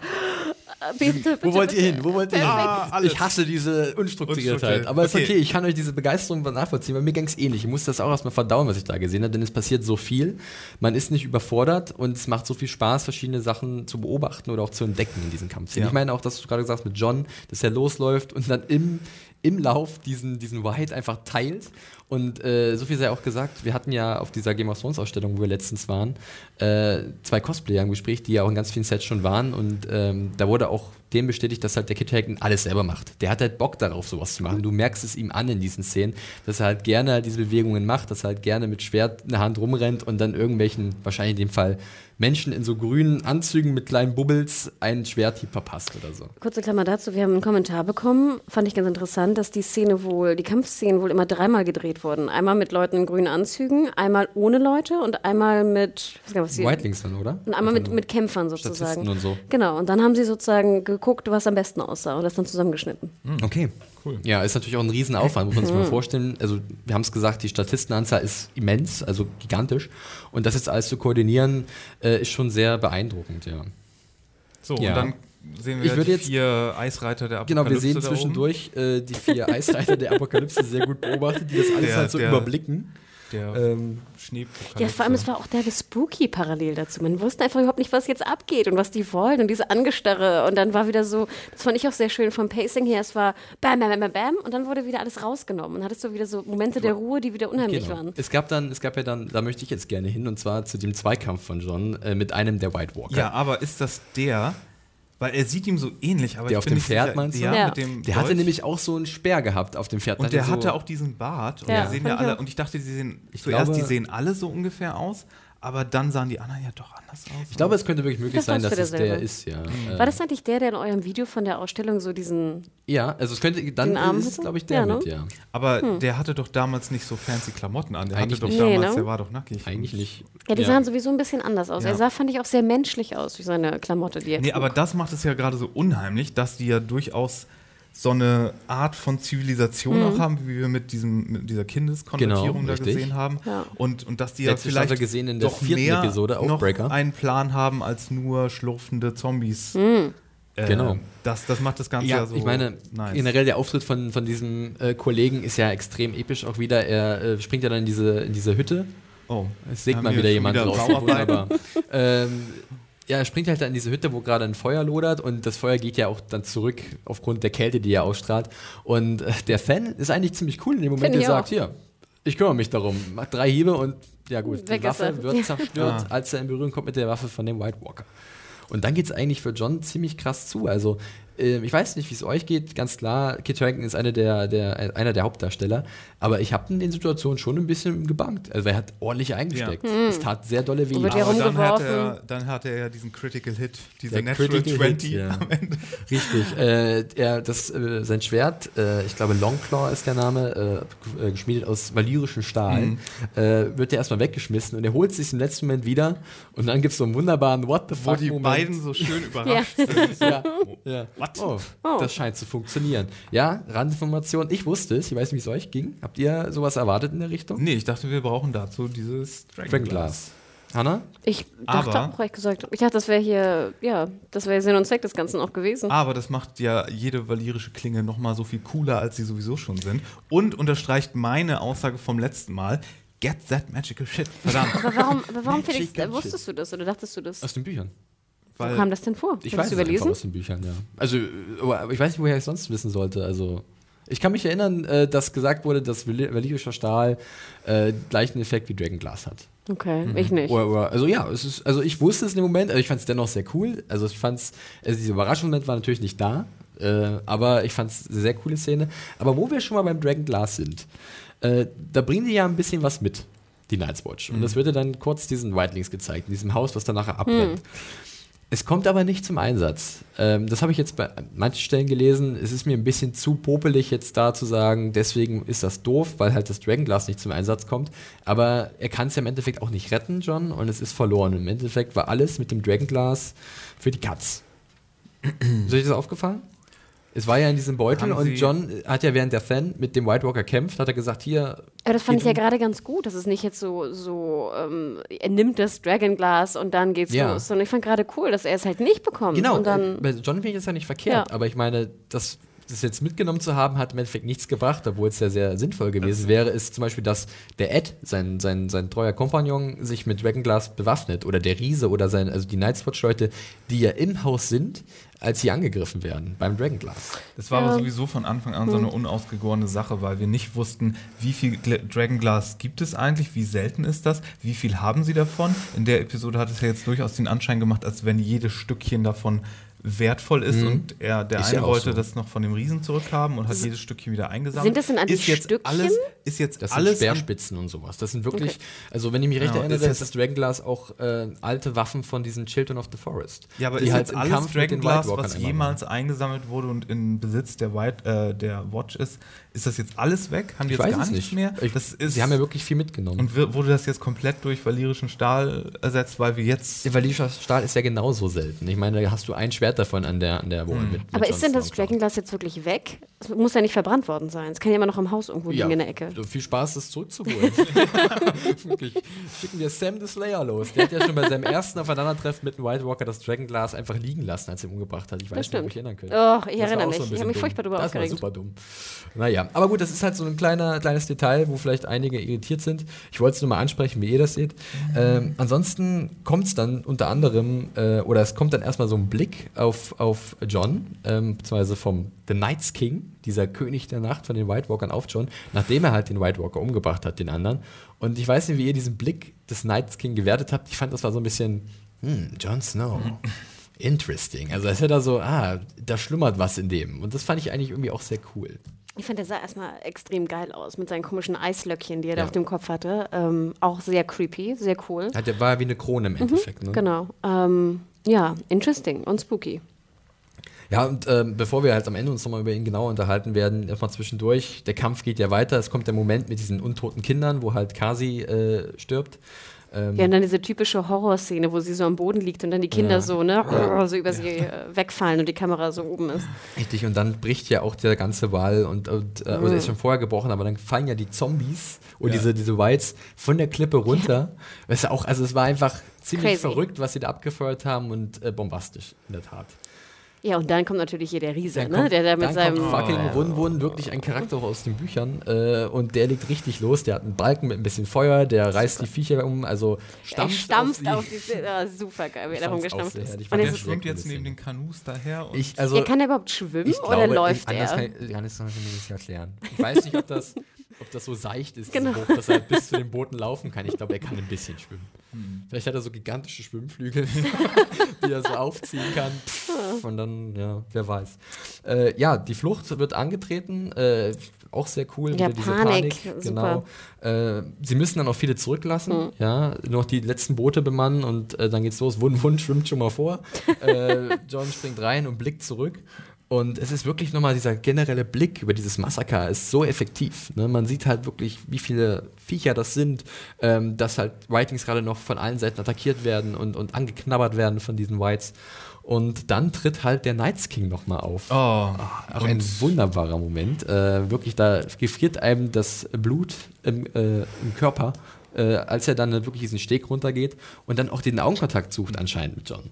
bitte, Wo wollt ihr bitte. hin? Wo wollt ihr hin? Ah, ich hasse diese Unstrukturiertheit. Unstrukturiert. Aber ist Okay. okay, ich kann euch diese Begeisterung nachvollziehen, weil mir ging es ähnlich. Ich musste das auch erstmal verdauen, was ich da gesehen habe, denn es passiert so viel. Man ist nicht überfordert und es macht so viel Spaß, verschiedene Sachen zu beobachten oder auch zu entdecken in diesen Kampfszenen. Ja. Ich meine auch, dass du gerade gesagt hast mit John, dass er losläuft und dann im, im Lauf diesen, diesen White einfach teilt. Und äh, so viel sei auch gesagt, wir hatten ja auf dieser Game of Thrones Ausstellung, wo wir letztens waren, äh, zwei Cosplayer im Gespräch, die ja auch in ganz vielen Sets schon waren. Und ähm, da wurde auch dem bestätigt, dass halt der Kit Harington alles selber macht. Der hat halt Bock darauf, sowas zu machen. Du merkst es ihm an in diesen Szenen, dass er halt gerne diese Bewegungen macht, dass er halt gerne mit Schwert in der Hand rumrennt und dann irgendwelchen, wahrscheinlich in dem Fall, Menschen in so grünen Anzügen mit kleinen Bubbles einen Schwerthieb verpasst oder so. Kurze Klammer dazu, wir haben einen Kommentar bekommen, fand ich ganz interessant, dass die Szene wohl, die Kampfszenen wohl immer dreimal gedreht wurden. Einmal mit Leuten in grünen Anzügen, einmal ohne Leute und einmal mit, ich weiß gar Whitelings dann, oder? und einmal mit, Also, mit Kämpfern sozusagen. Statisten und so. Genau, und dann haben sie sozusagen geguckt, was am besten aussah und das dann zusammengeschnitten. Okay. Cool. Ja, ist natürlich auch ein Riesenaufwand, muss man sich mal vorstellen. Also, wir haben es gesagt, die Statistenanzahl ist immens, also gigantisch. Und das jetzt alles zu koordinieren, äh, ist schon sehr beeindruckend, ja. So, Ja. und dann sehen Ich wir würde die jetzt- vier Eisreiter der Apokalypse Genau, wir sehen zwischendurch äh, die vier Eisreiter der Apokalypse sehr gut beobachtet, die das alles Der- halt so der- überblicken. Der Ähm. Ja, vor allem, es war auch der Spooky parallel dazu. Man wusste einfach überhaupt nicht, was jetzt abgeht und was die wollen und diese Angestarre. Und dann war wieder so, das fand ich auch sehr schön vom Pacing her, es war bam, bam, bam, bam, bam und dann wurde wieder alles rausgenommen. Und hattest du wieder so Momente der Ruhe, die wieder unheimlich genau. waren. Es gab dann, es gab ja dann, da möchte ich jetzt gerne hin, und zwar zu dem Zweikampf von John äh, mit einem der White Walker. Ja, aber ist das der? Weil er sieht ihm so ähnlich, aber Der ich auf bin dem nicht Pferd, sicher. meinst du? Ja, Ja. mit dem Der hatte nämlich auch so einen Speer gehabt auf dem Pferd. und der so, hatte auch diesen Bart. Und Ja, sehen ja ich alle. Und ich dachte, sie sehen Ich zuerst, glaube- die sehen alle so ungefähr aus, aber dann sahen die anderen ja doch anders aus. Ich glaube, es könnte wirklich möglich Das sein, dass es der ist, ja. Äh, War das eigentlich der, der in eurem Video von der Ausstellung so diesen. ja, also es könnte, dann ist es, glaube ich, der Ja, ne? mit, ja. aber der hatte doch damals nicht so fancy Klamotten an. Der Eigentlich hatte doch nicht. damals, Nee, ne? der war doch nackig. Eigentlich nicht. Ja, die sahen sowieso ein bisschen anders aus. Ja. Er sah, fand ich, auch sehr menschlich aus, durch seine Klamotte, die er Nee, trug. aber das macht es ja gerade so unheimlich, dass die ja durchaus so eine Art von Zivilisation auch haben, wie wir mit, diesem, mit dieser Kindeskonvertierung Genau, da richtig. gesehen haben. Ja. Und, und dass die ja Letzte vielleicht gesehen in der doch vierten mehr Episode, noch Oathbreaker. einen Plan haben als nur schlurfende Zombies. Hm. Äh, Genau. Das, das macht das Ganze ja, Ja, so ich meine, nice. generell der Auftritt von, von diesem äh, Kollegen ist ja extrem episch auch wieder. Er äh, springt ja dann in diese, in diese Hütte. oh, Es sägt mal wieder jemand wieder drauf. Wunderbar. ähm, ja, er springt halt dann in diese Hütte, wo gerade ein Feuer lodert und das Feuer geht ja auch dann zurück aufgrund der Kälte, die er ausstrahlt. Und äh, der Fan ist eigentlich ziemlich cool in dem Moment, der ich sagt, auch. hier, ich kümmere mich darum. Macht drei Hiebe und ja gut, Weg die ist er. Waffe wird zerstört, Ah. als er in Berührung kommt mit der Waffe von dem White Walker. Und dann geht es eigentlich für John ziemlich krass zu. Also, ich weiß nicht, wie es euch geht. Ganz klar, Kit Harington ist eine der, der, einer der Hauptdarsteller. Aber ich habe in den Situationen schon ein bisschen gebankt. Also, er hat ordentlich eingesteckt. Es tat sehr dolle weh. Ja Aber dann hat, er, dann hat er ja diesen Critical Hit, diese Der Natural Critical 20 Hit, ja. am Ende. Richtig. Äh, er, das, äh, sein Schwert, äh, ich glaube Longclaw ist der Name, äh, äh, geschmiedet aus valyrischem Stahl, Mhm. äh, wird er erstmal weggeschmissen und er holt sich im letzten Moment wieder und dann gibt es so einen wunderbaren What the Wo fuck die Moment. beiden so schön überrascht sind. ja, ja. What? Oh, Oh. das scheint zu funktionieren. Ja, Randinformation, ich wusste es, ich weiß nicht, wie es euch ging. Habt ihr sowas erwartet in der Richtung? Nee, ich dachte, wir brauchen dazu dieses Dragon, Dragon Glass. Glass. Hanna? Ich dachte Aber- auch, ehrlich gesagt, ich dachte, das wäre hier, ja, das wäre Sinn und Zweck des Ganzen auch gewesen. Aber das macht ja jede valyrische Klinge noch mal so viel cooler, als sie sowieso schon sind. Und unterstreicht meine Aussage vom letzten Mal. Get that magical shit. Verdammt. Aber warum, aber warum Felix, wusstest du das oder dachtest du das? Aus den Büchern. Wo Weil kam das denn vor? Ich Hast weiß es aus den Büchern, ja. Also, ich weiß nicht, woher ich es sonst wissen sollte. Also, ich kann mich erinnern, äh, dass gesagt wurde, dass Val- valyrischer Stahl äh, gleichen Effekt wie Dragon Glass hat. Okay, ich nicht. Oder, oder, also ja, ist, also ich wusste es in dem Moment, aber ich fand es dennoch sehr cool. Also ich fand es, also dieser Überraschungsmoment war natürlich nicht da, äh, aber ich fand es eine sehr coole Szene. Aber wo wir schon mal beim Dragon Glass sind, äh, da bringen die ja ein bisschen was mit, die Night's Watch. Und das wird ja dann kurz diesen Whitelings gezeigt, in diesem Haus, was dann nachher abbrennt. Es kommt aber nicht zum Einsatz. Ähm, das habe ich jetzt bei manchen Stellen gelesen. Es ist mir ein bisschen zu popelig, jetzt da zu sagen, deswegen ist das doof, weil halt das Dragonglass nicht zum Einsatz kommt. Aber er kann es ja im Endeffekt auch nicht retten, John, und es ist verloren. Im Endeffekt war alles mit dem Dragonglass für die Katz. ist euch das aufgefallen? Es war ja in diesem Beutel Haben und Sie- John hat ja während der Fan mit dem White Walker kämpft, hat er gesagt, hier. Aber das fand ich ja gerade ganz gut, dass es nicht jetzt so, so ähm, er nimmt das Dragonglass und dann geht's Ja. los. Sondern ich fand gerade cool, dass er es halt nicht bekommt. Genau, Und dann, äh, bei John finde ich das ja nicht verkehrt, Ja. aber ich meine, das, das jetzt mitgenommen zu haben, hat im Endeffekt nichts gebracht, obwohl es ja sehr sinnvoll gewesen wäre, ist zum Beispiel, dass der Ed, sein, sein, sein treuer Kompagnon, sich mit Dragonglass bewaffnet oder der Riese oder sein, also die Nightwatch-Leute, die ja im Haus sind, als sie angegriffen werden beim Dragonglass. Das war Ja. aber sowieso von Anfang an so eine unausgegorene Sache, weil wir nicht wussten, wie viel Gla- Dragonglass gibt es eigentlich, wie selten ist das, wie viel haben sie davon. In der Episode hat es ja jetzt durchaus den Anschein gemacht, als wenn jedes Stückchen davon wertvoll ist und er, der Ist eine ja wollte so. das noch von dem Riesen zurückhaben und hat jedes Stückchen wieder eingesammelt. Sind das denn ist jetzt Stückchen? Alles, ist jetzt Das sind alles an- Speerspitzen und sowas. Das sind wirklich, Okay. also wenn ich mich recht Genau, erinnere, ist das Dragonglass auch äh, alte Waffen von diesen Children of the Forest. Ja, aber die ist halt jetzt im alles Kampf Dragonglass, was jemals eingesammelt wurde und in Besitz der, White, äh, der Watch ist, ist das jetzt alles weg? Haben die Ich jetzt weiß gar nichts nicht. mehr? Ich, das ist, sie haben ja wirklich viel mitgenommen. und wir- wurde das jetzt komplett durch valyrischen Stahl ersetzt, weil wir jetzt Der Valischer Stahl ist ja genauso selten. Ich meine, da hast du ein Schwert davon an der, an der Wohnung mit, mit aber ist denn das. Dragonglass jetzt wirklich weg? Es muss ja nicht verbrannt worden sein. Es kann ja immer noch im Haus irgendwo liegen in der Ecke. Viel Spaß, das zurückzuholen. Wirklich. Schicken wir Sam the Slayer los. Der hat ja schon bei seinem ersten Aufeinandertreffen mit dem White Walker das Dragonglass einfach liegen lassen, als er ihn umgebracht hat. Ich weiß nicht, ob ich erinnern könnte. Och, ich Das erinnere mich. so ich habe mich furchtbar darüber Das aufgeregt. war super dumm. Naja, aber gut, das ist halt so ein kleiner, kleines Detail, wo vielleicht einige irritiert sind. Ich wollte es nur mal ansprechen, wie ihr das seht. Ähm, ansonsten kommt es dann unter anderem, äh, oder es kommt dann erstmal so ein Blick auf, auf John, ähm, beziehungsweise vom The Night's King, dieser König der Nacht von den White Walkern auf John, nachdem er halt den White Walker umgebracht hat, den anderen. Und ich weiß nicht, wie ihr diesen Blick des Night's King gewertet habt. Ich fand, das war so ein bisschen, hm, Jon Snow. Interesting. Also als hätte er so, ah, da schlummert was in dem. Und das fand ich eigentlich irgendwie auch sehr cool. Ich fand, der sah erstmal extrem geil aus mit seinen komischen Eislöckchen, die er da Ja. auf dem Kopf hatte. Ähm, auch sehr creepy, sehr cool. Hat, der war ja wie eine Krone im Endeffekt. Ne? Genau. Ähm, ja, interesting und spooky. Ja, und ähm, bevor wir halt am Ende uns nochmal über ihn genauer unterhalten werden, erstmal zwischendurch, der Kampf geht ja weiter. Es kommt der Moment mit diesen untoten Kindern, wo halt Kasi äh, stirbt. Ähm, Ja, und dann diese typische Horrorszene, wo sie so am Boden liegt und dann die Kinder Ja. so, ne, so über sie äh, wegfallen und die Kamera so oben ist. Richtig, und dann bricht ja auch der ganze Wall und, und äh, oder ist schon vorher gebrochen, aber dann fallen ja die Zombies und Ja. diese, diese Whites von der Klippe runter. Ja auch, also es war einfach ziemlich Crazy. verrückt, was sie da abgefeuert haben und äh, bombastisch, in der Tat. Ja, und dann kommt natürlich hier der Riese, Dann ne? kommt- der da mit dann seinem. kommt fucking äh, Wun Wun, wirklich ein Charakter aus den Büchern. Äh, und der legt richtig los. Der hat einen Balken mit ein bisschen Feuer, der reißt die Viecher um, also er stampft, stampft auf auf sie. die. Ja, super geil, wie er Ich da fand's auch rumgestampft sehr ist. herrlich. Und der schwimmt jetzt neben den Kanus daher. Und Ich, also, ja, kann er überhaupt schwimmen ich oder glaube, läuft ich, er? Kann, ich- anders kann ich mir das erklären. Ich weiß nicht, ob das, ob das so seicht ist, Genau. Boot, dass er bis zu den Booten laufen kann. Ich glaube, er kann ein bisschen schwimmen. Hm. Vielleicht hat er so gigantische Schwimmflügel, die er so aufziehen kann. Pff, Und dann, ja, wer weiß. Äh, ja, die Flucht wird angetreten. Äh, auch sehr cool. Ja, diese Panik, Genau. Äh, sie müssen dann auch viele zurücklassen. Hm. Ja, noch die letzten Boote bemannen und äh, dann geht's los. Wun Wun schwimmt schon mal vor. äh, John springt rein und blickt zurück. Und es ist wirklich nochmal dieser generelle Blick über dieses Massaker ist so effektiv. Ne? Man sieht halt wirklich, wie viele Viecher das sind, ähm, dass halt Whitings gerade noch von allen Seiten attackiert werden und, und angeknabbert werden von diesen Whites. Und dann tritt halt der Night's King nochmal auf. Oh, Auch ein wunderbarer Moment. Äh, wirklich, da gefriert einem das Blut im, äh, im Körper, äh, als er dann wirklich diesen Steg runtergeht und dann auch den Augenkontakt sucht anscheinend mit John.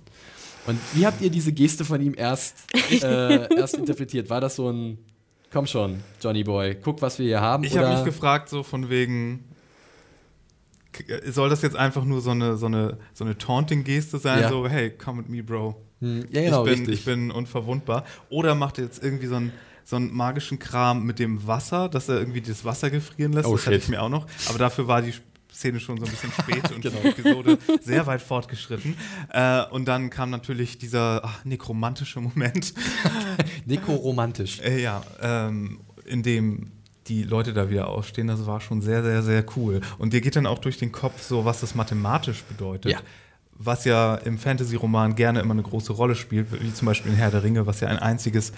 Und wie habt ihr diese Geste von ihm erst, äh, erst interpretiert? War das so ein, komm schon, Johnny Boy, guck, was wir hier haben? ich habe mich gefragt, so von wegen, k- soll das jetzt einfach nur so eine, so eine, so eine Taunting-Geste sein? Ja. So, hey, come with me, Bro. Hm, ja, genau, ich, bin, richtig. ich bin unverwundbar. Oder macht er jetzt irgendwie so einen, so einen magischen Kram mit dem Wasser, dass er irgendwie das Wasser gefrieren lässt? Oh, das hatte shit. ich mir auch noch. Aber dafür war die Szene schon so ein bisschen spät und Genau. die Episode sehr weit fortgeschritten. Äh, und dann kam natürlich dieser ach, nekromantische Moment, Nekoromantisch. äh, ja, ähm, in dem die Leute da wieder ausstehen. Das war schon sehr, sehr, sehr cool. Und dir geht dann auch durch den Kopf so, was das mathematisch bedeutet. Ja. Was ja im Fantasy-Roman gerne immer eine große Rolle spielt, wie zum Beispiel in Herr der Ringe, was ja ein einziges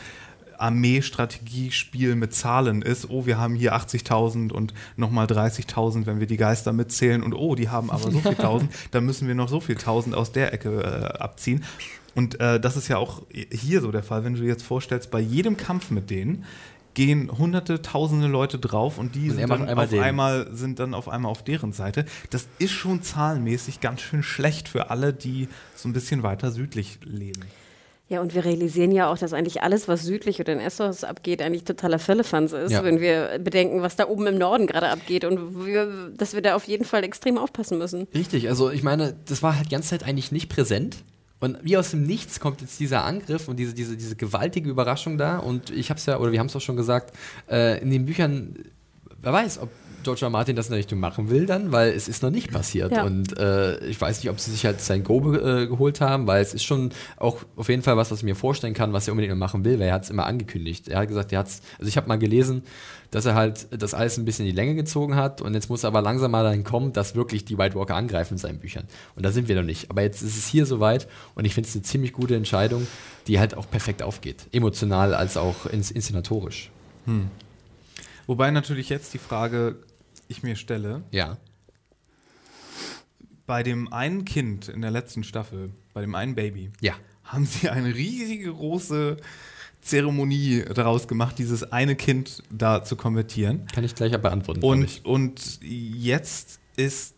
Armee-Strategiespiel mit Zahlen ist. Oh, wir haben hier 80.000 und nochmal 30.000, wenn wir die Geister mitzählen. Und oh, die haben aber so viel Tausend, dann müssen wir noch so viel Tausend aus der Ecke äh, abziehen. Und äh, das ist ja auch hier so der Fall, wenn du dir jetzt vorstellst, bei jedem Kampf mit denen gehen hunderte, tausende Leute drauf und die Und sind dann, einmal auf einmal, sind dann auf einmal auf deren Seite. Das ist schon zahlenmäßig ganz schön schlecht für alle, die so ein bisschen weiter südlich leben. Ja, und wir realisieren ja auch, dass eigentlich alles, was südlich oder in Essos abgeht, eigentlich totaler Firlefanz ist, Ja. wenn wir bedenken, was da oben im Norden gerade abgeht und wir, dass wir da auf jeden Fall extrem aufpassen müssen. Richtig, also ich meine, das war halt die ganze Zeit eigentlich nicht präsent. Und wie aus dem Nichts kommt jetzt dieser Angriff und diese, diese, diese gewaltige Überraschung da. Und ich habe es ja, oder wir haben es auch schon gesagt, äh, in den Büchern, wer weiß, ob George R. Martin das in der Richtung machen will dann, weil es ist noch nicht passiert. Ja. Und äh, ich weiß nicht, ob sie sich halt sein Go äh, geholt haben, weil es ist schon auch auf jeden Fall was, was ich mir vorstellen kann, was er unbedingt mal machen will, weil er hat es immer angekündigt. Er hat gesagt, er hat's, also ich habe mal gelesen, dass er halt das alles ein bisschen in die Länge gezogen hat und jetzt muss er aber langsam mal dahin kommen, dass wirklich die White Walker angreifen in seinen Büchern. Und da sind wir noch nicht. Aber jetzt ist es hier soweit und ich finde es eine ziemlich gute Entscheidung, die halt auch perfekt aufgeht. Emotional als auch ins inszenatorisch. Wobei natürlich jetzt die Frage ich mir stelle, Ja. bei dem einen Kind in der letzten Staffel, bei dem einen Baby, Ja. haben sie eine riesige große Zeremonie daraus gemacht, dieses eine Kind da zu konvertieren. Kann ich gleich aber beantworten. Und, und jetzt ist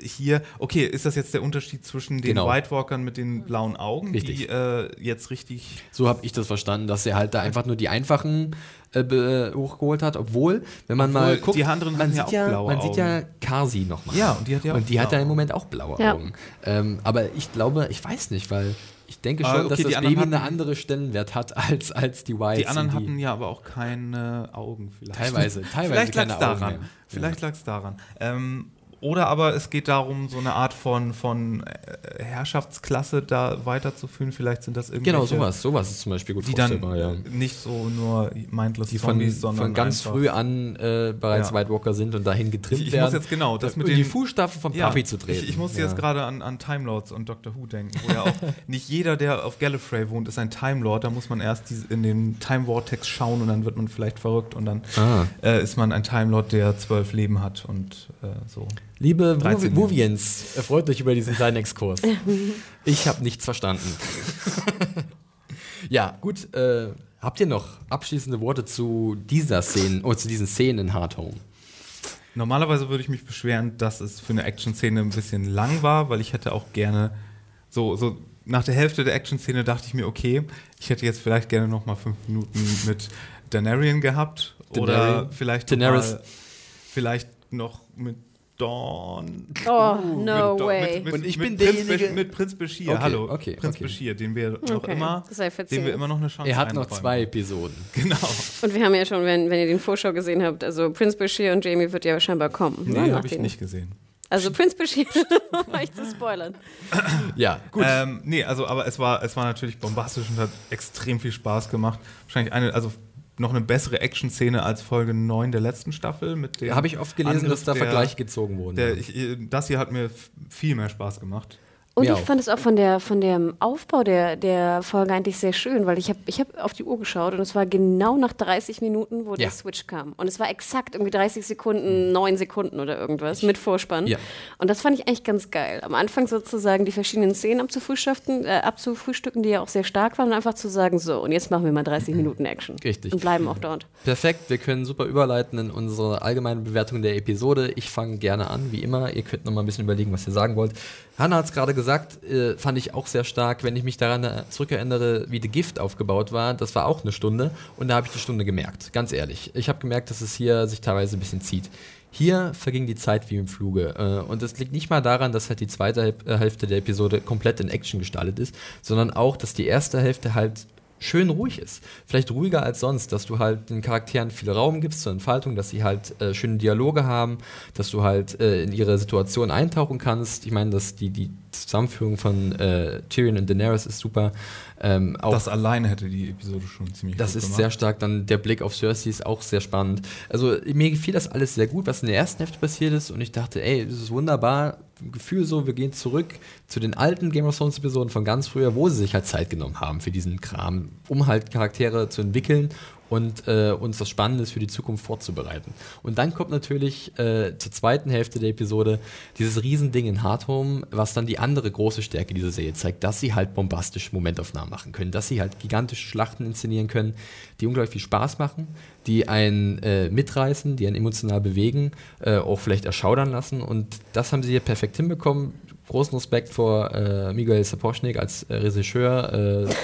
hier, okay, ist das jetzt der Unterschied zwischen den Genau. White Walkern mit den blauen Augen, Richtig. die äh, jetzt richtig. So habe ich das verstanden, dass er halt da einfach nur die einfachen äh, be- hochgeholt hat, obwohl, wenn man Obwohl, mal guckt, die anderen man ja sieht auch ja, blaue man sieht ja Kasi nochmal. Ja, und die hat ja Und die hat ja im Moment auch blaue Ja. Augen. Ähm, aber ich glaube, ich weiß nicht, weil ich denke schon, Ah, okay, dass die das Baby einen hatten- anderen Stellenwert hat als, als die Whites. Die anderen und hatten ja aber auch keine Augen vielleicht. Teilweise, teilweise Vielleicht lag keine es daran. Augen mehr. Vielleicht lag es daran. Ähm, oder aber es geht darum, so eine Art von, von äh, Herrschaftsklasse da weiterzuführen. Vielleicht sind das irgendwelche, Genau, sowas. Sowas ist zum Beispiel gut die dann ja. nicht so nur mindless Die von, Zombies, sondern von ganz früh an äh, bereits Ja. White Walker sind und dahin getrimmt Ich, ich werden. muss jetzt genau das mit in den die Fußstapfen von Ja, zu treten. Ich, ich muss ja. jetzt gerade an, an Time Lords und Doctor Who denken, wo ja auch nicht jeder, der auf Gallifrey wohnt, ist ein Time Lord. Da muss man erst in den Time Vortex schauen und dann wird man vielleicht verrückt und dann Ah. äh, ist man ein Time Lord, der zwölf Leben hat und äh, so. Liebe 13 Movi- Movians, erfreut euch über diesen kleinen Exkurs. Ich habe nichts verstanden. ja, gut. Äh, habt ihr noch abschließende Worte zu dieser Szene oder zu diesen Szenen in Hard Home? Normalerweise würde ich mich beschweren, dass es für eine Action-Szene ein bisschen lang war, weil ich hätte auch gerne so, so nach der Hälfte der Action-Szene dachte ich mir, okay, ich hätte jetzt vielleicht gerne noch mal fünf Minuten mit Daenerys gehabt oder Daenerys. vielleicht Daenerys. mal, vielleicht noch mit Dawn. Oh, mit no Dawn- way. Mit, mit, Und ich mit bin Prinz derjenige- mit Prinz Bashir, Okay, hallo, okay, Prinz okay. Bashir, den wir noch Okay, immer, dem wir immer noch eine Chance Er hat noch zwei Episoden. Genau. Und wir haben ja schon, wenn, wenn ihr den Vorschau gesehen habt, also Prince Bashir und Jamie wird ja scheinbar kommen. ne, Nee, nach habe ich den- nicht gesehen. Also Prince Bashir, um euch zu spoilern. Ja, gut. Ähm, nee, also, aber es war, es war natürlich bombastisch und hat extrem viel Spaß gemacht. Wahrscheinlich eine, also noch eine bessere Action-Szene als Folge 9 der letzten Staffel. Mit dem Habe ich oft gelesen, Angriff dass da Vergleiche gezogen wurden. Der, ich, äh, das hier hat mir viel mehr Spaß gemacht. Und Mir ich auch. fand es auch von, der, von dem Aufbau der, der Folge eigentlich sehr schön, weil ich habe ich hab auf die Uhr geschaut und es war genau nach 30 Minuten, wo Ja. der Switch kam. Und es war exakt irgendwie 30 Sekunden, 9 Sekunden oder irgendwas mit Vorspann. Ja. Und das fand ich eigentlich ganz geil. Am Anfang sozusagen die verschiedenen Szenen abzufrühstücken, äh, abzufrühstücken, die ja auch sehr stark waren, und einfach zu sagen, so, und jetzt machen wir mal 30 Minuten Action. Richtig. Und bleiben auch dort. Perfekt, wir können super überleiten in unsere allgemeine Bewertung der Episode. Ich fange gerne an, wie immer. Ihr könnt noch mal ein bisschen überlegen, was ihr sagen wollt. Hanna hat es gerade gesagt, äh, fand ich auch sehr stark, wenn ich mich daran äh, zurückerinnere, wie The Gift aufgebaut war. Das war auch eine Stunde und da habe ich die Stunde gemerkt, ganz ehrlich. Ich habe gemerkt, dass es hier sich teilweise ein bisschen zieht. Hier verging die Zeit wie im Fluge. Äh, und das liegt nicht mal daran, dass halt die zweite äh, Hälfte der Episode komplett in Action gestaltet ist, sondern auch, dass die erste Hälfte halt schön ruhig ist. Vielleicht ruhiger als sonst, dass du halt den Charakteren viel Raum gibst zur Entfaltung, dass sie halt äh, schöne Dialoge haben, dass du halt äh, in ihre Situation eintauchen kannst. Ich meine, dass die, die Zusammenführung von äh, Tyrion und Daenerys ist super. Ähm, auch Das alleine hätte die Episode schon ziemlich das ist gemacht. sehr stark. Dann der Blick auf Cersei ist auch sehr spannend. Also mir gefiel das alles sehr gut, was in der ersten Hälfte passiert ist. Und ich dachte, ey, das ist wunderbar. Gefühl so, wir gehen zurück zu den alten Game of Thrones Episoden von ganz früher, wo sie sich halt Zeit genommen haben für diesen Kram, um halt Charaktere zu entwickeln und äh, uns was Spannendes für die Zukunft vorzubereiten. Und dann kommt natürlich äh, zur zweiten Hälfte der Episode dieses Riesending in Hardhome, was dann die andere große Stärke dieser Serie zeigt, dass sie halt bombastische Momentaufnahmen machen können, dass sie halt gigantische Schlachten inszenieren können, die unglaublich viel Spaß machen, die einen äh, mitreißen, die einen emotional bewegen, äh, auch vielleicht erschaudern lassen. Und das haben sie hier perfekt hinbekommen großen Respekt vor äh, Miguel Sapochnik als äh, Regisseur. Äh,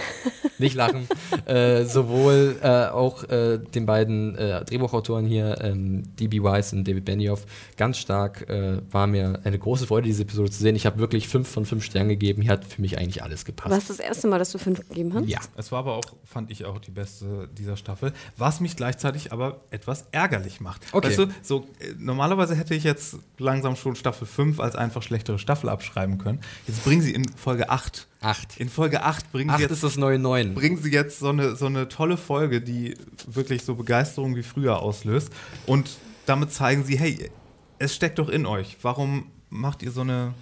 nicht lachen. Äh, sowohl äh, auch äh, den beiden Drehbuchautoren hier, ähm, D.B. Weiss und David Benioff, ganz stark. war mir eine große Freude, diese Episode zu sehen. Ich habe wirklich fünf von fünf Sternen gegeben. Hier hat für mich eigentlich alles gepasst. War es das erste Mal, dass du fünf gegeben hast? Ja. Es war aber auch, fand ich auch die beste dieser Staffel. Was mich gleichzeitig aber etwas ärgerlich macht. Okay. Weißt du, so, normalerweise hätte ich jetzt langsam schon Staffel 5 als einfach schlechtere Staffel abschreiben können. Jetzt bringen sie in Folge 8 Acht. In Folge 8 bringen Acht sie jetzt, ist das neue Neun. bringen sie jetzt so eine, so eine tolle Folge, die wirklich so Begeisterung wie früher auslöst. Und damit zeigen sie, hey, es steckt doch in euch. Warum macht ihr so eine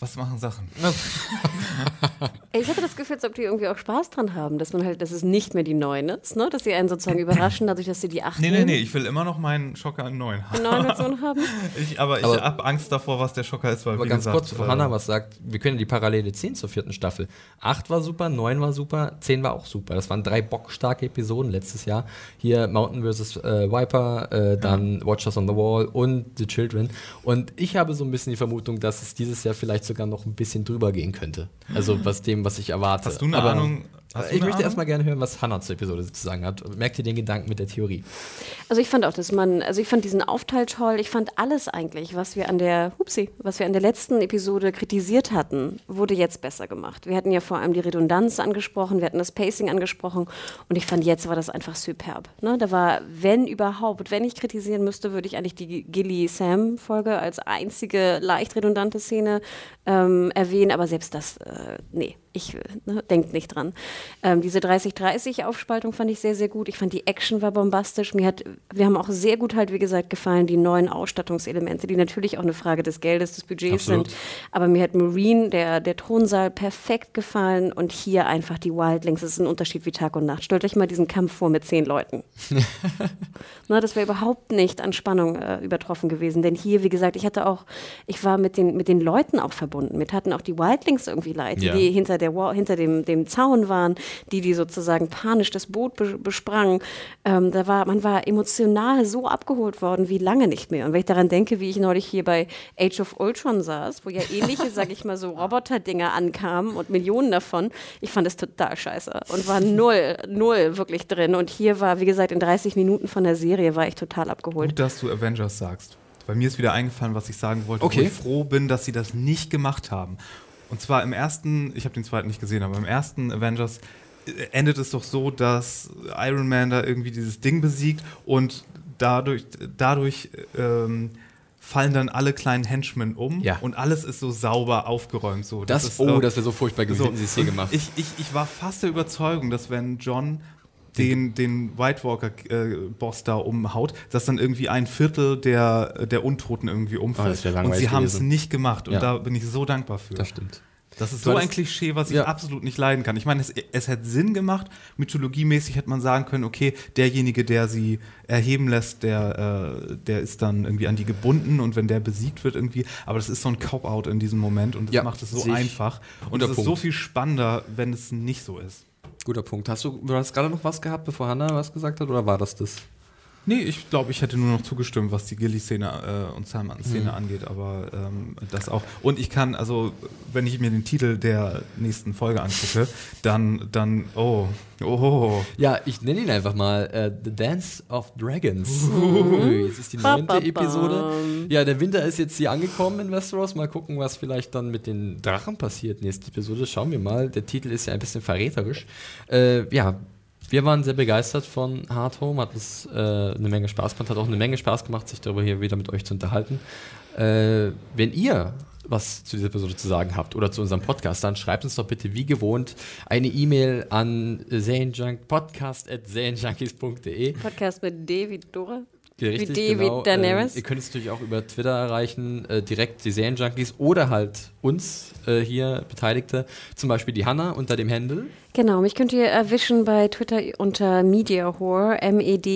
was machen Sachen? ich hatte das Gefühl, als ob die irgendwie auch Spaß dran haben, dass man halt, dass es nicht mehr die neun ist, ne? dass sie einen sozusagen überraschen, dadurch, dass sie die acht Nee, nee, nee, ich will immer noch meinen Schocker in neun haben. Neun Version haben? Ich, aber ich habe Angst davor, was der Schocker ist, weil Aber wie ganz gesagt, kurz, bevor äh, Hannah was sagt, wir können die Parallele ziehen zur vierten Staffel. Acht war super, neun war super, zehn war auch super. Das waren drei bockstarke Episoden letztes Jahr. Hier Mountain vs. Äh, Viper, äh, dann Watchers on the Wall und The Children. Und ich habe so ein bisschen die Vermutung, dass es dieses Jahr vielleicht sogar noch ein bisschen drüber gehen könnte. Also was dem, was ich erwarte. Hast du eine Aber, Ahnung? Hast du ich möchte Ahnung? erstmal gerne hören, was Hannah zur Episode zu sagen hat. Merkt ihr den Gedanken mit der Theorie? Also ich fand auch, dass man, also ich fand diesen Aufteil toll. Ich fand alles eigentlich, was wir an der, hupsi, was wir an der letzten Episode kritisiert hatten, wurde jetzt besser gemacht. Wir hatten ja vor allem die Redundanz angesprochen, wir hatten das Pacing angesprochen und ich fand, jetzt war das einfach superb. Ne? Da war, wenn überhaupt, wenn ich kritisieren müsste, würde ich eigentlich die Gilly-Sam-Folge als einzige leicht redundante Szene ähm, erwähnen, aber selbst das, äh, nee, ich ne, denkt nicht dran. Ähm, diese 30-30-Aufspaltung fand ich sehr, sehr gut. Ich fand die Action war bombastisch. Mir hat, wir haben auch sehr gut halt, wie gesagt, gefallen, die neuen Ausstattungselemente, die natürlich auch eine Frage des Geldes, des Budgets Absolut. sind. Aber mir hat Marine, der, der Thronsaal, perfekt gefallen und hier einfach die Wildlings. Das ist ein Unterschied wie Tag und Nacht. Stellt euch mal diesen Kampf vor mit zehn Leuten. Na, das wäre überhaupt nicht an Spannung äh, übertroffen gewesen. Denn hier, wie gesagt, ich hatte auch, ich war mit den, mit den Leuten auch verbunden. Mit hatten auch die Wildlings irgendwie leid, Ja. die hinter, der Wall, hinter dem, dem Zaun waren, die, die sozusagen panisch das Boot be besprangen. Ähm, da war, man war emotional so abgeholt worden wie lange nicht mehr. Und wenn ich daran denke, wie ich neulich hier bei Age of Ultron saß, wo ja ähnliche, sag ich mal, so Roboter-Dinger ankamen und Millionen davon, ich fand es total scheiße und war null, null wirklich drin. Und hier war, wie gesagt, in 30 Minuten von der Serie war ich total abgeholt. Gut, dass du Avengers sagst. Bei mir ist wieder eingefallen, was ich sagen wollte, Okay. wo ich froh bin, dass sie das nicht gemacht haben. Und zwar im ersten, ich habe den zweiten nicht gesehen, aber im ersten Avengers äh, endet es doch so, dass Iron Man da irgendwie dieses Ding besiegt und dadurch, dadurch ähm, fallen dann alle kleinen Henchmen um Ja. und alles ist so sauber aufgeräumt. So. Das, ist, oh, äh, das wäre so furchtbar gewesen, so, sie es hier gemacht. Ich, ich, ich war fast der Überzeugung, dass wenn John den, den White Walker-Boss da umhaut, dass dann irgendwie ein Viertel der, der Untoten irgendwie Oh, umfällt. wär und sie haben es nicht gemacht. Und Ja. da bin ich so dankbar für. das stimmt. Das ist so ein Klischee, was ich Ja. absolut nicht leiden kann. Ich meine, es, es hätte Sinn gemacht. Mythologiemäßig hätte man sagen können, okay, derjenige, der sie erheben lässt, der, äh, der ist dann irgendwie an die gebunden und wenn der besiegt wird irgendwie. Aber das ist so ein Cop-Out in diesem Moment und das Ja, macht es so einfach. Und es ist so viel spannender, wenn es nicht so ist. Guter Punkt. Hast du, du hast gerade noch was gehabt, bevor Hannah was gesagt hat, oder war das das? Nee, ich glaube, ich hätte nur noch zugestimmt, was die Gilly-Szene äh, und Salman-Szene Mhm. angeht, aber ähm, das auch. Und ich kann, also, wenn ich mir den Titel der nächsten Folge angucke, dann, dann, oh, oh, Ja, ich nenne ihn einfach mal äh, The Dance of Dragons. Ui, Jetzt ist die neunte. Episode. Ja, der Winter ist jetzt hier angekommen in Westeros. Mal gucken, was vielleicht dann mit den Drachen passiert. Nächste Episode, schauen wir mal. Der Titel ist ja ein bisschen verräterisch. Äh, ja, wir waren sehr begeistert von Hard Home, hat uns äh, eine Menge Spaß gemacht, hat auch eine Menge Spaß gemacht, sich darüber hier wieder mit euch zu unterhalten. Äh, wenn ihr was zu dieser Episode zu sagen habt oder zu unserem Podcast, dann schreibt uns doch bitte wie gewohnt eine E-Mail an serienjunk, podcast.serienjunkies.de. Podcast mit D wie Dora. Richtig, wie die, genau. wie Daenerys. Ähm, ihr könnt es natürlich auch über Twitter erreichen, äh, direkt die Serienjunkies oder halt uns äh, hier Beteiligte, zum Beispiel die Hanna unter dem Handle. Genau, mich könnt ihr erwischen bei Twitter unter MediaHore, M-E-D-I-A-W-H-O-R-E.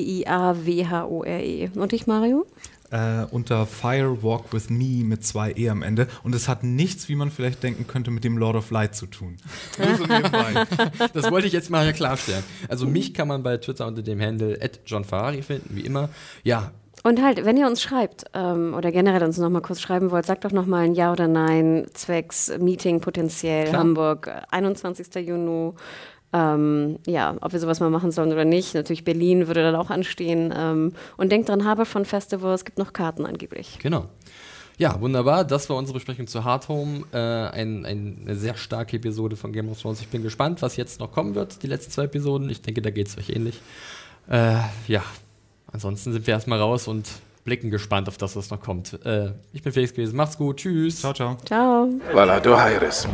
Und ich, Mario? Äh, unter Fire Walk with Me mit zwei E am Ende. Und es hat nichts, wie man vielleicht denken könnte, mit dem Lord of Light zu tun. Das wollte ich jetzt mal hier klarstellen. Also mich kann man bei Twitter unter dem Handle @johnferrari finden, wie immer. Ja, Und halt, wenn ihr uns schreibt ähm, oder generell uns noch mal kurz schreiben wollt, sagt doch noch mal ein Ja oder Nein zwecks Meeting potenziell Klar. Hamburg, äh, 21. Juni. Ähm, ja, ob wir sowas mal machen sollen oder nicht. Natürlich Berlin würde dann auch anstehen. Ähm, und denkt dran, Haberfront Festival, es gibt noch Karten angeblich. Genau. Ja, wunderbar. Das war unsere Besprechung zu Hard Home. Äh, ein, ein, eine sehr starke Episode von Game of Thrones. Ich bin gespannt, was jetzt noch kommen wird, die letzten zwei Episoden. Ich denke, da geht es euch ähnlich. Äh, ja, ansonsten sind wir erstmal raus und blicken gespannt auf das, was noch kommt. Äh, ich bin Felix gewesen. Macht's gut. Tschüss. Ciao, ciao. Ciao. Voilà, du Heiris.